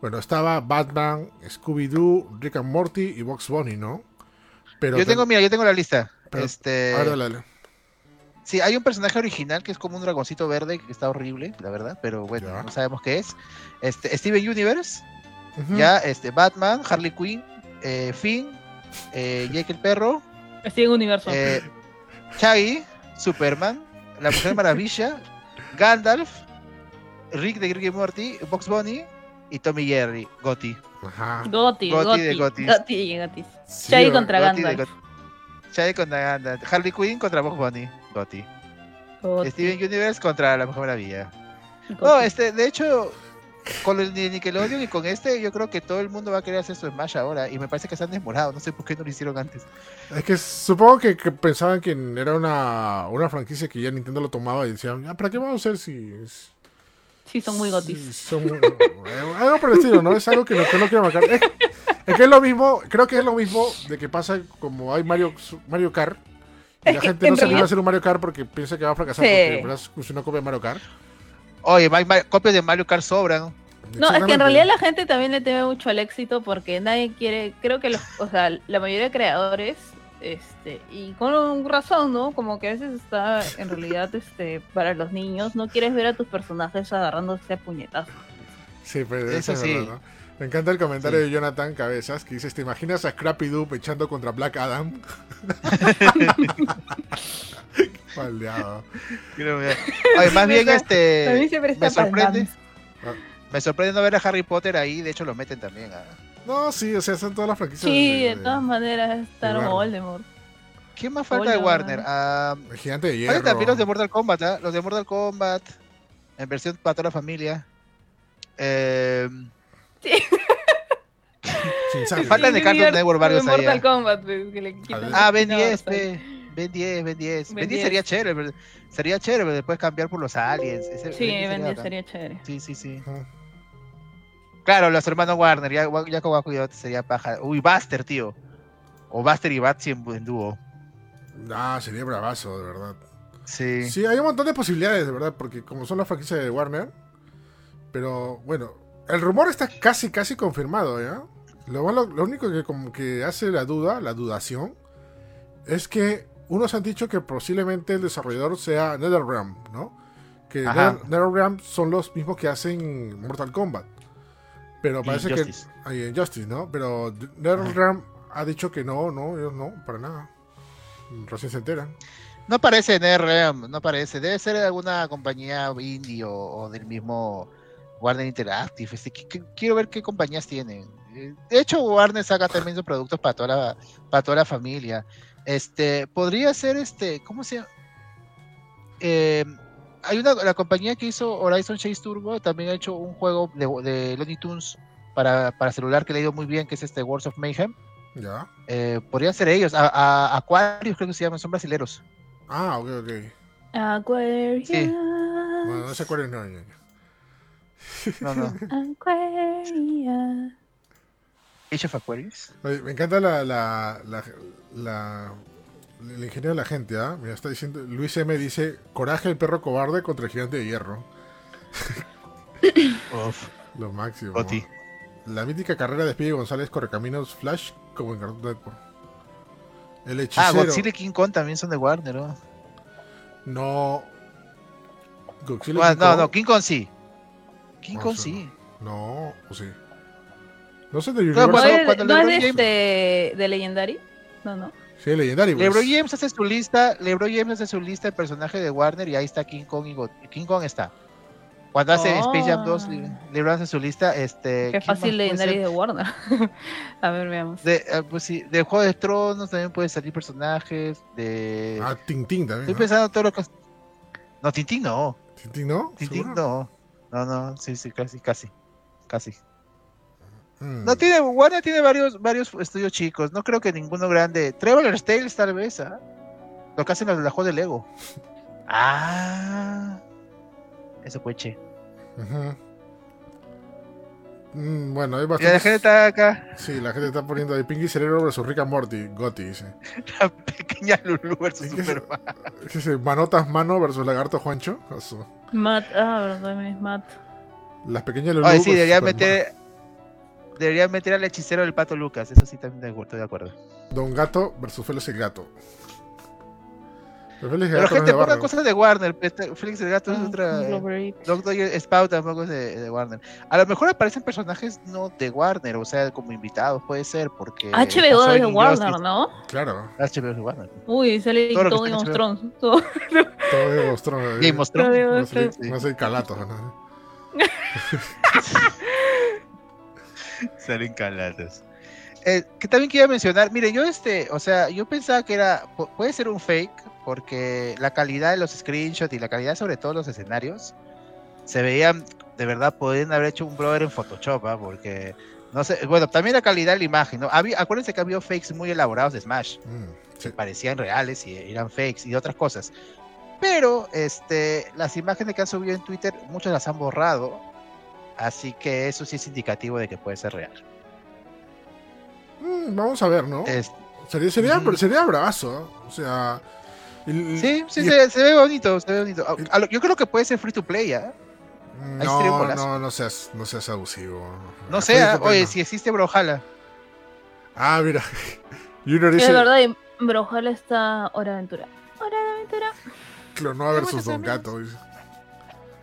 Bueno, estaba Batman, Scooby-Doo, Rick and Morty y Box Bunny, ¿no? Pero yo tengo, mira, yo tengo la lista. Pero- este, A ver, dale, dale. sí, hay un personaje original que es como un dragoncito verde que está horrible, la verdad, pero bueno, Ya. no sabemos qué es. Este, Steven Universe, ya, este, Batman, Harley Quinn, eh, Finn, eh, Jake el perro, Estoy en universo. eh, Shaggy, Superman, la Mujer Maravilla, Gandalf, Rick de Rick y Morty, Box Bunny y Tommy Jerry, Gotti. Ajá. Goti, Goti Goti, de Goti, Gotis. Goti. Sí, Shaggy contra Gotti Gandalf. Gotti. Shaggy contra Gandalf. Harley Quinn contra Bob Bunny. Gotti. Goti, Steven Universe contra la Mujer Maravilla. No, este, de hecho, con el de Nickelodeon y con este, yo creo que todo el mundo va a querer hacer su Smash ahora. Y me parece que se han demorado. No sé por qué no lo hicieron antes. Es que supongo que, que pensaban que era una, una franquicia que ya Nintendo lo tomaba y decían, "Ah, ¿para qué vamos a hacer si... Sí, son muy si gotis. son muy- algo por el estilo, ¿no? Es algo que no, que no quiero marcar. Es, es que es lo mismo, creo que es lo mismo de que pasa como hay Mario, Mario Kart. Y la gente en no se anima a hacer un Mario Kart porque piensa que va a fracasar Sí. porque en verdad es una copia de Mario Kart. Oye, copias de Mario Kart sobran. No, es que en realidad la gente también le teme mucho al éxito porque nadie quiere, creo que los, o sea, la mayoría de creadores, este, y con razón, ¿no? Como que a veces está en realidad, este, para los niños, no quieres ver a tus personajes agarrándose a puñetazos. Sí, pues Eso eso es sí. verdad, ¿no? Me encanta el comentario Sí. de Jonathan Cabezas que dice, ¿te imaginas a Scrappy Doo echando contra Black Adam? Maldeado. Oye, más bien A mí este. siempre está Me sorprende. palmando. Me sorprende no ver a Harry Potter ahí. De hecho, lo meten también. ah. No, sí, o sea, son todas las franquicias. Sí, de de- todas maneras está de Warner. Voldemort. ¿Quién más falta de. Warner? Ah, El gigante de hierro. también los de Mortal Kombat, ¿ah? Los de Mortal Kombat. En versión para toda la familia. Eh, sangre. Faltan de Sí, Cartoon sí, Network varios de Mortal ahí, Kombat, pues, que le quitan- ah, Ben no, 10, está- pe. Ben 10, Ben 10. Ben Ben 10 10. sería chévere. pero- Sería chévere, pero después cambiar por los aliens. Ese- Sí, Ben 10 Ben 10 bacán. sería chévere. Sí, sí, sí. Ujú. Claro, los hermanos Warner. Ya, ya con Waku sería paja. Uy, Buster, tío. O Buster y Batsy en, en dúo. Ah, sería bravazo, de verdad. Sí. Sí, hay un montón de posibilidades, de verdad, porque como son las franquicias de Warner. Pero bueno, el rumor está casi, casi confirmado, ¿ya? Lo, único que como que hace la duda, la dudación, es que unos han dicho que posiblemente el desarrollador sea NetherRealm, ¿no? Que NetherRealm son los mismos que hacen Mortal Kombat. Pero Y parece que... Hay Injustice, ¿no? Pero NetherRealm ha dicho que no, no, ellos no, para nada. Recién se enteran. No parece NRM, no parece. Debe ser de alguna compañía indie o, o del mismo Warner Interactive. Este, qu- qu- quiero ver qué compañías tienen. Eh, De hecho, Warner saca también sus productos para toda la, para toda la familia. Este, podría ser este, ¿cómo se llama? Eh, hay una, la compañía que hizo Horizon Chase Turbo también ha hecho un juego de, de Looney Tunes para, para celular que le ha ido muy bien, que es este Wars of Mayhem. ¿Ya? Eh, podrían ser ellos. A, a- Aquarius creo que se llaman, son brasileros. Ah, ok, ok. Aquarius. Sí. Bueno, no se acuerdan, no, no. No, no. Aquarius. Age of Aquarius. Oye, me encanta la, la, la, la- el ingenio de la gente, ¿ah? Mira, está diciendo, Luis M dice, coraje el perro cobarde contra el gigante de hierro. Uf, Lo máximo. Oti. La mítica carrera de Speedy González Correcaminos Flash como en Cartoon Network. El Ah, hechicero. Godzilla y King Kong también son de Warner, ¿no? No. Godzilla y Ah, King no, Kong. no, King Kong sí. King No Kong sí. No, o sí. No sé de Claro, ¿No Universal. No es de, de Legendary? No, no. Sí, Legendary. pues. LeBron James hace su lista, LeBron James hace su lista de personajes de Warner y ahí está King Kong y God- King Kong está. Cuando hace Oh. Space Jam 2, Le- LeBron hace su lista, este... Qué ¿quién más fácil ser? de Warner. a ver, veamos. De, eh, pues sí, de Juego de Tronos también pueden salir personajes, de... Ah, Tintín también. Estoy ¿no? pensando en todo lo que... No, Tintín no. Tintín, ¿no? Tintín ¿Seguro? no. No, no, sí, sí, casi, casi. Casi. Mm. No tiene, Warner tiene varios, varios estudios chicos, no creo que ninguno grande. Traveler's Tales tal vez, ¿ah? Lo que hacen los de la juego de Lego. Ah. Eso fue che. Ujú. Mm, bueno, hay Y la gente está acá, Sí, la gente está poniendo ahí Pinky Cerebro versus Rick and Morty. Gotti dice. la pequeña Lulu versus ¿Qué es- Superman. ¿Qué dice? Manotas Mano versus Lagarto Juancho. Matt, ah, verdad, también es Matt. Las pequeñas Lulu. Oye, sí, debería meter. Debería meter al hechicero del pato Lucas, eso sí también estoy de acuerdo. Don Gato versus Félix el Gato. Pero Félix el Pero Gato no es gente, pongan barrio. cosas de Warner. este, Félix el gato es Ah, otra. eh. Doctor Spout tampoco es de, de Warner. A lo mejor aparecen personajes no de Warner, o sea, como invitados, puede ser, porque. HBO de Warner. ¿no? Claro, HBO es de Warner. Uy, sale Todo Game of Thrones. Todo. todo de Bostron. eh. Game of Thrones. No no sé, calatos, ¿no? Salen calatos. Eh, que también quería mencionar, mire, yo este, o sea, yo pensaba que era, puede ser un fake, porque la calidad de los screenshots y la calidad sobre todo los escenarios se veían, de verdad, podrían haber hecho un brother en Photoshop, ¿ah? porque, no sé, bueno, también la calidad de la imagen, ¿no? Había, acuérdense que había fakes muy elaborados de Smash, que mm, parecían reales y eran fakes y otras cosas. Pero, este, las imágenes que han subido en Twitter, muchas las han borrado, así que eso sí es indicativo de que puede ser real. Mm, vamos a ver, ¿no? sería, sería, sería bravazo. O sea. sí, sí, se, ve bonito, se ve bonito. yo creo que puede ser free to play, ¿eh? No, no, no seas, no seas abusivo. No sea, oye, si existe Brawlhalla. Ah, mira. Junior dice... Es verdad, Brawlhalla está Hora Aventura. Hora de Aventura. Clonoa versus Don Gato. Dice.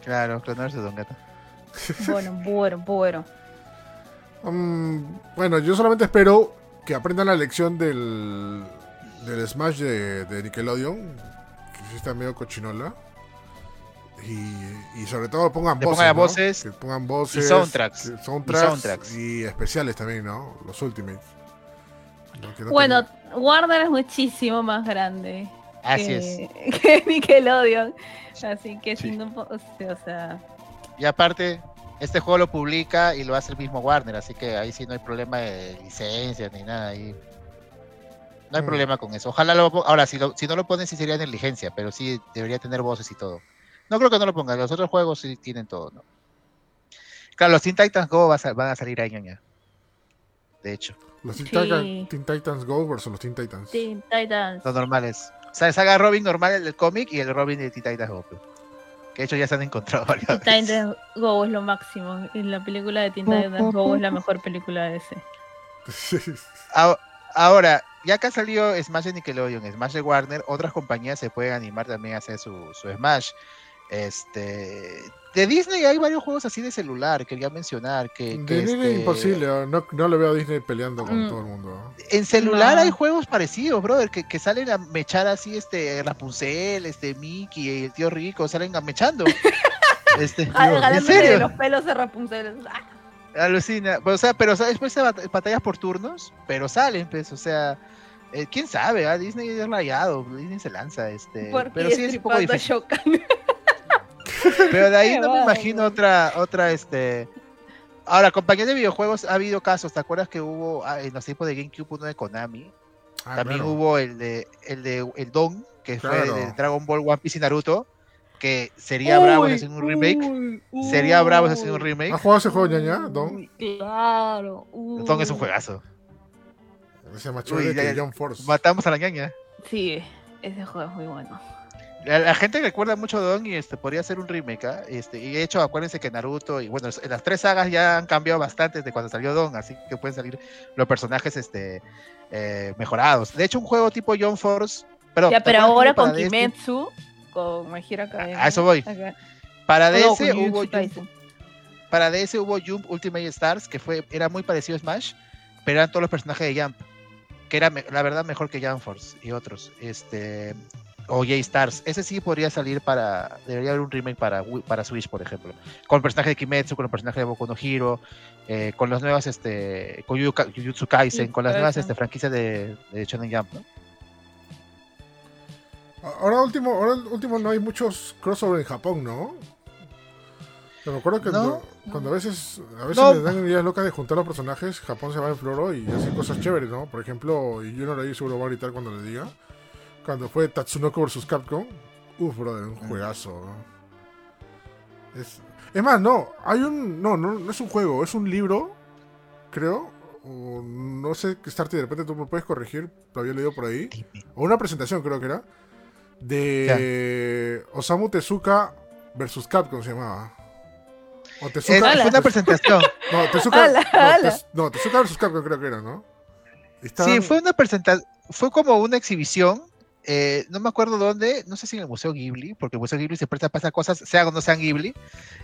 Claro, Clonoa versus Don Gato. Bueno, bueno, bueno. Mm, bueno, yo solamente espero que aprendan la lección del, del Smash de, Nickelodeon, que sí está medio cochinola. Y, sobre todo pongan voces, Que pongan voces. Y soundtracks. soundtracks, y especiales también, ¿no? Los Ultimates. bueno, Warner es muchísimo más grande. Así es. Que Nickelodeon. Así que si no, o sea. Y aparte, este juego lo publica y lo hace el mismo Warner, así que ahí sí no hay problema de licencias ni nada. Ahí. No hay mm. problema con eso. Ojalá lo Ahora, si, si no lo ponen, sí sería negligencia, pero sí debería tener voces y todo. No creo que no lo pongan. Los otros juegos sí tienen todo, ¿no? Claro, los Teen Titans Go van a salir ahí, ya. De hecho. Los Teen, Titans Go versus los Teen Titans. Teen Titans. Los normales. O sea, saga Robin normal, el del cómic, y el Robin de Teen Titans Go. Que de hecho ya se han encontrado varias Titans Go es lo máximo. La película de Titans Go es la mejor película de ese. Ahora, ya que ha salido Smash de Nickelodeon, Smash de Warner, otras compañías se pueden animar también a hacer su, su Smash. Este, de Disney hay varios juegos así de celular, quería mencionar. Que, de Disney este imposible, no, no, le veo a Disney peleando con mm. todo el mundo. En celular hay juegos parecidos, brother, que, que, salen a mechar así, este, Rapunzel, este, Mickey y el tío Rico, salen a mechando. este, ¿En serio? los pelos de Rapunzel. Alucina, pues, o sea, pero después se batallas por turnos, pero salen, pues, o sea, eh, quién sabe, ¿ah? Disney es rayado, Disney se lanza, este, pero sí es un poco difícil. Pero de ahí no me imagino otra, otra, este. Ahora, compañía de videojuegos ha habido casos. ¿Te acuerdas que hubo ah, en los tiempos de GameCube uno de Konami? Ah, También hubo el de el de el Don, que fue de Dragon Ball One Piece y Naruto. Que sería bravo si un remake. sería bravo si hacen un remake. ¿Has jugado ese juego, ñaña? Don. Claro. Don es un juegazo. Ese macho de John Force. Matamos a la ñaña. Sí, ese juego es muy bueno. La, gente recuerda mucho a Don y este podría ser un remake, ¿ah? este, y de hecho acuérdense que Naruto y bueno, las tres sagas ya han cambiado bastante desde cuando salió Don, así que pueden salir los personajes este eh, mejorados. De hecho, un juego tipo John Force, pero ya, pero ahora con Kimetsu, con Hero Academia. A eso voy. Para DS hubo Jump, para DS hubo Jump Ultimate Stars, que fue era muy parecido a Smash, pero eran todos los personajes de Jump, que era la verdad mejor que Jump Force y otros. Este o J-Stars. Ese sí podría salir para. Debería haber un remake para, para Switch, por ejemplo. Con el personaje de Kimetsu, con el personaje de Boku no Hero, eh, con las nuevas. este Con Jujutsu Kaisen, con las nuevas este, franquicias de, de Shonen Jump, ¿no? Ahora último, ahora último no hay muchos crossover en Japón, ¿no? Me acuerdo que cuando, a veces, a veces les dan ideas locas de juntar los personajes, Japón se va en floro y hace cosas chéveres, ¿no? Por ejemplo, y yo no seguro va a gritar cuando le diga cuando fue Tatsunoko vs Capcom. Uf, brother, un mm. juegazo. Es, es más, no, hay un. No, no, no es un juego, es un libro, creo. O no sé qué estarte de repente tú me puedes corregir, lo había leído por ahí. O una presentación, creo que era. De Osamu Tezuka versus Capcom se llamaba. O Tezuka. fue una presentación. No, Tezuka. No, Tezuka versus Capcom creo que era, ¿no? Sí, fue una presentación. Fue como una exhibición eh, no me acuerdo dónde, no sé si en el Museo Ghibli, porque el Museo Ghibli se presta para esas cosas, sean o no sean Ghibli.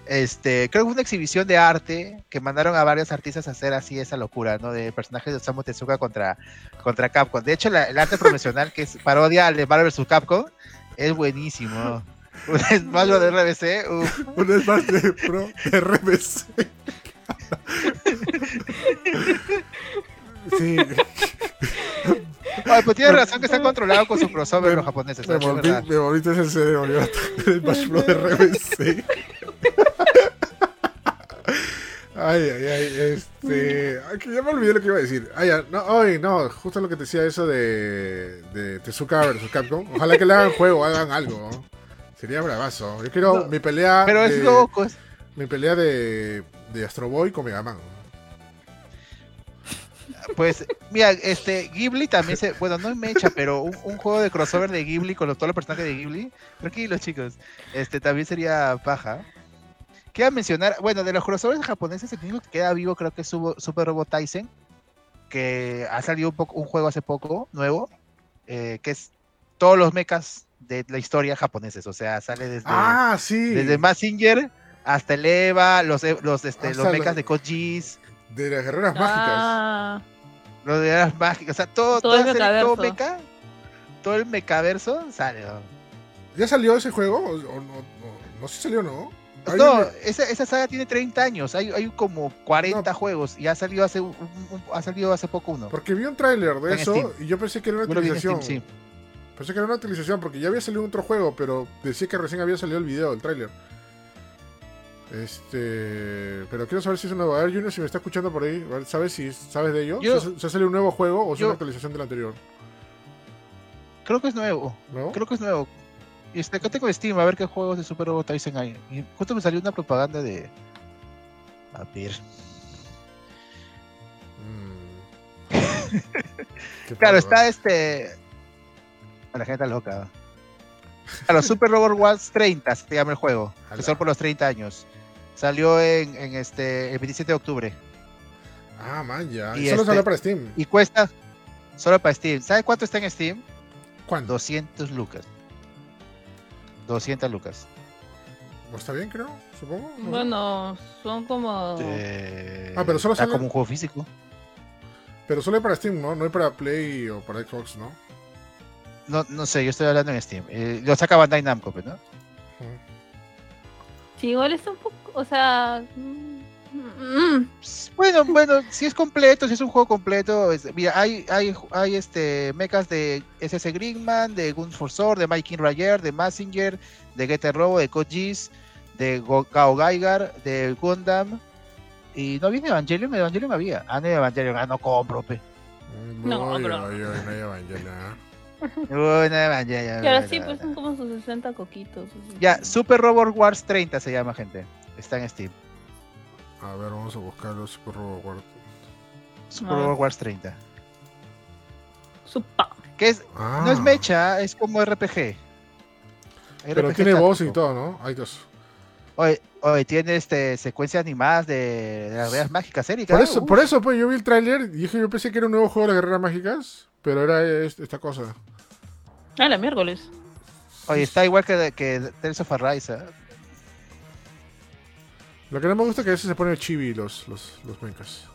Este, creo que fue una exhibición de arte que mandaron a varios artistas a hacer así esa locura, ¿no? De personajes de Osamu Tezuka contra, contra Capcom. De hecho, el arte profesional que es parodia al de Marvel vs. Capcom es buenísimo. Un Smash de RBC. Un Smash de Pro de RBC. Sí, Ay, pues tienes razón que está controlado con su crossover los japoneses. me. Es volví, me volviste ese cerebro. El de RBC. Ay, ay, ay, este. ay, que ya me olvidé lo que iba a decir. Ay, ya, no, ay, no, justo lo que te decía eso de, de Tezuka versus Capcom. Ojalá que le hagan juego, hagan algo. ¿no? Sería bravazo. Yo quiero No, mi pelea. Pero de, es loco. Mi pelea de, de Astro Boy con Mega Man. Pues, mira, este, Ghibli también se. Bueno, no es mecha, pero un, un juego de crossover de Ghibli con los- todos los personajes de Ghibli. Tranquilos, chicos. Este también sería paja. Queda mencionar, bueno, de los crossovers japoneses, el único que queda vivo creo que es Super Robot Tyson, que ha salido un, poco, un juego hace poco, nuevo, eh, que es todos los mechas de la historia japoneses, o sea, sale desde, Ah, sí. desde Mazinger hasta el Eva, los, e- los, este, Hasta los lo- mechas de Kojis, De las guerreras mágicas. Los de las mágicas, o sea, todo, Todo el todo mecha, todo el mecaverso sale. ¿no? ¿Ya salió ese juego? ¿O, o no, no, no sé si salió, ¿no? No, esa, esa saga tiene 30 años, hay, hay como 40 juegos y ha salido hace un- un- ha salido hace poco uno. Porque vi un tráiler de En eso Steam. y yo pensé que era una en actualización. Steam, sí. Pensé que era una actualización porque ya había salido otro juego, pero decía que recién había salido el video, el tráiler. Este, pero quiero saber si es un nuevo. A ver, Junior, si me está escuchando por ahí, ¿sabes si sabes de ello? Yo- ¿Se, se ha salido un nuevo juego o es yo- una actualización del anterior? Creo que es nuevo, ¿No? creo que es nuevo. Y este, acá tengo Steam, a ver qué juegos de Super Robot Tyson hay. Y justo me salió una propaganda de... A ver. Mm. Claro, está este... A la gente está loca. Claro, Super Robot Wars 30 se llama el juego, que son por los 30 años. Salió en, en este, el 27 de octubre. Ah, man, ya. Y Y solo este- salió para Steam. Y cuesta solo para Steam. ¿Sabe cuánto está en Steam? ¿Cuándo? 200 lucas. 200 lucas. ¿O está bien, creo? Supongo. no bueno, son como. Eh, Ah, pero solo está sale- como un juego físico. Pero solo hay para Steam, ¿no? No hay para Play o para Xbox, ¿no? No, no sé, yo estoy hablando en Steam. Eh, lo saca Bandai Namco, pues, ¿no? Sí, igual está un poco. O sea. mm, mm, Bueno, bueno, si es completo, si es un juego completo, es- mira, hay, hay, hay este mechas de SS Greenman, de Guns for Sword, de Mike Rayer, de Massinger, de Getter Robo, de Geass, de Go- Gao Gaigar, de Gundam. Y no viene Evangelion, Evangelion había. Ah, no Evangelion, ah, no compro, pe. No, pero- ay, ay, no hay Evangelion. Bueno, Evangelion. Y ahora sí, no, pues no. son como sus 60 coquitos. Ya, Super Robot Wars 30 se llama, gente. Está en Steam. A ver, vamos a buscarlo. Super Robot Wars. Super. Robot Wars 30. Supa. Que es, Ah, no es mecha, es como RPG. Pero tiene voz y todo, ¿no? Hay dos. Oye, oye, tiene este, secuencias animadas de, de las redes mágicas, Erika. Por eso, Uf. por eso, pues yo vi el tráiler y dije, yo pensé que era un nuevo juego de las guerreras mágicas, pero era es- esta cosa. Ah, la miércoles. Oye, está igual que, que Tales of Arise. ¿eh? Lo que no me gusta es que a veces se ponen chibi los, los, los mechas.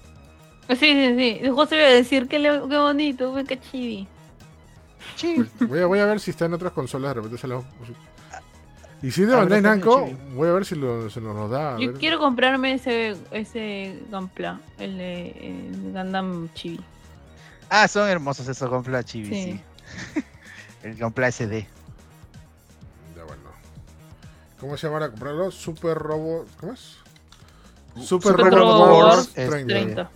Sí, sí, sí. Justo iba a decir que le- qué bonito, que chibi. Sí. Voy a, voy a ver si está en otras consolas, de repente se lo... Y si es de Ah, Bandai Namco, chibi. voy a ver si lo, se nos nos da. a Yo ver. quiero comprarme ese, ese Gampla, el de el Gundam Chibi. Ah, son hermosos esos Gunpla Chibi, sí. Sí. El Gunpla SD. Ya bueno. ¿Cómo se llama para comprarlo? Super Robot... ¿Cómo es? Super, Super Robot, Robot Wars Wars 30. 30.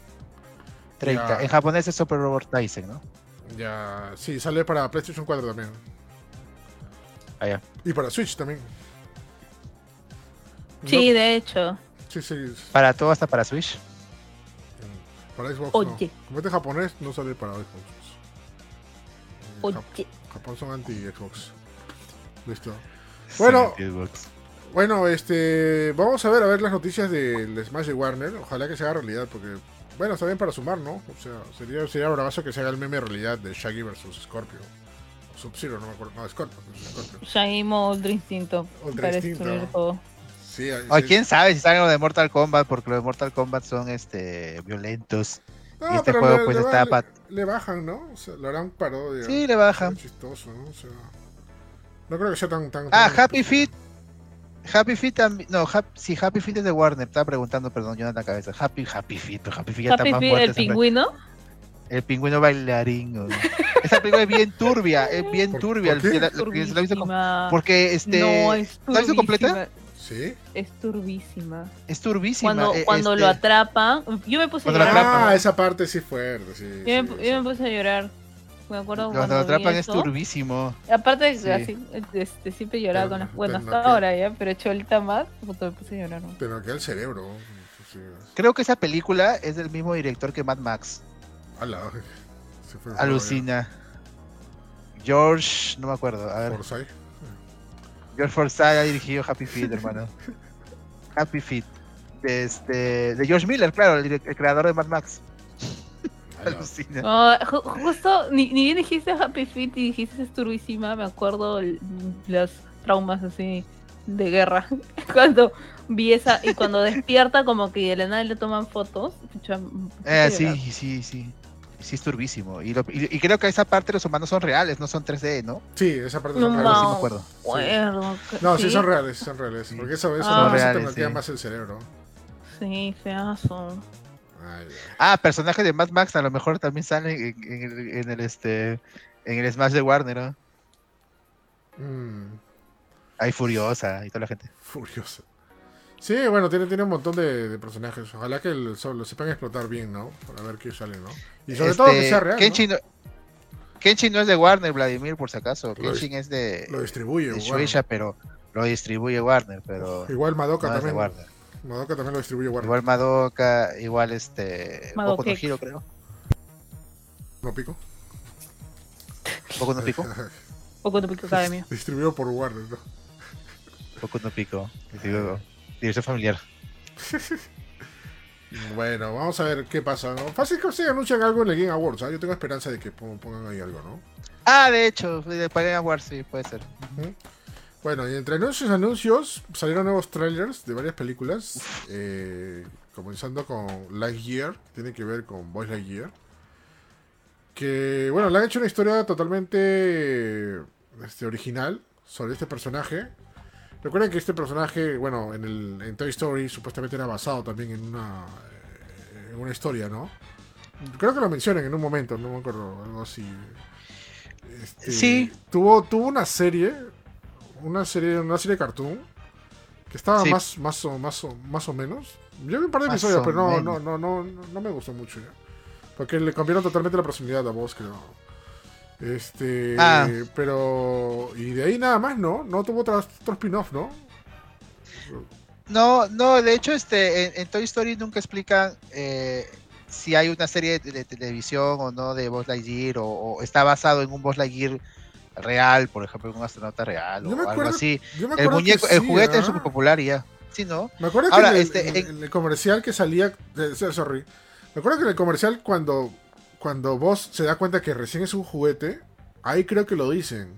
30. Ya. En japonés es Super Robot Tyson, ¿no? Ya, sí, sale para PlayStation 4 también. Ah, ya. Y para Switch también. Sí, No, de hecho. sí, sí. Para todo, hasta para Switch. Para Xbox Oye. no. Como este japonés, no sale para Xbox. Oye. Japón son anti-Xbox. Listo. Bueno. Sí, Xbox. Bueno, este. Vamos a ver a ver las noticias del Smash de Warner. Ojalá que se haga realidad, porque. Bueno, está bien para sumar, ¿no? O sea, sería, sería bravazo que se haga el meme realidad de Shaggy versus Scorpio. O Sub-Zero, no me acuerdo. No, Scorpio. Scorpio. Shaggy Ultra Instinto. Ultra para Instinto. destruir todo. Sí, ahí- Oye, sí. quién sabe si salen los de Mortal Kombat, porque los de Mortal Kombat son este violentos. No, y este pero juego le, pues le está le, le bajan, ¿no? O sea, lo harán parodia. Sí, le bajan. Chistoso, ¿no? O sea. No creo que sea tan. tan Ah, tan- Happy Feet. Happy Feet también. No, Hap- sí, Happy Feet es de Warner. Estaba preguntando, perdón, yo en la cabeza. Happy, Happy Feet, pero Happy Feet ya Happy está más fuerte. el pingüino. El pingüino bailarín. güey. Esa película es bien turbia, es bien ¿Por- turbia. por la- la- la como- porque este. no, es ¿la has visto completa? ¿Sí? Es turbísima. Es turbísima. Cuando, eh, cuando este, lo atrapan, yo me puse a llorar. Ah, esa parte sí es fuerte, sí. Yo, sí, me, sí. yo me puse a llorar. Me acuerdo Cuando cuando lo vi atrapan es turbísimo. Aparte de Sí. que así, este, siempre lloraba Pero- con las bueno, hasta no que- ahora ya, pero cholita más, puta, me puse a llorar. ¿no? Pero queda el cerebro. Sí, Creo que esa película es del mismo director que Mad Max. ala, se fue Alucina. George, no me acuerdo. A ver, Forsyth. George Forsyth ha dirigido Happy Feet, hermano. Happy Feet. De, este, de George Miller, claro, el creador de Mad Max. Alucina. No, ju- justo, ni, ni bien dijiste Happy Feet y dijiste es turbísima, me acuerdo los traumas así de guerra. Cuando vi esa, y cuando despierta como que de la nada le toman fotos. pucha, Eh, sí, sí, sí. Sí, es turbísimo. Y, lo- y- y creo que esa parte los humanos son reales, no son 3D, ¿no? Sí, esa parte No, son reales. no. me acuerdo. No, sí, son reales, son reales. Sí. Porque eso, eso Ah. no se te Reales, bloquea sí. más el cerebro. Sí, feazo. Ay. Ah, personajes de Mad Max a lo mejor también salen en, en el, en el, este en el Smash de Warner, ¿no? Mm, Ahí Furiosa y toda la gente. furioso. Sí, bueno, tiene, tiene un montón de, de personajes. Ojalá que el- lo sepan explotar bien, ¿no? Para ver qué sale, ¿no? Y sobre todo que Este, sea real. Kenshin, no... Kenshin no es de Warner, Vladimir, por si acaso. Kenshin es de, Lo distribuye. de. Shueisha, pero lo distribuye Warner, pero Igual Madoka no es de también. Warner. Madoka también lo distribuye Warner. Igual Madoka, igual este Boku no. Hero, creo. ¿No pico? Boku no Pico. Poco de Pico Academia. Distribuido por Warner, ¿no? Boku no Pico. Digo, Dirección familiar. Bueno, vamos a ver qué pasa, ¿no? Fácil que se anuncian algo en el Game Awards, ¿ah? Yo tengo esperanza de que pon- pongan ahí algo, ¿no? Ah, de hecho, de Pagan Wars, sí, puede ser. Bueno, y entre anuncios y anuncios salieron nuevos trailers de varias películas, eh, comenzando con Lightyear, que tiene que ver con Boys Lightyear. Que, bueno, le han hecho una historia totalmente este, original sobre este personaje. Recuerden que este personaje, bueno, en, el, en Toy Story supuestamente era basado también en una, eh, en una historia, ¿no? Creo que lo mencionan en un momento, no me acuerdo, algo así. Este, Sí. Tuvo, tuvo una serie, una serie, una serie de cartoon, que estaba Sí. más, más, o, más, o, más o menos. Yo vi un par de episodios, pero no, no, no, no, no, no me gustó mucho ya. Porque le cambiaron totalmente la personalidad a voz, creo. Este, Ah. pero y de ahí nada más, ¿no? No tuvo otro, otro spin-off, ¿no? No, no, de hecho, este, en, en Toy Story nunca explican eh, si hay una serie de, de televisión o no de Buzz Lightyear o, o está basado en un Buzz Lightyear real, por ejemplo, un astronauta real Yo o me algo acuerdo- así. El acuerdo muñeco, el juguete es súper popular y ya. Sí, ¿no? Me acuerdo que Ahora, en, el, este, en- en- en el comercial que salía. eh, sorry. Me acuerdo que en el comercial, cuando, cuando vos se da cuenta que recién es un juguete, ahí creo que lo dicen.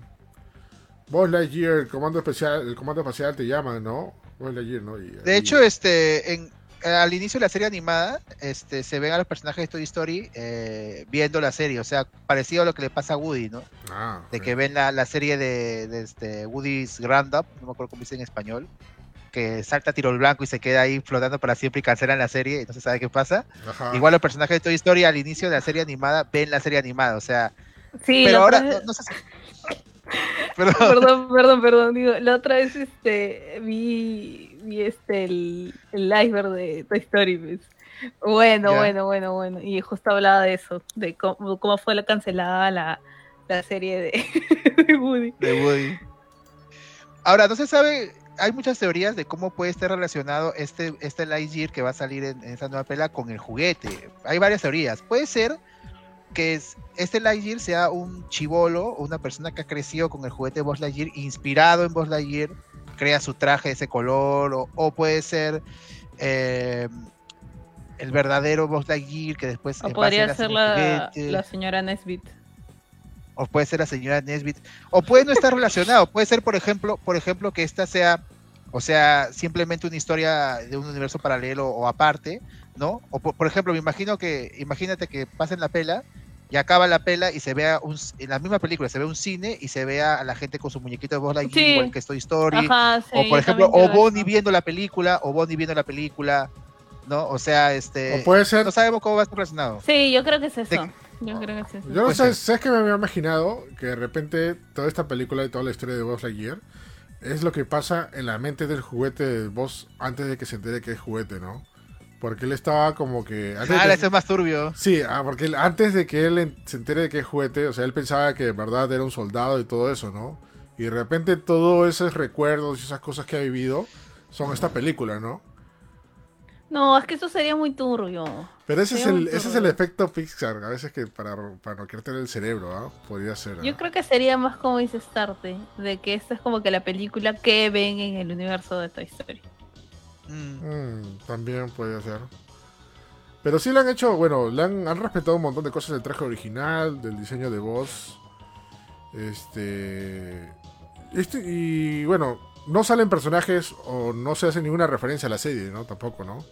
Vos Lightyear, el comando especial, el comando espacial te llaman, ¿no? Vos Lightyear, ¿no? Y- De y- hecho, este, en, al inicio de la serie animada, este, se ven a los personajes de Toy Story eh, viendo la serie, o sea, parecido a lo que le pasa a Woody, ¿no? Ah, de que ven la, la serie de, de este Woody's Grand Up, no me acuerdo cómo dice en español, que salta a tiro al blanco y se queda ahí flotando para siempre y cancelan la serie y no se sabe qué pasa. Ajá. Igual los personajes de Toy Story al inicio de la serie animada ven la serie animada, o sea, Sí, pero ahora no, sé si... Pero, Perdón, perdón, perdón. Digo, la otra vez este vi, vi este el, el iceberg de Toy Story. pues. Bueno, bueno, bueno, bueno. Y justo hablaba de eso, de cómo, cómo fue la cancelada la, la serie de, de Woody. de Woody. Ahora, no se sabe, hay muchas teorías de cómo puede estar relacionado este, este Lightyear que va a salir en, en esa nueva pela con el juguete. Hay varias teorías. Puede ser que es- este Lightyear sea un chivolo, una persona que ha crecido con el juguete de Buzz Lightyear, inspirado en Buzz Lightyear, crea su traje de ese color, o, o puede ser eh, el verdadero Buzz Lightyear que después O podría ser la señora Nesbit. o puede ser la señora Nesbit, o puede no estar relacionado, puede ser, por ejemplo, por ejemplo, que esta sea, o sea, simplemente una historia de un universo paralelo o aparte, ¿no? O por, por ejemplo, me imagino que, imagínate que pasen la pela y acaba la pela y se vea un, en la misma película se ve un cine y se vea a la gente con su muñequito de Buzz Lightyear Sí. igual que Toy Story Ajá, sí, o por yo ejemplo o Bonnie eso. viendo la película o Bonnie viendo la película no o sea este O puede ser. no sabemos cómo va a estar relacionado Sí, yo creo que es eso. De- Yo creo que es eso. Yo no Puede sé. ¿sabes que me había imaginado? Que de repente toda esta película y toda la historia de Buzz Lightyear es lo que pasa en la mente del juguete de Buzz antes de que se entere que es juguete, ¿no? Porque él estaba como que... antes ah es más turbio Sí, ah, porque él- antes de que él se entere de que es juguete, o sea, él pensaba que de verdad era un soldado y todo eso, ¿no? Y de repente todos esos recuerdos y esas cosas que ha vivido son esta película, ¿no? No, es que eso sería muy turbio. Pero ese es el, ese es el efecto Pixar, a veces que para, para noquearte el cerebro, ¿ah? Podría ser. Yo ¿ah? creo que sería más como dice Starte, de que esta es como que la película que ven en el universo de Toy Story. Mm. Mm, también puede ser. Pero sí le han hecho, bueno, le han, han respetado un montón de cosas del traje original, del diseño de voz. Este. Este, y bueno, no salen personajes o no se hace ninguna referencia a la serie, ¿no? Tampoco, ¿no?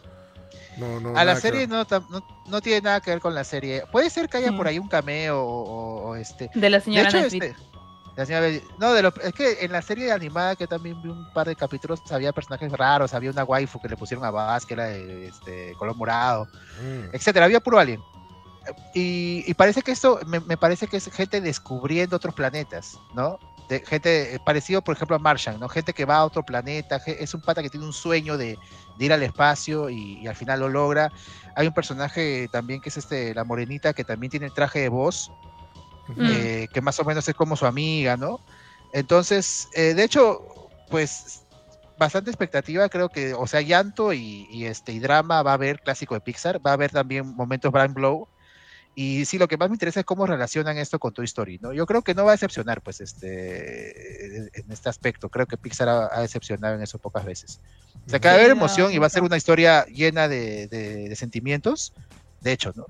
No, no. a la serie no, no no tiene nada que ver con la serie puede ser que haya Mm. por ahí un cameo o, este De la De señora hecho, Nesbit. este, la señora no, de lo- es que en la serie animada que también vi un par de capítulos había personajes raros, había una waifu que le pusieron a Baz, que era de este, color morado, Mm. etcétera, había puro alien. Y, y parece que esto, me, me parece que es gente descubriendo otros planetas, ¿no? De, gente eh, parecido, por ejemplo, a Martian, ¿no? Gente que va a otro planeta, es un pata que tiene un sueño de, de ir al espacio y, y al final lo logra. Hay un personaje también que es este, la morenita, que también tiene el traje de voz, Mm. eh, que más o menos es como su amiga, ¿no? Entonces, eh, de hecho, pues bastante expectativa, creo que, o sea, llanto y, y, este y drama va a haber clásico de Pixar, va a haber también momentos Brian Blow. Y sí, lo que más me interesa es cómo relacionan esto con Toy Story, ¿no? Yo creo que no va a decepcionar, pues, este, en este aspecto. Creo que Pixar ha, ha decepcionado en eso pocas veces. O sea, que va a haber emoción y va a ser una historia llena de, de- de sentimientos, de hecho, ¿no?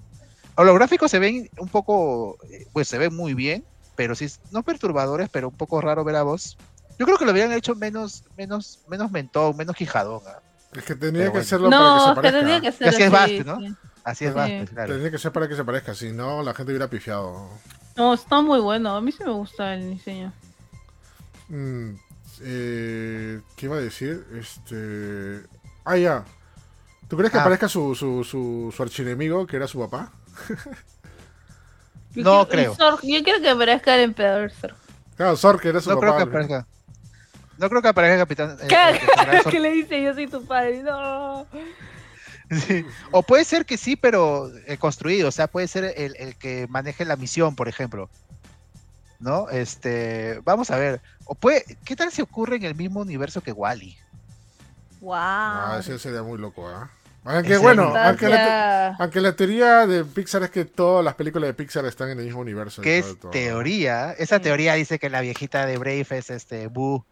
O los gráficos se ven un poco, eh, pues se ven muy bien, pero sí, no perturbadores, pero un poco raro ver a vos. Yo creo que lo hubieran hecho menos, menos, menos mentón, menos quijadón. ¿ah? Es que tenía Pero que No, para que se que parezca. que ser así es Basti, ¿no? sí. Así es Sí. más, pues, claro. Tenía que ser para que se parezca, si no la gente hubiera pifiado. No, está muy bueno. A mí sí me gusta el diseño. Mm, eh, ¿Qué iba a decir? Este. Ah, ya. ¿Tú crees que Ah. aparezca su, su, su, su archienemigo, que era su papá? Yo No creo. Yo quiero que aparezca el emperador Zorg. Claro, Zor, que era su No creo que aparezca. No creo que aparezca Capitán. eh, ¿Qué? eh. ¿Qué le dice? Yo soy tu padre. No. Sí. O puede ser que sí, pero eh, construido. O sea, puede ser el, el que maneje la misión, por ejemplo. ¿No? Este. Vamos a ver. O puede, ¿Qué tal si ocurre en el mismo universo que Wally? Wow. Ah, ese sería muy loco, ¿ah? Aunque bueno, no. aunque la, aunque teoría de Pixar es que todas las películas de Pixar están en el mismo universo. Que todo, es todo. teoría. Esa teoría dice que la viejita de Brave es este Boo.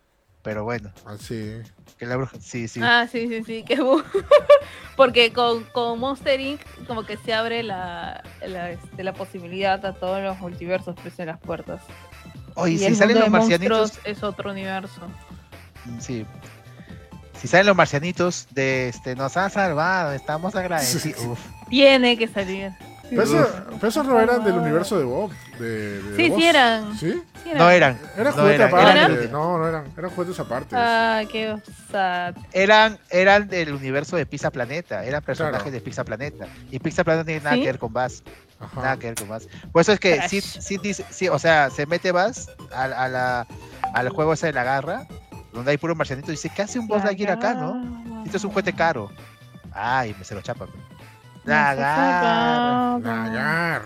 Pero bueno, Así. que la bruja. Sí, sí. Ah, sí, sí, sí, qué bu- Porque con, con Monster Inc. como que se abre la, la, este, la posibilidad a todos los multiversos pues en las puertas. Oye, y si el salen mundo los marcianitos. es otro universo. Sí. Si salen los marcianitos de este, nos han salvado, estamos agradecidos. Uf. Tiene que salir. Pero, eso- pero esos no eran del universo de Bob. De, de Sí, Bob. sí eran. ¿Sí? Sí eran. No eran. Era no juguete eran, aparte. eran, ¿Eran? No, no eran. Eran juguetes aparte. Ah, qué sad. eran, eran del universo de Pizza Planeta, eran personajes Claro. de Pizza Planeta. Y Pizza Planeta no tiene nada ¿Sí? que ver con Bass, Ajá. nada que ver con Bass. Por eso es que sí, sí, o sea, se mete Bass a, a la, al juego ese de la garra, donde hay puro marcianito, dice, ¿qué hace un Boss Lightyear acá, no? Esto es un juguete caro. Ay, me se lo chapan. La garra. La garra.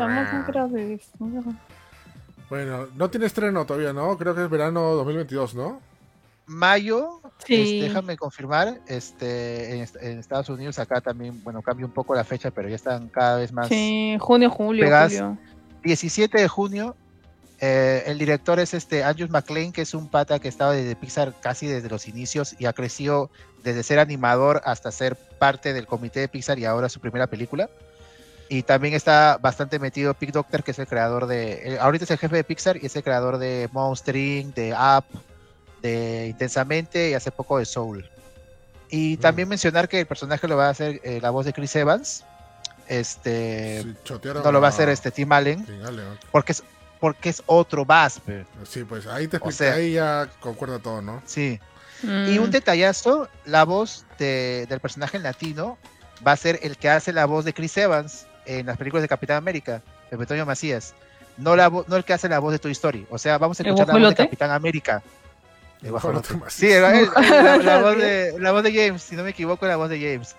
Bueno, no tiene estreno todavía, ¿no? Creo que es verano 2022, ¿no? Mayo, Sí. este, déjame confirmar, este, en, est- en Estados Unidos acá también, bueno, cambia un poco la fecha, pero ya están cada vez más Sí, junio, julio, Pegas. julio. 17 de junio. Eh, el director es este Andrew McLean, que es un pata que estaba desde Pixar casi desde los inicios y ha crecido desde ser animador hasta ser parte del comité de Pixar y ahora su primera película. Y también está bastante metido Pig Doctor, que es el creador de. eh, ahorita es el jefe de Pixar y es el creador de Monster de Up, de Intensamente y hace poco de Soul. Y también mencionar que el personaje lo va a hacer eh, la voz de Chris Evans, este Sí, no lo va a hacer este Tim Allen, Tim Allen, porque es porque es otro Bass, pe. Sí, pues ahí te O explica, sea- ahí ya concuerda todo, ¿no? sí. Mm. Y un detallazo, la voz de- del personaje en latino va a ser el que hace la voz de Chris Evans en las películas de Capitán América, Pepe Antonio Macías. No, la vo- no el que hace la voz de Toy Story. O sea, vamos a ¿El escuchar la voz de? Capitán América. El guajolote. Guajolote Sí, el- el- la, la voz de, la voz de James, si no me equivoco, la voz de James.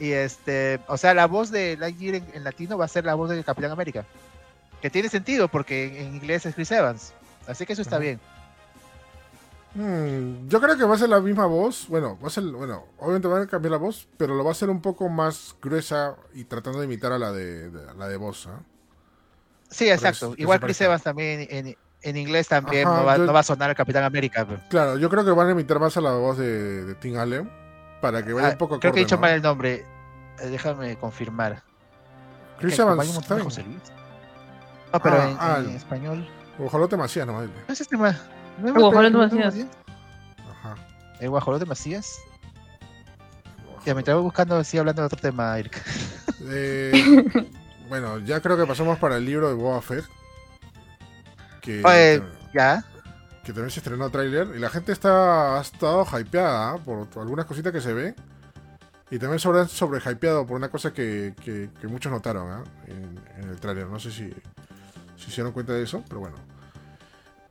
Y este, o sea, la voz de Lightyear en, en latino va a ser la voz de Capitán América. Que tiene sentido porque en, inglés es Chris Evans. Así que eso está bien. Mm, yo creo que va a ser la misma voz. Bueno, va a ser, bueno, obviamente van a cambiar la voz, pero lo va a hacer un poco más gruesa y tratando de imitar a la de, de- a la de voz. ¿ah? Sí, exacto. Igual Chris. Evans también en, en inglés también Ajá, no, va, yo- no va a sonar el Capitán América. pero- Claro, yo creo que van a imitar más a la voz de, de Tim Allen para que vaya Ah, un poco creo que he dicho ¿no? mal el nombre. Eh, déjame confirmar. Chris Evans José. Luis. No, pero Ah, en, ah, español. Guajolote Macías, no, dile. ¿No es este más? ¿No es El Guajolote ¿no es Macías. Ajá. ¿El Guajolote Macías? Ya me estaba buscando, así hablando de otro tema, Eric. Eh, bueno, ya creo que pasamos para el libro de Boba Fett. Que, Oye, ya. que también se estrenó tráiler. Y la gente está, ha estado hypeada ¿ah? por algunas cositas que se ve. Y también sobre, sobre hypeado por una cosa que, que- que muchos notaron ¿ah? en, en el tráiler. No sé si se dieron cuenta de eso, pero bueno.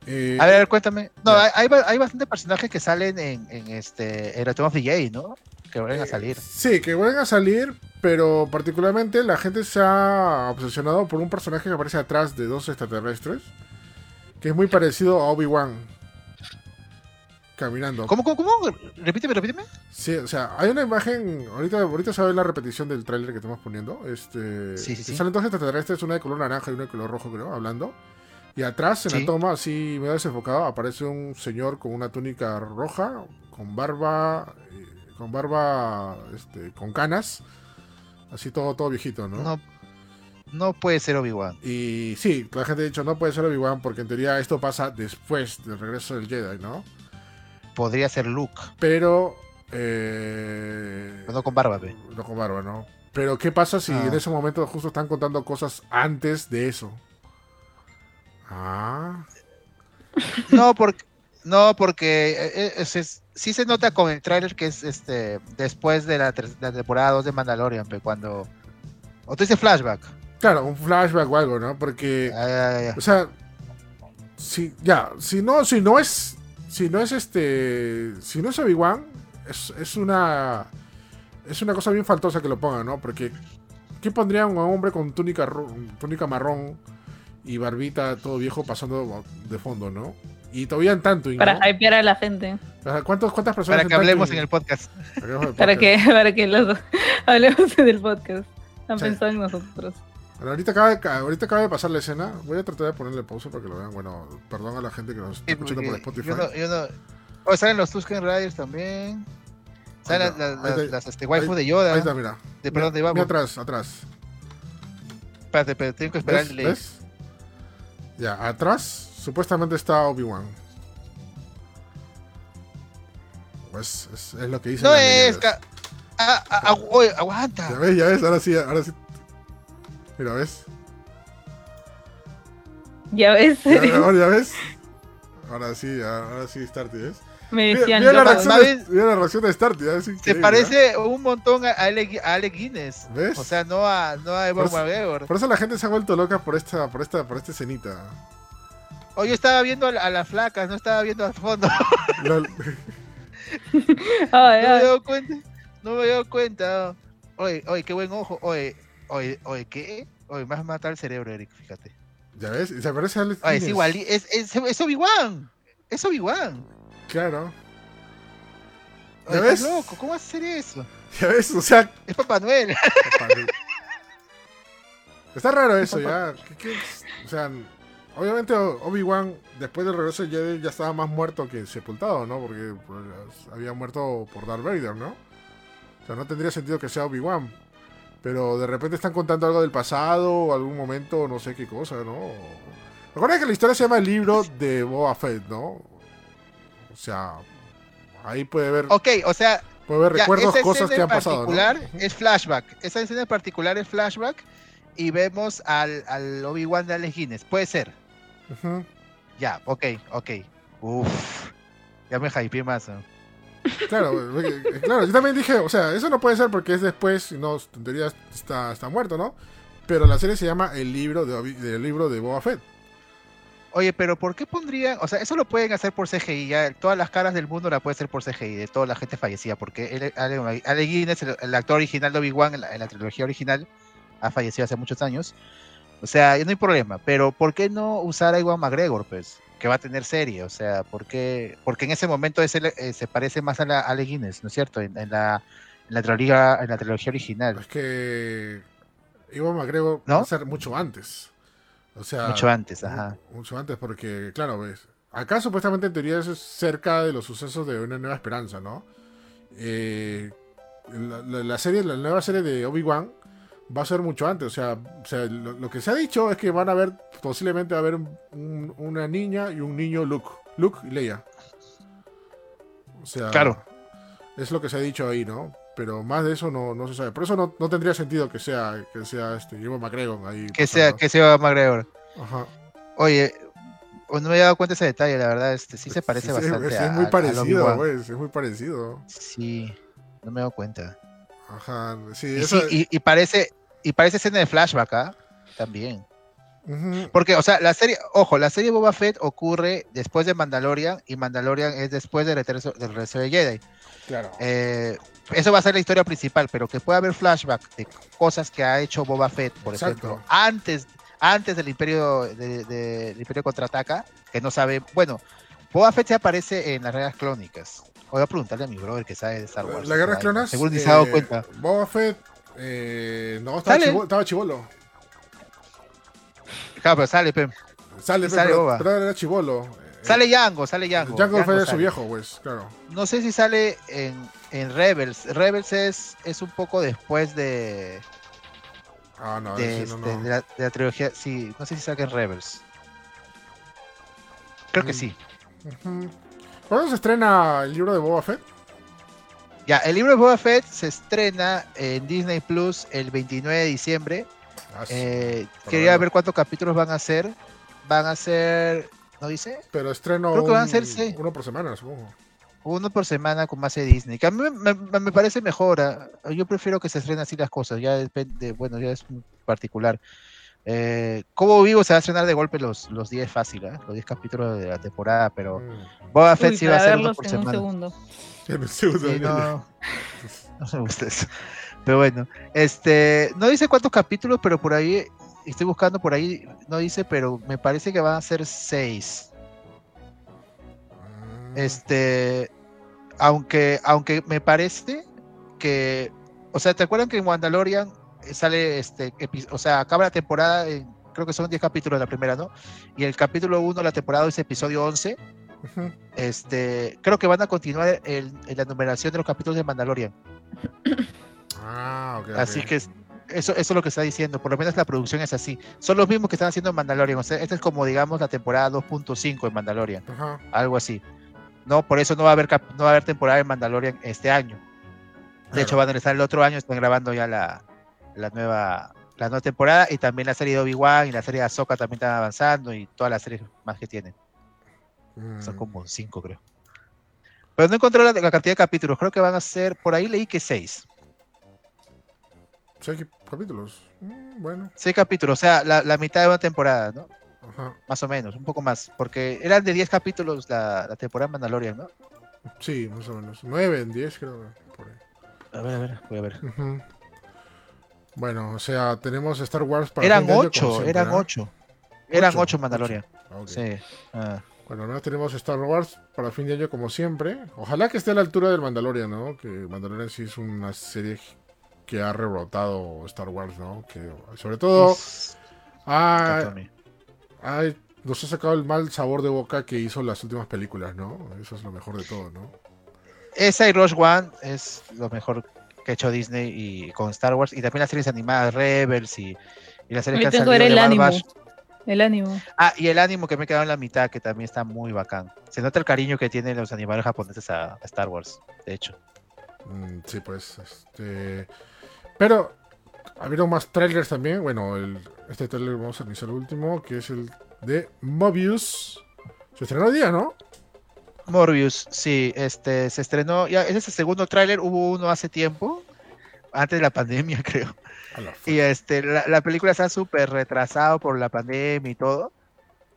Eh, A ver, cuéntame. No, ya. hay, hay, ba- hay bastantes personajes que salen en, en este en Return of the Jedi, ¿no? Que vuelven a Eh, salir. Sí, que vuelven a salir, pero particularmente la gente se ha obsesionado por un personaje que aparece atrás de dos extraterrestres, que es muy parecido a Obi-Wan. Caminando. ¿Cómo, cómo, cómo? Repíteme, repíteme. Sí, o sea, hay una imagen, ahorita, ahorita se va a ver la repetición del tráiler que estamos poniendo. Este, Sí, sí, sí. Salen dos extraterrestres, una de color naranja y una de color rojo, creo, hablando. Y atrás, en la toma, así medio desenfocado, aparece un señor con una túnica roja, con barba, eh, con barba, este, con canas, así todo, todo viejito, ¿no? No, no puede ser Obi-Wan. Y sí, la gente ha dicho, no puede ser Obi-Wan porque en teoría esto pasa después del regreso del Jedi, ¿no? Podría ser Luke, Pero... Eh, pero no con barba, pe. No con barba, ¿no? Pero ¿qué pasa si Ah. en ese momento justo están contando cosas antes de eso? Ah, No, porque, no, porque eh, eh, es- es- sí se nota con el tráiler que es este después de la, ter- la temporada 2 de Mandalorian, pe, cuando... O tú dices flashback. claro, un flashback o algo, ¿no? Porque, Ah, ya, ya, ya. o sea, si, ya, si no, si no es, si no es este, si no es Obi-Wan, es, es una, es una cosa bien faltosa que lo pongan, ¿no? Porque, ¿qué pondrían a un hombre con túnica, ro- túnica marrón y barbita todo viejo pasando de fondo, ¿no? Y todavía en tanto, Para hypear a la gente. ¿Cuántos, ¿Cuántas personas Para que hablemos en el podcast. Para que, para que los hablemos del podcast. Han pensado en nosotros. Ahorita, acaba de, ahorita acaba de pasar la escena. Voy a tratar de ponerle pausa para que lo vean. Bueno, perdón a la gente que nos está escuchando por Spotify. Yo no, yo no... Oh, salen los Tusken Riders también. Salen las, las, este, waifu Ahí- de Yoda. Ahí está, mira. de, perdón, de Mira atrás, atrás. Espérate, tengo que esperar ¿Ves? el. ¿Ves? Ya, atrás supuestamente está Obi-Wan. Pues es, es lo que dice. No es... ca- Ah, ah, ah, aguanta. Ya ves, ya ves, ahora sí, ahora sí. Mira, ¿ves? Ya ves, Ya, ahora ya ves. Ahora sí, ahora sí, Starty, ¿ves? me Mira, decían mira la loco. reacción de, mira la reacción de Starty, ¿eh? es Se ¿eh? parece un montón a Alec, a Alec Guinness. ¿Ves? O sea, no a, no a Evan Por eso- McGregor. Por eso la gente se ha vuelto loca por esta, por esta, por esta escenita. Oye, yo estaba viendo a, la- a las flacas, no estaba viendo al fondo. No me he dado cuenta. No me he dado cuenta. Oye, oye, qué buen ojo. Oye, oye, oye, ¿qué? Oye, me has matado el cerebro, Eric, fíjate. ¿Ya ves? Se parece a Alex Oye, es igual, es, es, es Obi-Wan. Es Obi-Wan. Claro. ¿Ya ves? loco, ¿cómo vas a hacer eso? ¿Ya ves? O sea, Es Papá Noel. está raro eso, ya. ¿Qué- qué es? O sea, obviamente Obi-Wan, después del regreso de Jedi, ya estaba más muerto que sepultado, ¿no? Porque pues, había muerto por Darth Vader, ¿no? O sea, no tendría sentido que sea Obi-Wan. Pero de repente están contando algo del pasado, o algún momento, no sé qué cosa, ¿no? Recuerda que la historia se llama el libro de Boba Fett, ¿no? O sea, ahí puede ver. ok, o sea, Puede ver Ya, recuerdos, esa cosas que han pasado. ¿no? particular es flashback. Esa escena en particular es flashback y vemos al, al Obi-Wan de Alex Guinness. Puede ser. Ya, ok, ok. Uf. Ya me hypeé más. ¿no? Claro, claro, yo también dije, o sea, eso no puede ser porque es después, no, en teoría está, está muerto, ¿no? Pero la serie se llama El libro de, del libro de Boba Fett. Oye, pero ¿por qué pondrían? O sea, eso lo pueden hacer por CGI. Ya, todas las caras del mundo la puede hacer por CGI, de toda la gente fallecida. Porque Ale, Guinness, el, actor original de Obi-Wan en la trilogía original, ha fallecido hace muchos años. O sea, no hay problema. Pero ¿por qué no usar a Iwan McGregor, pues? Que va a tener serie. O sea, ¿por qué? Porque en ese momento ese, eh, se parece más a la a Ale Guinness, ¿no es cierto? En, en la, en, la trilogía, en la trilogía original. Es que Iwan McGregor ¿No? va a ser mucho antes. O sea, Mucho antes, ajá. Mucho antes, porque, claro, ves. Acá supuestamente en teoría eso es cerca de los sucesos de Una Nueva Esperanza, ¿no? Eh, la, la- la serie, la nueva serie de Obi-Wan va a ser mucho antes. O sea, o sea, lo, lo que se ha dicho es que van a haber, posiblemente va a haber un- un- una niña y un niño Luke. Luke y Leia. O sea, Claro. es lo que se ha dicho ahí, ¿no? Pero más de eso no, no se sabe. Por eso no, no tendría sentido que sea, que sea este Ewan McGregor ahí. Que sea, que sea McGregor. Ajá. Oye, no me había dado cuenta de ese detalle, la verdad, este sí se parece Sí, bastante es, a, muy a- parecido, güey. Es muy parecido. Sí, no me he dado cuenta. Ajá. Sí, Y, eso. sí, y, y parece y parece escena de flashback, ¿ah? También. Porque, o sea, la serie, ojo, la serie Boba Fett ocurre después de Mandalorian y Mandalorian es después del regreso, del regreso de Jedi. Claro. Eh, eso va a ser la historia principal, pero que pueda haber flashback de cosas que ha hecho Boba Fett, por Exacto. ejemplo, antes, antes del Imperio de, de- del Imperio contraataca, que no sabe, bueno, Boba Fett se aparece en las reglas clónicas. Voy a preguntarle a mi brother que sabe de Star Wars. La guerra Ay, clonas. Seguro ni se ha dado eh, cuenta. Boba Fett. Eh, no, estaba, chivolo. Claro, pero sale, pe. Sale, Sale pero, Boba. pero era chivolo. Sale Django, sale Django. Django fue de su viejo, pues, claro. No sé si sale en, en Rebels. Rebels es, es un poco después de, Ah, no, de, ese no, este, no. de la, de la trilogía. Sí, no sé si sale en Rebels. Creo que Mm. sí. Ujú. ¿Cuándo se estrena el libro de Boba Fett? Ya, el libro de Boba Fett se estrena en Disney Plus el 29 de diciembre. Ah, sí. Eh, quería ver cuántos capítulos van a ser. Van a ser, ¿no dice? Pero estreno creo que van a ser uno por semana, supongo. Uno por semana con más de Disney. Que a mí me, me- me parece mejor. ah. Yo prefiero que se estrenen así las cosas. Ya depende, bueno, ya es particular. Eh, como vivo se va a estrenar de golpe los, los 10 fácil, ¿ah? los 10 capítulos de la temporada, pero Mm. Boba Fett Uy, sí va a ser uno por en un semana. segundo. En el segundo Sí, no, no me gusta eso. Pero bueno, este, no dice cuántos capítulos, pero por ahí, estoy buscando por ahí, no dice, pero me parece que van a ser 6. Mm. Este, aunque, aunque me parece que, o sea, ¿te acuerdan que en Mandalorian eh, sale, este, o sea, acaba la temporada, en- creo que son 10 capítulos la primera, ¿no? Y el capítulo 1 de la temporada es episodio 11. Ujú. Este, creo que van a continuar el- en la numeración de los capítulos de Mandalorian. Ah, ok. ok. Así que es- eso, eso es lo que está diciendo, por lo menos la producción es así. Son los mismos que están haciendo en Mandalorian, o sea, esta es como digamos la temporada 2.5 en Mandalorian, algo así. No, por eso no va a haber cap- no va a haber temporada en Mandalorian este año. De Claro. hecho van a empezar el otro año, están grabando ya la, la nueva la nueva temporada y también la serie de Obi-Wan y la serie de Ahsoka también están avanzando y todas las series más que tienen. Son Mm. como cinco, creo. Pero no encontré la, la cantidad de capítulos, creo que van a ser, por ahí leí que seis. Seis capítulos. Mm, bueno, Seis capítulos, o sea, la, la mitad de una temporada, ¿no? ajá. Más o menos, un poco más. Porque eran de 10 capítulos la, la temporada Mandalorian, ¿no? Sí, más o menos. Nueve en diez, creo. por ahí. A ver, a ver, voy a ver. Ujú. Bueno, o sea, tenemos Star Wars para Eran fin de año, como 8, siempre, eran ¿no? 8. Eran Ocho, 8 Mandalorian. Ah. Sí. Ah. Bueno, tenemos Star Wars para fin de año como siempre. Ojalá que esté a la altura del Mandalorian, ¿no? Que Mandalorian sí es una serie que ha rebrotado Star Wars, ¿no? Que sobre todo Es- ha, ha- nos ha sacado el mal sabor de boca que hizo las últimas películas, ¿no? Eso es lo mejor de todo, ¿no? Esa y Rush One es lo mejor que ha hecho Disney y con Star Wars. Y también las series animadas, Rebels y, y las series que han salido el ánimo. El ánimo. Ah, y el ánimo que me he quedado en la mitad, que también está muy bacán. Se nota el cariño que tienen los animadores japoneses a, a Star Wars, de hecho. Mm, sí, pues, este... Pero, habieron más trailers también. Bueno, el, este trailer vamos a iniciar el último, que es el de Mobius. Se estrenó hoy día, ¿no? Morbius, sí, este se estrenó, ya ese es el segundo tráiler, hubo uno hace tiempo, antes de la pandemia, creo. Y este, la, la película está súper retrasado por la pandemia y todo,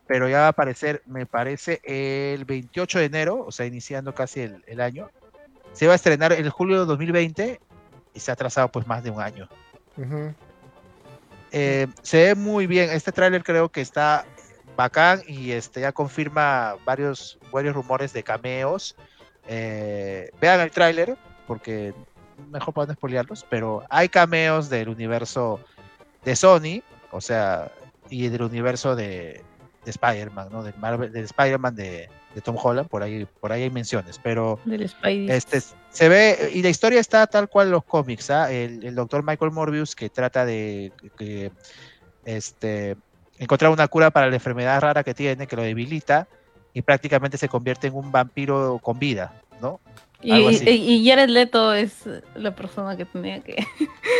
pero ya va a aparecer, me parece, el 28 de enero, o sea, iniciando casi el, el año. Se va a estrenar en julio de 2020 y se ha atrasado pues más de un año. Eh, se ve muy bien, este tráiler creo que está bacán y este ya confirma varios, varios rumores de cameos. Eh, vean el tráiler porque mejor para no spoilearlos, pero hay cameos del universo de Sony, o sea, y del universo de, de Spider-Man, ¿no? Del, Marvel, del Spider-Man de, de Tom Holland, por ahí, por ahí hay menciones, pero Del este se ve y la historia está tal cual los cómics ¿ah? el, el doctor Michael Morbius que trata de que, este encontrar una cura para la enfermedad rara que tiene que lo debilita y prácticamente se convierte en un vampiro con vida no y, y- Jared Leto es la persona que tenía que.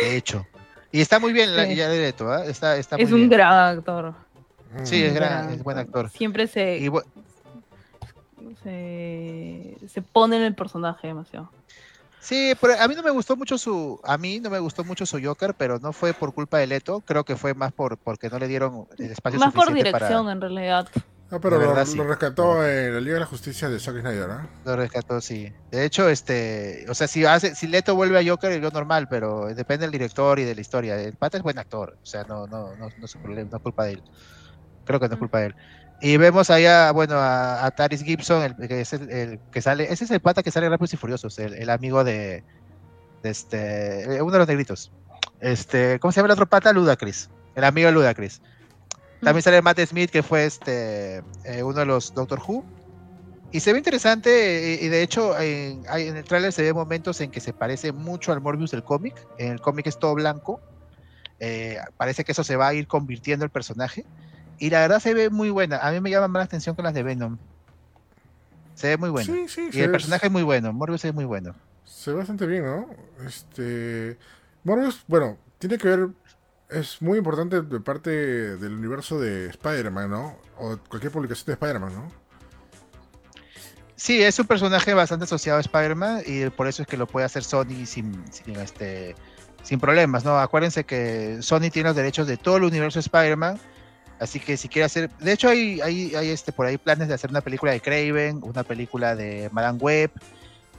de hecho y está muy bien la Sí. de Leto, ¿ah? está está muy es un bien. gran actor. Sí, es gran- es buen actor. Siempre se, y se, se pone en el personaje demasiado. Sí, pero a mí no me gustó mucho su, a mí no me gustó mucho su Joker, pero no fue por culpa de Leto, creo que fue más por porque no le dieron el espacio Más por dirección, para en realidad. Ah, pero lo, verdad, lo sí. rescató en la Liga de la Justicia de Zack Snyder, ¿ah? lo rescató, sí. De hecho, este, o sea, si hace, si Leto vuelve a Joker, yo normal, pero depende del director y de la historia. El pata es buen actor, o sea, no, no, no, no es un problema, no es culpa de él. Creo que no es culpa de él. Y vemos allá, bueno, a, a Taris Gibson, el, que es el, el que sale, ese es el pata que sale en Rápidos y Furiosos, el, el amigo de, de este, eh, uno de los negritos. Este, ¿cómo se llama el otro pata? Ludacris, el amigo de Ludacris. También sale Matt Smith, que fue este, eh, uno de los Doctor Who. Y se ve interesante, eh, y de hecho en, en el tráiler se ve momentos en que se parece mucho al Morbius del cómic. En el cómic es todo blanco. Eh, parece que eso se va a ir convirtiendo el personaje. Y la verdad se ve muy buena. A mí me llama más la atención que las de Venom. Se ve muy buena. Sí, sí, y el ve- personaje es muy bueno. Morbius es muy bueno. Se ve bastante bien, ¿no? Este. Morbius, bueno, tiene que ver. Es muy importante de parte del universo de Spider-Man, ¿no? O cualquier publicación de Spider-Man, ¿no? Sí, es un personaje bastante asociado a Spider-Man y por eso es que lo puede hacer Sony sin, sin, este, sin problemas, ¿no? Acuérdense que Sony tiene los derechos de todo el universo de Spider-Man, así que si quiere hacer... De hecho, hay, hay, hay este, por ahí planes de hacer una película de Craven, una película de Madame Web,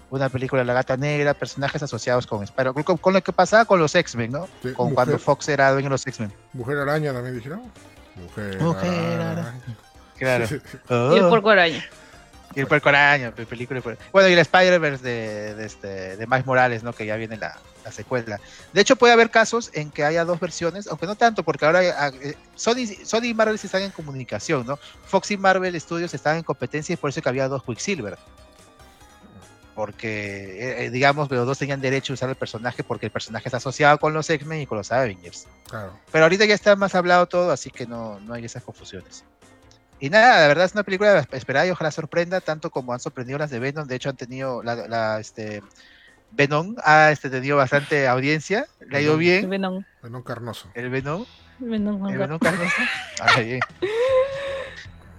una película de La Gata Negra, personajes asociados con Spider-Man, con, con lo que pasaba con los X-Men, ¿no? Sí, Con mujer, cuando Fox era dueño de los X-Men. Mujer Araña también dijeron. Mujer, Mujer Araña. Claro. Y el porco araña. Y el puerco araña, pe- película. Bueno, y el Spider-Verse de, de, este, de Miles Morales, ¿no? Que ya viene la, la secuela. De hecho, puede haber casos en que haya dos versiones, aunque no tanto, porque ahora ah, eh, Sony, Sony y Marvel están en comunicación, ¿no? Fox y Marvel Studios están en competencia y por eso que había dos Quicksilver. Porque, eh, eh, digamos, los dos tenían derecho a usar el personaje porque el personaje está asociado con los X-Men y con los Avengers. Claro. Pero ahorita ya está más hablado todo, así que no, no hay esas confusiones. Y nada, la verdad es una película esperada y ojalá sorprenda, tanto como han sorprendido las de Venom. De hecho, han tenido la, la, este, Venom ha este, tenido bastante audiencia, le ha ido bien. Venom. Venom Carnoso. El Venom, Venom. el Venom Carnoso. Ah, bien.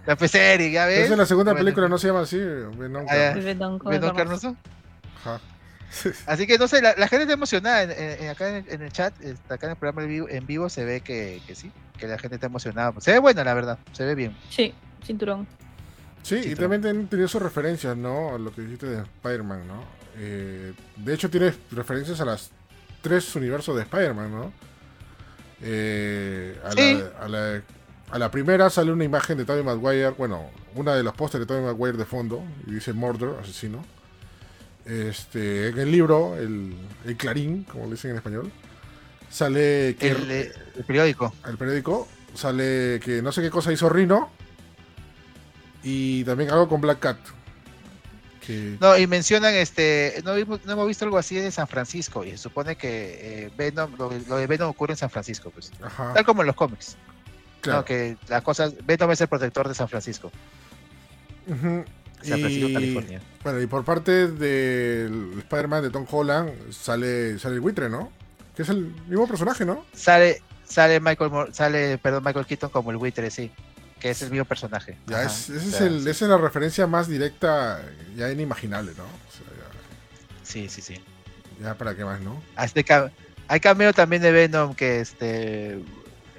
La pues, serie, ya ves. Esa es la segunda Bueno, película, no se llama así. Venom Ah. Venom Venom el Carnoso. Ajá. Así que no sé, la, la gente está emocionada. En, en- en- acá en, en el chat, este, acá en el programa en vivo, en vivo se ve que, que sí, que la gente está emocionada. Se ve buena, la verdad, se ve bien. Sí, cinturón. Sí, y también han tenido sus referencias, ¿no? A lo que dijiste de Spider-Man, ¿no? Eh, de hecho, tiene referencias a las tres universos de Spider-Man, ¿no? Eh, a, Sí. la, a, la, a la primera sale una imagen de Tobey Maguire, bueno, una de los pósteres de Tobey Maguire de fondo, y dice Murder, asesino. Este, en el libro, el, el Clarín, como le dicen en español, sale que El, el periódico. el periódico sale que no sé qué cosa hizo Rino y también algo con Black Cat. Que No, y mencionan, este, no, no hemos visto algo así de San Francisco, y se supone que eh, Venom, lo, lo de Venom ocurre en San Francisco, pues. ajá, Tal como en los cómics. claro. ¿no? Que la cosa, Venom es el protector de San Francisco. San Francisco, Y- California. Bueno, y por parte del Spider-Man de Tom Holland sale, sale el buitre, ¿no? Que es el mismo personaje, ¿no? Sale, sale Michael sale, perdón, Michael Keaton como el buitre, sí. Que es el mismo personaje. Ya Ajá, es, ese o es sea, el- sí. esa es la referencia más directa, ya inimaginable, ¿no? O sea, Sí, sí, sí. ya, ya para qué más, ¿no? Este hay cameo también de Venom que este.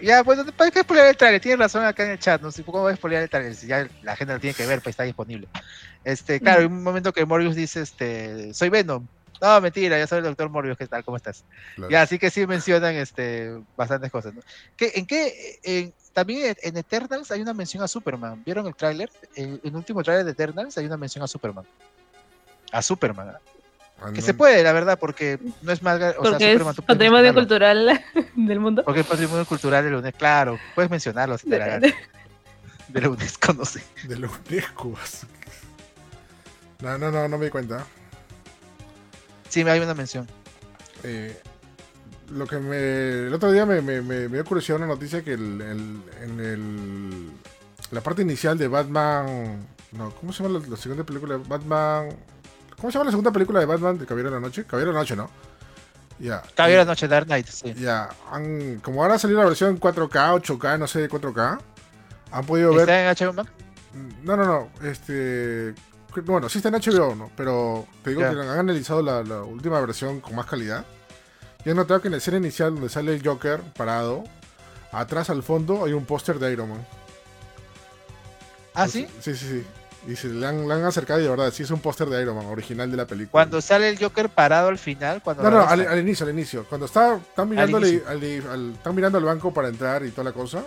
Ya, bueno, ¿para qué spoilear el trailer? Tienes razón acá en el chat, no sé cómo voy a spoilear el trailer, si ya la gente lo tiene que ver, pues está disponible. Este, claro, hay un momento que Morbius dice, este, soy Venom. No, mentira, ya soy el doctor Morbius, ¿qué tal? ¿Cómo estás? Claro. Ya, así que sí mencionan este, bastantes cosas, ¿no? ¿Qué, ¿En qué? en- también en, Eternals hay una mención a Superman. ¿Vieron el tráiler? En el último tráiler de Eternals hay una mención a Superman. A Superman. ¿ah? Ah, Que no- se puede, la verdad, porque no es más... O sea, Porque Superman, es tú puedes patrimonio cultural del mundo. Porque es patrimonio cultural de la UNESCO. Claro, puedes mencionarlo si te la gana. De la UNESCO, no sé. De la UNESCO. No, no, no, no me di cuenta. Sí, hay una mención. Eh, lo que me. El otro día me, me, me- me dio curiosidad una noticia que el, el- en el. La parte inicial de Batman. No, ¿cómo se llama la, la segunda película de Batman? ¿Cómo se llama la segunda película de Batman de Caballero de la Noche? Caballero de la Noche, ¿no? Ya. Caballero de la Noche, Dark Knight, sí. Ya. Han, como ahora ha salido la versión 4K, 8K, no sé de 4K. Han podido ver. ¿Está en HBO Max? No, no, no. Este. Bueno, sí está en HBO, ¿no? Pero te digo que han analizado la, la última versión con más calidad. Y han notado que en la escena inicial donde sale el Joker parado, atrás al fondo hay un póster de Iron Man. ¿Ah, sí? Sí, sí, sí. Y se le han, le han acercado y de verdad, sí es un póster de Iron Man, original de la película. Cuando sale el Joker parado al final, cuando No, no, al, al inicio, al inicio. Cuando está, están, mirando al, inicio. al- al- están mirando al banco para entrar y toda la cosa,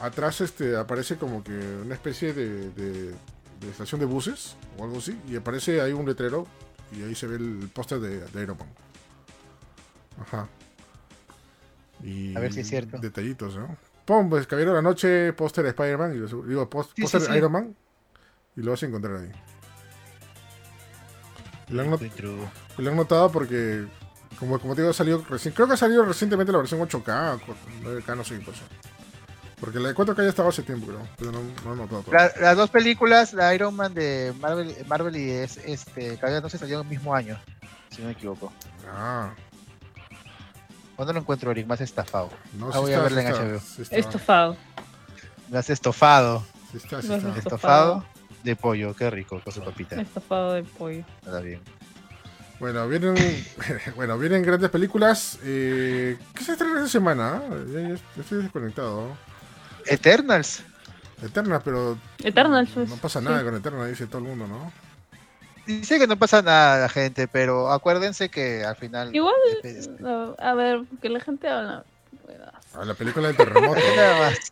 atrás este, aparece como que una especie de, de- de estación de buses o algo así, y aparece ahí un letrero y ahí se ve el póster de, de Iron Man. Ajá. Y A ver si es cierto. Detallitos, ¿no? Pon, pues, Caballero de la Noche, póster de Spider-Man, y lo- digo, Sí, póster sí, de sí. Iron Man, y lo vas a encontrar ahí. Lo han, not- lo han notado porque, como, como te digo, salió recién. Creo que ha salido recientemente la versión 8K, 9K, no sé qué pasó. Porque la de 4K ya estaba hace tiempo, creo. Pero no, no he notado todo. La- las dos películas, la Iron Man de Marvel, Marvel y es, este, Caballero de la Noche salieron el mismo año, si no me equivoco. Ah, ¿Cuándo lo encuentro, Eric? Más estafado. no, Ah, voy a está, en HBO. está, Estofado. Más estofado. sí está, sí Más está. Estofado. Estofado de pollo, qué rico, con su papita. Estofado de pollo. Está bien. Bueno, vienen, bueno, vienen grandes películas. Eh, ¿Qué se estrena esta semana? ah? Ya, ya- ya estoy desconectado. Eternals. Eterna, pero Eternals, pues, no pasa sí. nada con Eterna, dice todo el mundo, ¿no? Dice que no pasa nada, la gente, pero acuérdense que al final. Igual, este, A ver, que la gente habla. A la película del terremoto. Nada más.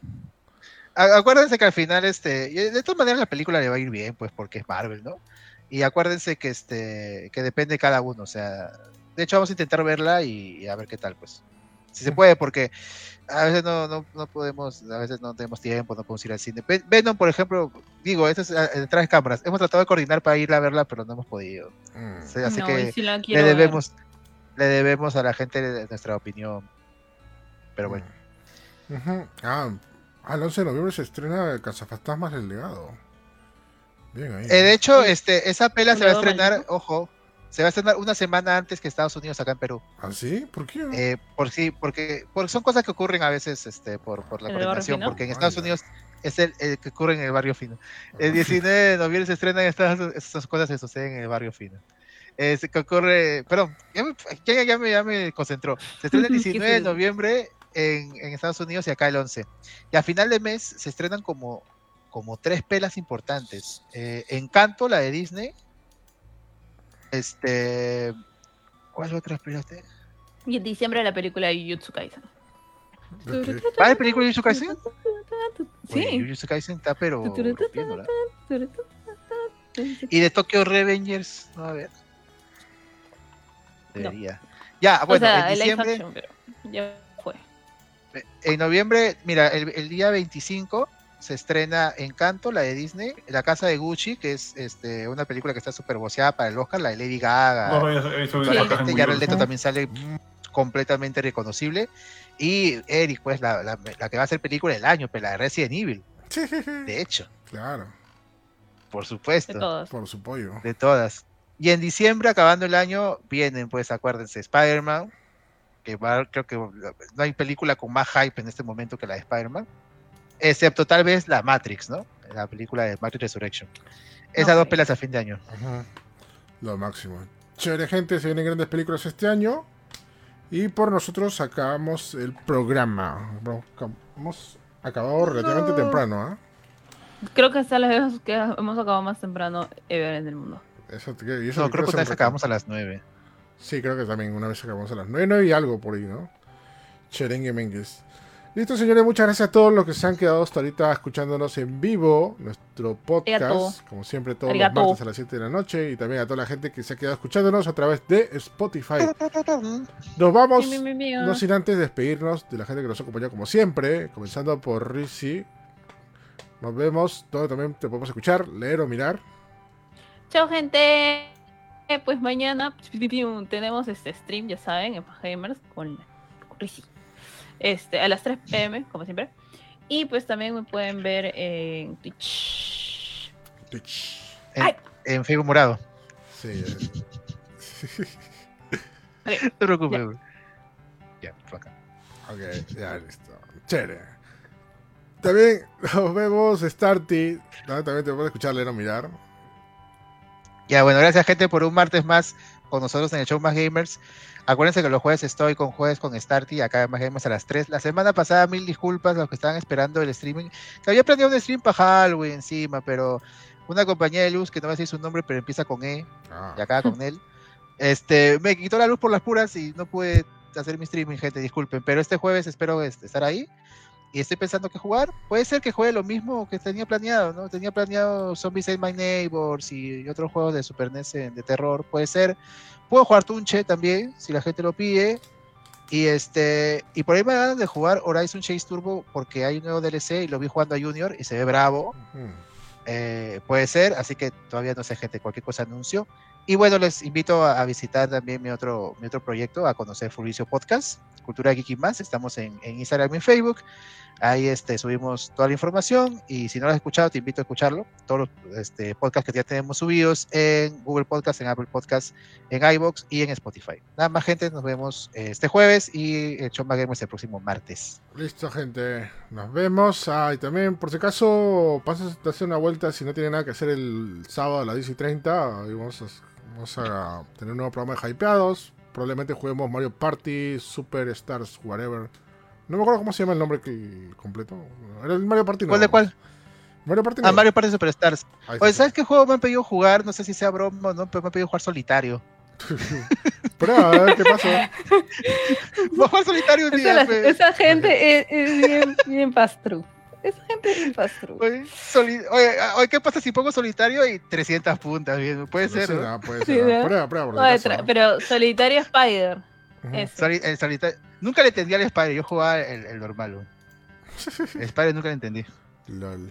Acuérdense que al final, este, de todas maneras la película le va a ir bien, pues, porque es Marvel, ¿no? Y acuérdense que este, que depende de cada uno, o sea, de hecho vamos a intentar verla y, y a ver qué tal, pues. Si se puede, porque a veces no, no, no podemos, a veces no tenemos tiempo, no podemos ir al cine. Ven- Venom, por ejemplo, digo, esto es detrás de cámaras. Hemos tratado de coordinar para ir a verla, pero no hemos podido. Mm. Así no, que si le ver. debemos, le debemos a la gente nuestra opinión. Pero bueno. Ujú. Ah, ah, el 11 de noviembre se estrena Cazafantasmas del Legado. Bien ahí. Eh, de hecho, este, esa pela se va a estrenar, ojo, se va a estrenar una semana antes que Estados Unidos acá en Perú. ¿Ah, sí? ¿Por qué? Eh, por sí, porque, porque son cosas que ocurren a veces este, por, por la ¿En el barrio coordinación, porque en Estados ya. Unidos es el, el que ocurre en el barrio fino. El 19 de noviembre se estrena en Estados Unidos, esas cosas se suceden en el barrio fino. Eh, se- que ocurre, perdón, ya me, ya, ya me, ya me concentró. Se estrena el ¿Qué 19 de noviembre en, en Estados Unidos y acá el 11. Y a final de mes se estrenan como, como tres pelas importantes. Eh, Encanto, la de Disney. Este. ¿Cuál otra pela? Y en diciembre la película de Jujutsu Kaisen. Ok. ¿Va a haber película de Jujutsu Kaisen? Oye, Sí. Jujutsu Kaisen está pero rompiéndola. Y de Tokyo Revengers, no a ver. Debería. Ya, o bueno, sea, en diciembre, action, pero ya fue. en noviembre, mira, el, el día 25 se estrena Encanto, la de Disney, La Casa de Gucci, que es este, una película que está súper boceada para el Oscar, la de Lady Gaga. No, visto Toda la. Leto también sale completamente reconocible. Y Eric, pues, la, la- la que va a ser película del año, pues, la de Resident Evil, de hecho. claro. por De supuesto. todas. Por su pollo. De todas. Y en diciembre, acabando el año, vienen, pues acuérdense, Spider-Man, que va, creo que no hay película con más hype en este momento que la de Spider-Man, excepto tal vez la Matrix, ¿no? La película de Matrix Resurrection. Esas No dos pelas a fin de año. Ajá. Lo máximo. Chévere, gente. Se vienen grandes películas este año. Y por nosotros acabamos el programa. Hemos acabado relativamente No. temprano, ¿ah? Creo que esta es la vez que hemos acabado más temprano ever en el mundo. Eso, y eso No, creo que una vez acabamos a las 9. Sí, creo que también una vez acabamos a las 9, 9 y algo por ahí, ¿no? Cherengue Mengues. Listo, señores, muchas gracias a todos los que se han quedado hasta ahorita escuchándonos en vivo, nuestro podcast, Arigato. como siempre todos Arigato. los martes a las 7 de la noche, y también a toda la gente que se ha quedado escuchándonos a través de Spotify. Nos vamos, Mi, mi, mi, mi. no sin antes despedirnos de la gente que nos acompañó como siempre, comenzando por Rizzi. Nos vemos, todo también te podemos escuchar, leer o mirar. Chao, gente. Eh, Pues mañana tenemos este stream, ya saben, en Gamers con, Rizzy. Este, a las 3 pm, como siempre. Y pues también me pueden ver en Twitch. Twitch. En, en Facebook Morado. Sí, eh. No te preocupes. Ya, fue acá. Ok, ya listo. Chévere. También nos vemos, Starty. ¿no? También te puedes escuchar, leer o mirar. Ya, bueno, gracias gente por un martes más con nosotros en el show Más Gamers. Acuérdense que los jueves estoy con jueves con Starty, acá en Más Gamers a las 3. La semana pasada, mil disculpas a los que estaban esperando el streaming. Que había planeado un stream para Halloween encima, pero una compañía de luz que no voy a decir su nombre, pero empieza con E Ah, y acaba con él. Este, me quitó la luz por las puras y no pude hacer mi streaming, gente, disculpen. Pero este jueves espero estar ahí. Y estoy pensando que jugar. Puede ser que juegue lo mismo que tenía planeado, ¿no? Tenía planeado Zombies Ate My Neighbors y otros juegos de Super NES de terror. Puede ser. Puedo jugar Tunche también, si la gente lo pide. Y este y por ahí me dan de jugar Horizon Chase Turbo porque hay un nuevo DLC y lo vi jugando a Junior y se ve bravo. Eh, puede ser, así que todavía no sé, gente, cualquier cosa anuncio. Y bueno, les invito a, visitar también mi otro, mi otro proyecto, a conocer Furicio Podcast, Cultura Geek y más. Estamos en, en Instagram y en Facebook. Ahí este, subimos toda la información y si no lo has escuchado, te invito a escucharlo. Todos los este, podcasts que ya tenemos subidos en Google Podcast, en Apple Podcast, en iBox y en Spotify. Nada más, gente, nos vemos este jueves y el Chomba Games el próximo martes. Listo, gente. Nos vemos. Ah, y también, por si acaso, pasas a hacer una vuelta si no tiene nada que hacer el sábado a las 10 y 30. Ahí vamos a, tener un nuevo programa de Hypeados. Probablemente juguemos Mario Party, Super Stars, whatever. No me acuerdo cómo se llama el nombre que, completo. Era el Mario Party. ¿Cuál de cuál? Mario Party. Ah. Mario Party Superstars. Ahí Oye. ¿sabes qué juego me han pedido jugar? No sé si sea broma o no, pero me han pedido jugar solitario. Prueba, a ver qué pasa. Voy a jugar solitario un Esa, día. la- pe. esa gente es, es bien, bien pastru. Esa gente es bien pastru. Oye, soli- oye, oye, ¿qué pasa si pongo solitario y 300 puntas? Bien, puede ser, puede Sí, ser. ¿no? Prueba, prueba. pero Solitario Spider. El solitario. Nunca le entendí al Spider, yo jugaba el, el normal. ¿no? El Spider nunca le entendí. Lol.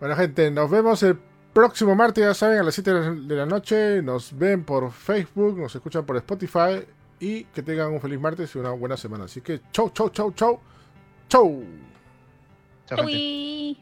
Bueno, gente, nos vemos el próximo martes, ya saben, a las 7 de la noche. Nos ven por Facebook, nos escuchan por Spotify. Y que tengan un feliz martes y una buena semana. Así que, chau, chau, chau, chau. Chau. Chui.